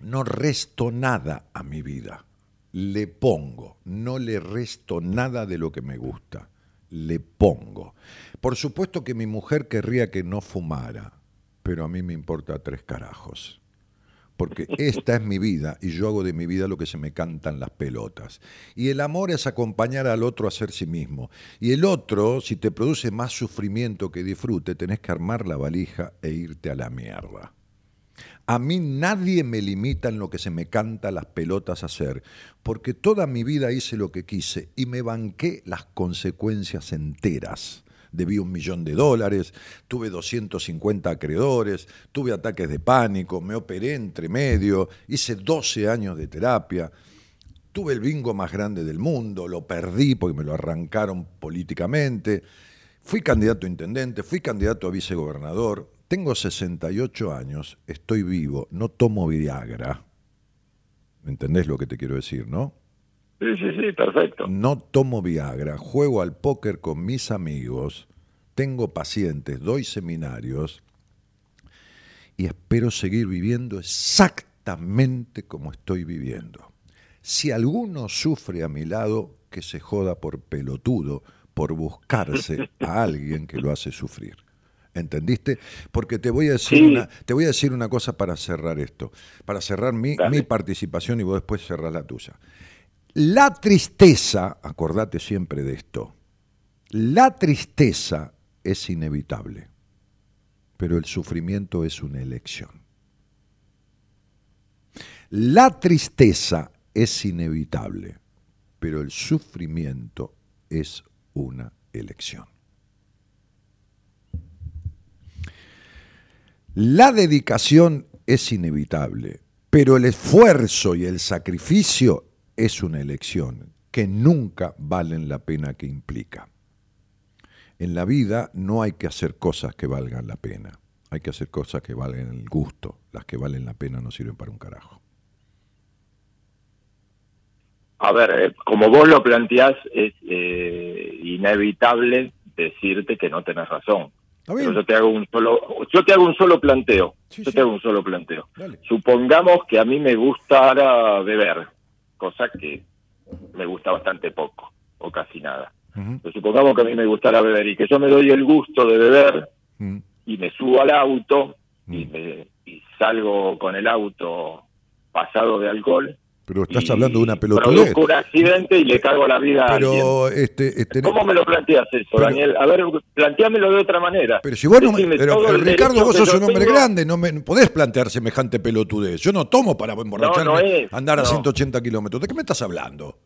B: no resto nada a mi vida, le pongo, no le resto nada de lo que me gusta, le pongo. Por supuesto que mi mujer querría que no fumara, pero a mí me importa tres carajos porque esta es mi vida y yo hago de mi vida lo que se me cantan las pelotas. Y el amor es acompañar al otro a ser sí mismo. Y el otro, si te produce más sufrimiento que disfrute, tenés que armar la valija e irte a la mierda. A mí nadie me limita en lo que se me canta las pelotas hacer, porque toda mi vida hice lo que quise y me banqué las consecuencias enteras. Debí un millón de dólares, tuve 250 acreedores, tuve ataques de pánico, me operé entre medio, hice 12 años de terapia, tuve el bingo más grande del mundo, lo perdí porque me lo arrancaron políticamente, fui candidato a intendente, fui candidato a vicegobernador, tengo 68 años, estoy vivo, no tomo Viagra. ¿Entendés lo que te quiero decir, no?
E: Sí, sí, sí, perfecto.
B: No tomo Viagra, juego al póker con mis amigos, tengo pacientes, doy seminarios y espero seguir viviendo exactamente como estoy viviendo. Si alguno sufre a mi lado, que se joda por pelotudo, por buscarse a alguien que lo hace sufrir. ¿Entendiste? Porque te voy a decir,
E: Sí.
B: una, te voy a decir una cosa para cerrar esto, para cerrar mi, mi participación y vos después cerrás la tuya. La tristeza, acordate siempre de esto, la tristeza es inevitable, pero el sufrimiento es una elección. La tristeza es inevitable, pero el sufrimiento es una elección. La dedicación es inevitable, pero el esfuerzo y el sacrificio es una elección que nunca valen la pena que implica. En la vida no hay que hacer cosas que valgan la pena, hay que hacer cosas que valgan el gusto, las que valen la pena no sirven para un carajo.
E: A ver, eh, como vos lo planteás, es eh, inevitable decirte que no tenés razón. Yo te hago un solo, yo te hago un solo planteo.
B: Sí,
E: yo
B: sí.
E: te hago un solo planteo.
B: Dale.
E: Supongamos que a mí me gustara beber, cosa que me gusta bastante poco o casi nada.
B: Ujú,
E: Pero supongamos que a mí me gustara beber y que yo me doy el gusto de beber
B: ujú,
E: y me subo al auto y,
B: Mm.
E: me, y salgo con el auto pasado de alcohol,
B: Pero estás
E: y
B: hablando de una pelotudez.
E: Produzco un accidente y le cago la vida a alguien.
B: Pero, este, este,
E: ¿Cómo me lo planteas eso,
B: Pero-
E: Daniel? A ver, planteámelo de otra manera.
B: pero si vos no me, pero, Ricardo, vos sos un hombre
E: tengo.
B: grande, no me no podés plantear semejante pelotudez. Yo no tomo para emborracharme,
E: No, no es,
B: andar a
E: no.
B: 180 kilómetros. ¿De qué me estás hablando?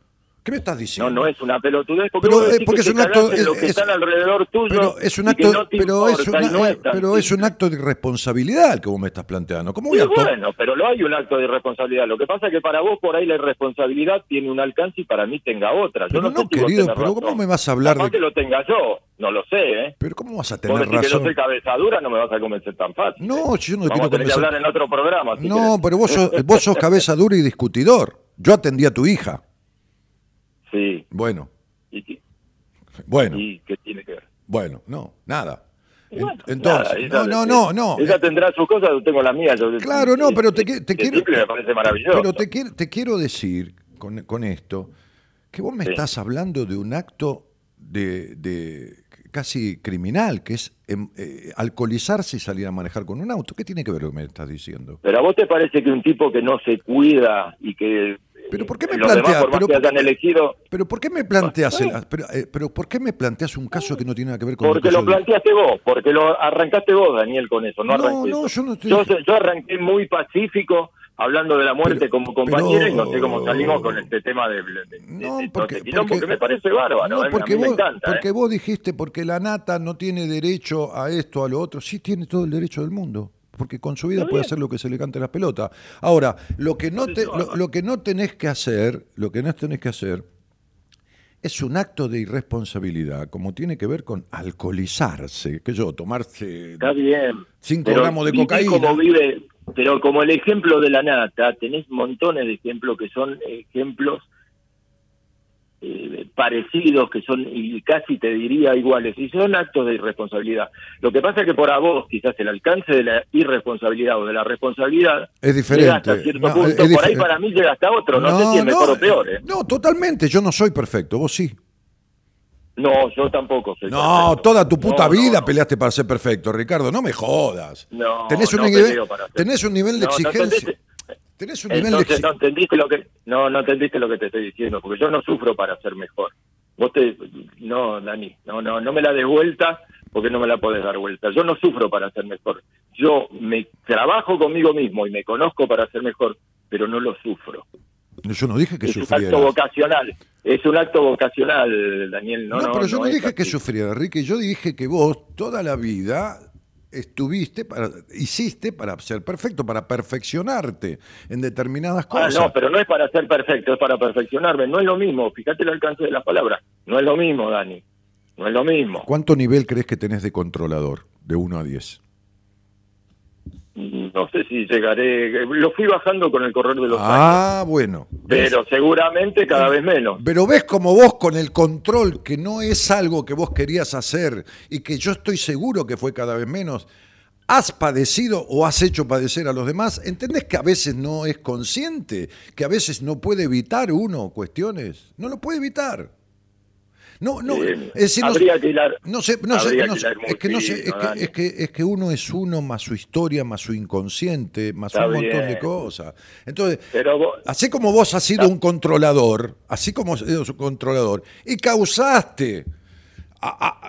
B: ¿Qué me estás
E: No,
B: diciendo?
E: no es una pelotudez, porque,
B: Pero, eh, porque
E: que
B: es un acto- es-
E: los que
B: es-
E: están alrededor tuyo
B: Pero es un acto,
E: no
B: pero, es
E: importa,
B: una-
E: y no es
B: pero es un acto de irresponsabilidad el que vos me estás planteando. ¿Cómo voy
E: Y
B: a
E: bueno, pero lo hay un acto de irresponsabilidad. Lo que pasa es que para vos por ahí la irresponsabilidad tiene un alcance y para mí tenga otra. Yo
B: Pero
E: no,
B: no,
E: sé si
B: querido,
E: tenés
B: pero
E: razón.
B: ¿cómo me vas a hablar de-
E: que lo tenga yo, no lo sé, ¿eh?
B: Pero ¿cómo vas a
E: Vos
B: tener
E: decís que yo
B: razón?
E: soy cabezadura, no me vas a convencer tan fácil.
B: No, yo no te
E: Vamos
B: quiero
E: tener
B: convencer.
E: hablar en otro programa. si
B: No,
E: querés.
B: pero vos sos, vos sos cabeza dura y discutidor. Yo atendí a tu hija.
E: Sí,
B: Bueno,
E: y, y-
B: bueno,
E: y ¿qué tiene que ver?
B: bueno, no, nada.
E: Bueno,
B: Entonces,
E: nada, esa-
B: no, no, no, no.
E: Ella
B: eh,
E: tendrá sus cosas, yo tengo las mías. yo-
B: Claro, no, pero te, quiero.
E: simple me parece maravilloso.
B: Pero te quiero, te quiero decir con, con esto que vos me
E: Sí.
B: estás hablando de un acto de, de casi criminal, que es em, eh, alcoholizarse y salir a manejar con un auto. ¿Qué tiene que ver lo que me estás diciendo?
E: Pero a vos te parece que un tipo que no se cuida y que
B: Pero ¿por qué me
E: los demás,
B: plantea-
E: por más
B: pero por qué me-
E: elegido,
B: Pero ¿por qué me planteas el- pero, eh, pero ¿por qué me planteas un caso que no tiene nada que ver con
E: porque
B: que
E: lo planteaste vos, porque lo arrancaste vos, Daniel, con eso. No,
B: No,
E: arranqué
B: no,
E: yo.
B: no estoy-
E: yo, yo arranqué muy pacífico hablando de la muerte
B: Pero-
E: como compañera
B: pero-
E: y no sé cómo salimos con este tema de, de-
B: No,
E: de
B: porque,
E: este
B: porque-
E: me parece bárbaro.
B: no,
E: eh,
B: porque
E: a mí
B: vos,
E: me encanta.
B: porque
E: eh.
B: vos dijiste porque la nata no tiene derecho a esto, a lo otro. Sí tiene todo el derecho del mundo. Porque con su vida puede hacer lo que se le cante las pelotas. Ahora, lo que no te- lo, lo que no tenés que hacer, lo que no tenés que hacer es un acto de irresponsabilidad, como tiene que ver con alcoholizarse, que yo, tomarse
E: Está bien.
B: cinco gramos de cocaína.
E: como vive, pero como el ejemplo de la nata, tenés montones de ejemplos que son ejemplos eh, parecidos, que son y casi te diría iguales, y son actos de irresponsabilidad. Lo que pasa es que por a vos quizás el alcance de la irresponsabilidad o de la responsabilidad
B: Es diferente.
E: llega hasta cierto
B: No,
E: punto, por ahí para mí llega hasta otro, no, sé si es mejor o peor. ¿eh?
B: No, totalmente. Yo no soy perfecto. Vos sí.
E: No, yo tampoco soy
B: No,
E: perfecto.
B: toda tu puta
E: No, no,
B: vida
E: no.
B: peleaste para ser perfecto, Ricardo. No me jodas.
E: No,
B: tenés, un
E: no
B: nivel,
E: para
B: tenés un nivel de
E: No, no
B: exigencia. Tenés un nivel de
E: Entonces no entendiste lo que no no entendiste lo que te estoy diciendo, porque yo no sufro para ser mejor. Vos te no, Dani, no no no me la des vuelta porque no me la podés dar vuelta. Yo no sufro para ser mejor. Yo me trabajo conmigo mismo y me conozco para ser mejor, pero no lo sufro.
B: Yo no dije que
E: es un acto vocacional. Es un acto vocacional, Daniel. No,
B: No,
E: no,
B: pero yo no,
E: es
B: dije que
E: así.
B: sufrieras, Ricky. Yo dije que vos toda la vida estuviste, para, hiciste para ser perfecto, para perfeccionarte en determinadas
E: Ah,
B: cosas.
E: no, pero no es para ser perfecto, es para perfeccionarme. No es lo mismo. Fíjate el alcance de las palabras. No es lo mismo, Dani. No es lo mismo.
B: ¿Cuánto nivel crees que tenés de controlador? De 1 a 10.
E: No sé si llegaré. Lo fui bajando con el correr de los años.
B: Ah, bueno. ¿Ves?
E: Pero seguramente cada vez menos.
B: Pero ves como vos con el control, que no es algo que vos querías hacer y que yo estoy seguro que fue cada vez menos, has padecido o has hecho padecer a los demás, ¿entendés que a veces no es consciente? Que a veces no puede evitar uno cuestiones. No lo puede evitar. No, no,
E: Eh,
B: es decir, no-
E: habría que hilar-
B: no sé, no sé, no sé, es que no sé, es que, es que es que uno es uno más su historia, más su inconsciente, más
E: Está
B: un montón de cosas. Entonces,
E: Pero vos-
B: Así como vos has sido un controlador, así como has sido un controlador, y causaste a-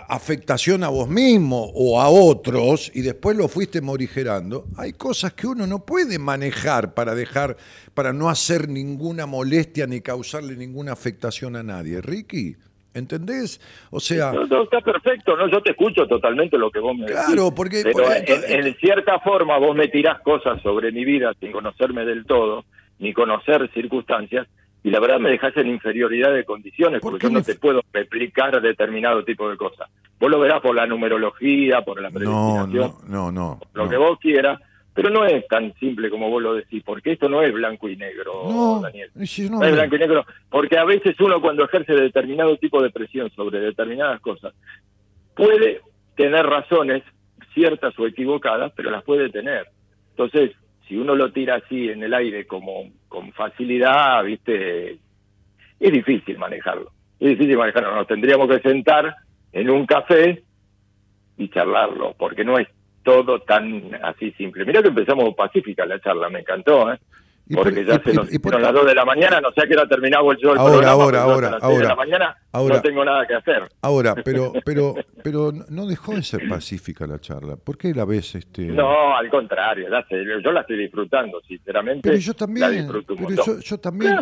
B: a- afectación a vos mismo o a otros, y después lo fuiste morigerando, hay cosas que uno no puede manejar para dejar, para no hacer ninguna molestia ni causarle ninguna afectación a nadie. Ricky, ¿entendés? O sea,
E: No, no, está perfecto, no, yo te escucho totalmente lo que vos me decís.
B: Claro, porque-
E: Pero
B: porque-
E: en, en cierta forma vos me tirás cosas sobre mi vida sin conocerme del todo, ni conocer circunstancias, y la verdad me dejas en inferioridad de condiciones,
B: ¿Por
E: porque yo no te puedo replicar determinado tipo de cosas. Vos lo verás por la numerología, por la
B: no,
E: predestinación,
B: no, no, no.
E: lo
B: no.
E: que vos quieras, pero no es tan simple como vos lo decís, porque esto no es blanco y negro,
B: No,
E: Daniel.
B: no-
E: No es blanco y negro, porque a veces uno cuando ejerce determinado tipo de presión sobre determinadas cosas puede tener razones ciertas o equivocadas, pero las puede tener. Entonces, si uno lo tira así en el aire como con facilidad, viste, es difícil manejarlo. Es difícil manejarlo. Nos tendríamos que sentar en un café y charlarlo, porque no es todo tan así simple. Mira que empezamos pacífica la charla, me encantó, ¿eh?
B: Y
E: Porque
B: por-
E: ya se nos hicieron las 2 de la mañana, no sé a qué hora terminaba el
B: Ahora,
E: programa,
B: ahora, ahora,
E: de
B: ahora,
E: la mañana
B: ahora.
E: no tengo nada que hacer.
B: Ahora, pero, pero, pero no dejó de ser pacífica la charla. ¿Por qué la ves este?
E: No, al contrario, yo la estoy disfrutando, sinceramente.
B: Pero yo también, pero yo, también,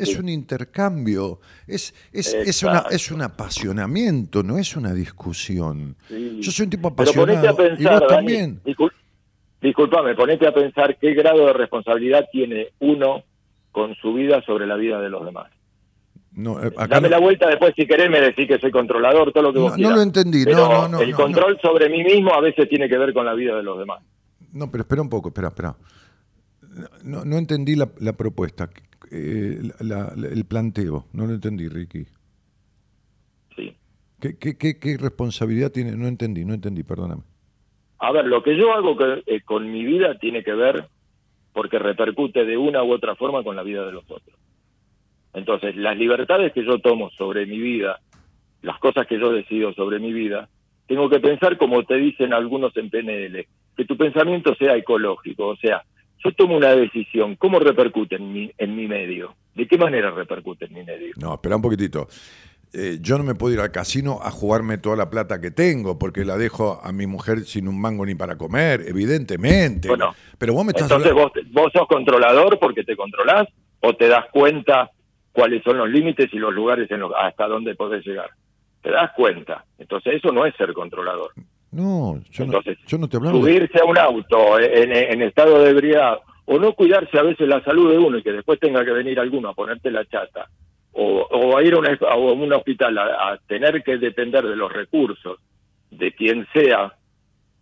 B: es, un, intercambio, es, es, es, una, es un apasionamiento, no es una discusión. Yo soy un tipo apasionado y vos también.
E: Discul- disculpame, ponete a pensar qué grado de responsabilidad tiene uno con su vida sobre la vida de los demás.
B: No, eh, acá
E: Dame
B: no-
E: la vuelta después si querés me decís que soy controlador, todo lo que
B: No,
E: vos
B: no
E: quieras.
B: lo entendí, no,
E: Pero
B: no, no,
E: El
B: no,
E: control sobre mí mismo a veces tiene que ver con la vida de los demás.
B: no, pero espera un poco, espera, espera. No, no entendí la, la propuesta, eh, la- la- el planteo, no lo entendí, Ricky.
E: Sí.
B: ¿Qué, qué, qué, qué responsabilidad tiene? No entendí, no entendí, perdóname.
E: A ver, lo que yo hago que- eh, con mi vida tiene que ver porque repercute de una u otra forma con la vida de los otros. Entonces, las libertades que yo tomo sobre mi vida, las cosas que yo decido sobre mi vida, tengo que pensar como te dicen algunos en PNL, que tu pensamiento sea ecológico, o sea, yo tomo una decisión, ¿cómo repercute en mi, en mi medio? ¿De qué manera repercute en mi medio?
B: No, espera un poquitito. Eh, yo no me puedo ir al casino a jugarme toda la plata que tengo porque la dejo a mi mujer sin un mango ni para comer, evidentemente.
E: Bueno,
B: pero vos me estás
E: Entonces
B: hablando-
E: vos, vos sos controlador porque te controlás o te das cuenta cuáles son los límites y los lugares en los, hasta dónde podés llegar. Te das cuenta. Entonces eso no es ser controlador.
B: No, yo,
E: Entonces,
B: no, yo no te hablaba de-
E: Subirse a un auto en, en estado de ebriedad o no cuidarse a veces la salud de uno y que después tenga que venir alguno a ponerte la chata o, o a ir a, una- a un hospital a, a tener que depender de los recursos de quien sea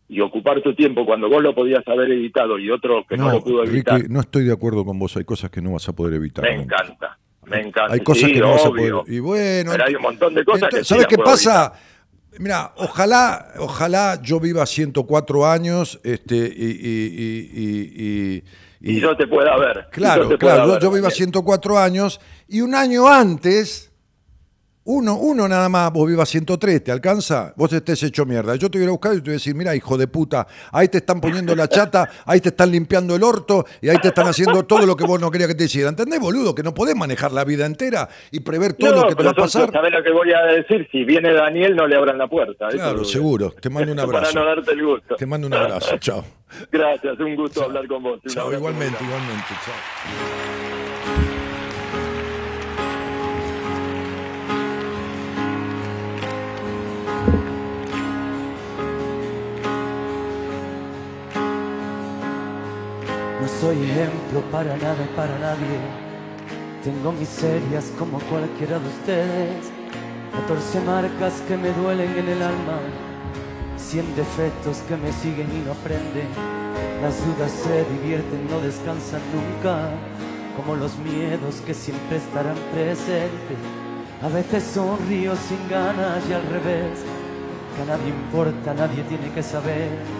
E: y ocupar tu tiempo cuando vos lo podías haber evitado y otro que no,
B: No,
E: lo pudo evitar.
B: Ricky, no estoy de acuerdo con vos. Hay cosas que no vas a poder evitar.
E: Me
B: nunca.
E: encanta, me encanta.
B: Hay cosas
E: Sí,
B: que no vas a
E: obvio.
B: poder. Y bueno,
E: Pero hay un montón de cosas que
B: entonces, ¿sabes qué pasa? Mira, ojalá, ojalá yo viva 104 años, este, y, y, y, y- y-
E: Y, yo te pueda ver.
B: Claro, claro, yo,
E: ver
B: yo
E: también.
B: 104 años y un año antes, uno, uno nada más, vos vivas 103, ¿te alcanza? Vos estés hecho mierda. Yo te voy a buscar y te voy a decir, mira, hijo de puta, ahí te están poniendo la chata, ahí te están limpiando el orto y ahí te están haciendo todo lo que vos no querías que te hicieran. ¿Entendés, boludo? Que no podés manejar la vida entera y prever todo
E: No,
B: lo que te va a pasar.
E: ¿Sabes lo que voy a decir? Si viene Daniel, no le abran la puerta.
B: Claro, seguro. Te mando un
E: Para
B: abrazo.
E: no darte el gusto.
B: Te mando un abrazo. Chao.
E: Gracias, un gusto hablar con vos.
B: Chao, igualmente, igualmente. Chao.
F: Soy ejemplo para nada para nadie. Tengo miserias como cualquiera de ustedes. 14 marcas que me duelen en el alma. 100 defectos que me siguen y no aprenden. Las dudas se divierten, no descansan nunca. Como los miedos que siempre estarán presentes. A veces sonrío sin ganas y al revés. Que a nadie importa, nadie tiene que saber.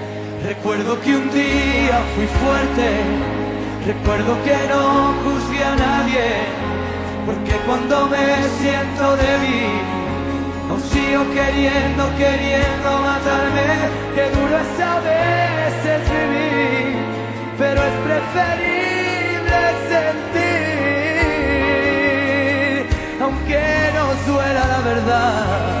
F: Recuerdo que un día fui fuerte, recuerdo que no juzgué a nadie, porque cuando me siento débil, aún sigo queriendo, queriendo matarme, que duro es a veces vivir, pero es preferible sentir, aunque nos duela la verdad.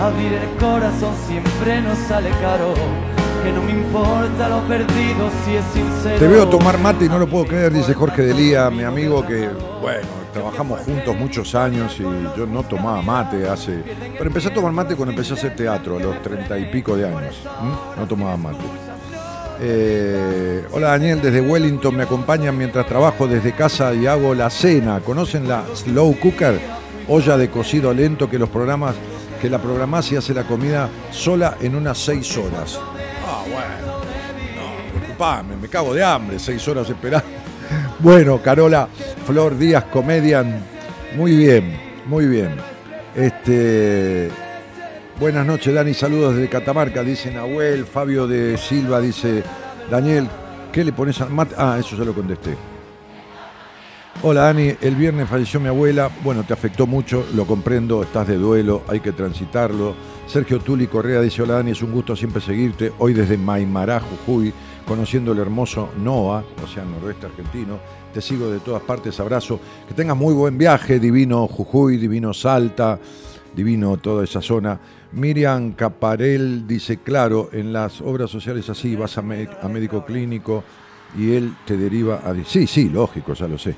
F: Abrir el corazón siempre nos sale caro. Que no me importa lo perdido si es sincero.
B: Te veo tomar mate y no lo puedo creer, dice Jorge Delía, mi amigo que, bueno, trabajamos juntos muchos años y yo no tomaba mate hace... Pero empecé a tomar mate cuando empecé a hacer teatro, a los treinta y pico de años. No tomaba mate. Eh, hola Daniel, desde Wellington me acompañan mientras trabajo desde casa y hago la cena. ¿Conocen la slow cooker? Olla de cocido lento que los programas, que la programás y hace la comida sola en unas seis horas. Ah, bueno. No, preocupame, me cago de hambre, seis horas esperando. Bueno, Carola, Flor Díaz, comedian. Muy bien, muy bien. Este. Buenas noches, Dani. Saludos desde Catamarca, dice Nahuel. Fabio de Silva dice: Daniel, ¿qué le pones al mate? Ah, eso ya lo contesté. Hola Dani, el viernes falleció mi abuela, bueno, te afectó mucho, lo comprendo, estás de duelo, hay que transitarlo. Sergio Tuli Correa dice, hola Dani, es un gusto siempre seguirte, hoy desde Maimará, Jujuy, conociendo el hermoso NOA, o sea, noroeste argentino, te sigo de todas partes, abrazo, que tengas muy buen viaje, divino Jujuy, divino Salta, divino toda esa zona. Miriam Caparel dice, claro, en las obras sociales así vas a, a médico clínico y él te deriva a... Sí, sí, lógico, ya lo sé.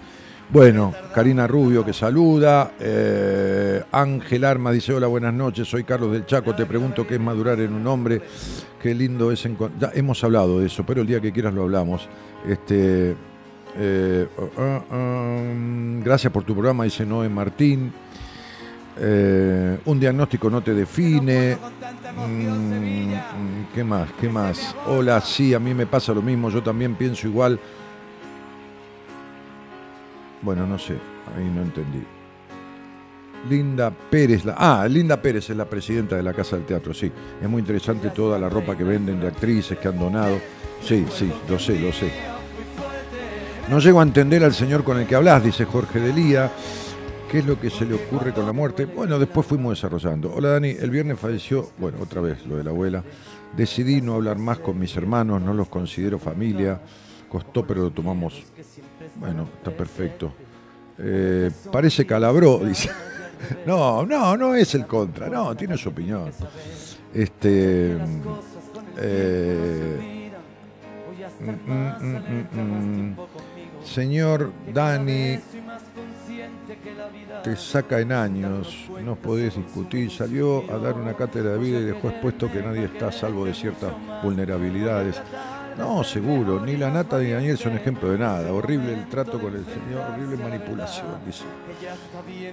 B: Bueno, Karina Rubio que saluda. eh, Ángel Arma dice: Hola, buenas noches. Soy Carlos del Chaco. Te pregunto qué es madurar en un hombre. Qué lindo es encontrar. hemos hablado de eso, pero el día que quieras lo hablamos. Este, eh, ah, ah, gracias por tu programa, dice Noé Martín. Eh, un diagnóstico no te define. Mm, mm, ¿Qué más? ¿Qué más? Hola, sí, a mí me pasa lo mismo. Yo también pienso igual. Bueno, no sé, ahí no entendí. Linda Pérez, la, ah, Linda Pérez es la presidenta de la Casa del Teatro, sí. Es muy interesante toda la ropa que venden de actrices que han donado. Sí, sí, lo sé, lo sé. No llego a entender al señor con el que hablas, dice Jorge Delía. ¿Qué es lo que se le ocurre con la muerte? Bueno, después fuimos desarrollando. Hola Dani, el viernes falleció, bueno, otra vez lo de la abuela. Decidí no hablar más con mis hermanos, no los considero familia. Costó, pero lo tomamos. Bueno, está perfecto. Eh, parece calabró, dice. No, no, no es el contra, no, tiene su opinión. Este. eh. Señor Dani, te saca en años, no podés discutir, salió a dar una cátedra de vida y dejó expuesto que nadie está a salvo de ciertas vulnerabilidades. No, seguro, ni la nata ni Daniel son ejemplo de nada. Horrible el trato con el señor, horrible manipulación, dice.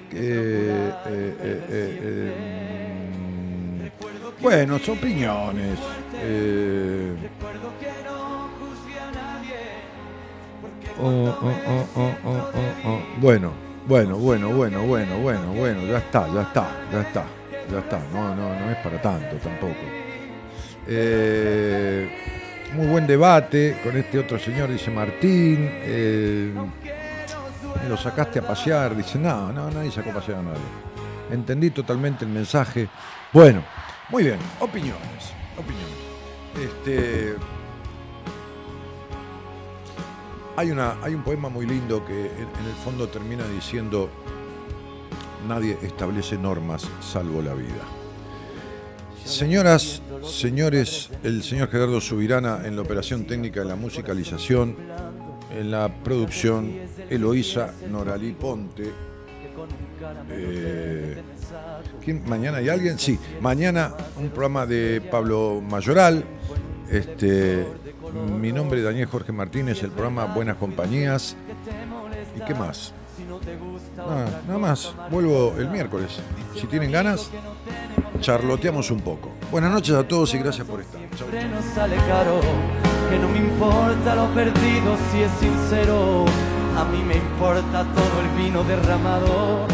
B: Que, eh, eh, eh, mm, bueno, son opiniones. Eh, oh, oh, oh, oh, oh, oh. Bueno, bueno, bueno, bueno, bueno, bueno, bueno, ya está, ya está, ya está, ya está. No, no, no es para tanto tampoco. Eh, muy buen debate con este otro señor, dice Martín. eh, lo sacaste a pasear, dice, no, no, nadie sacó a pasear a nadie. Entendí totalmente el mensaje. Bueno, muy bien, opiniones, opiniones. Este, hay, una, hay un poema muy lindo que en el fondo termina diciendo, nadie establece normas salvo la vida. Señoras, señores, el señor Gerardo Subirana en la operación técnica de la musicalización, en la producción, Eloísa Noralí Ponte. Eh. ¿Mañana hay alguien? Sí, mañana un programa de Pablo Mayoral. Este, mi nombre es Daniel Jorge Martínez, el programa Buenas Compañías. ¿Y qué más? Nada, nada más. Vuelvo el miércoles. Si tienen ganas, charloteamos un poco. Buenas noches a todos y gracias por estar. Chau.
F: caro. Que no me importa lo perdido si es sincero. A mí me importa todo el vino derramado.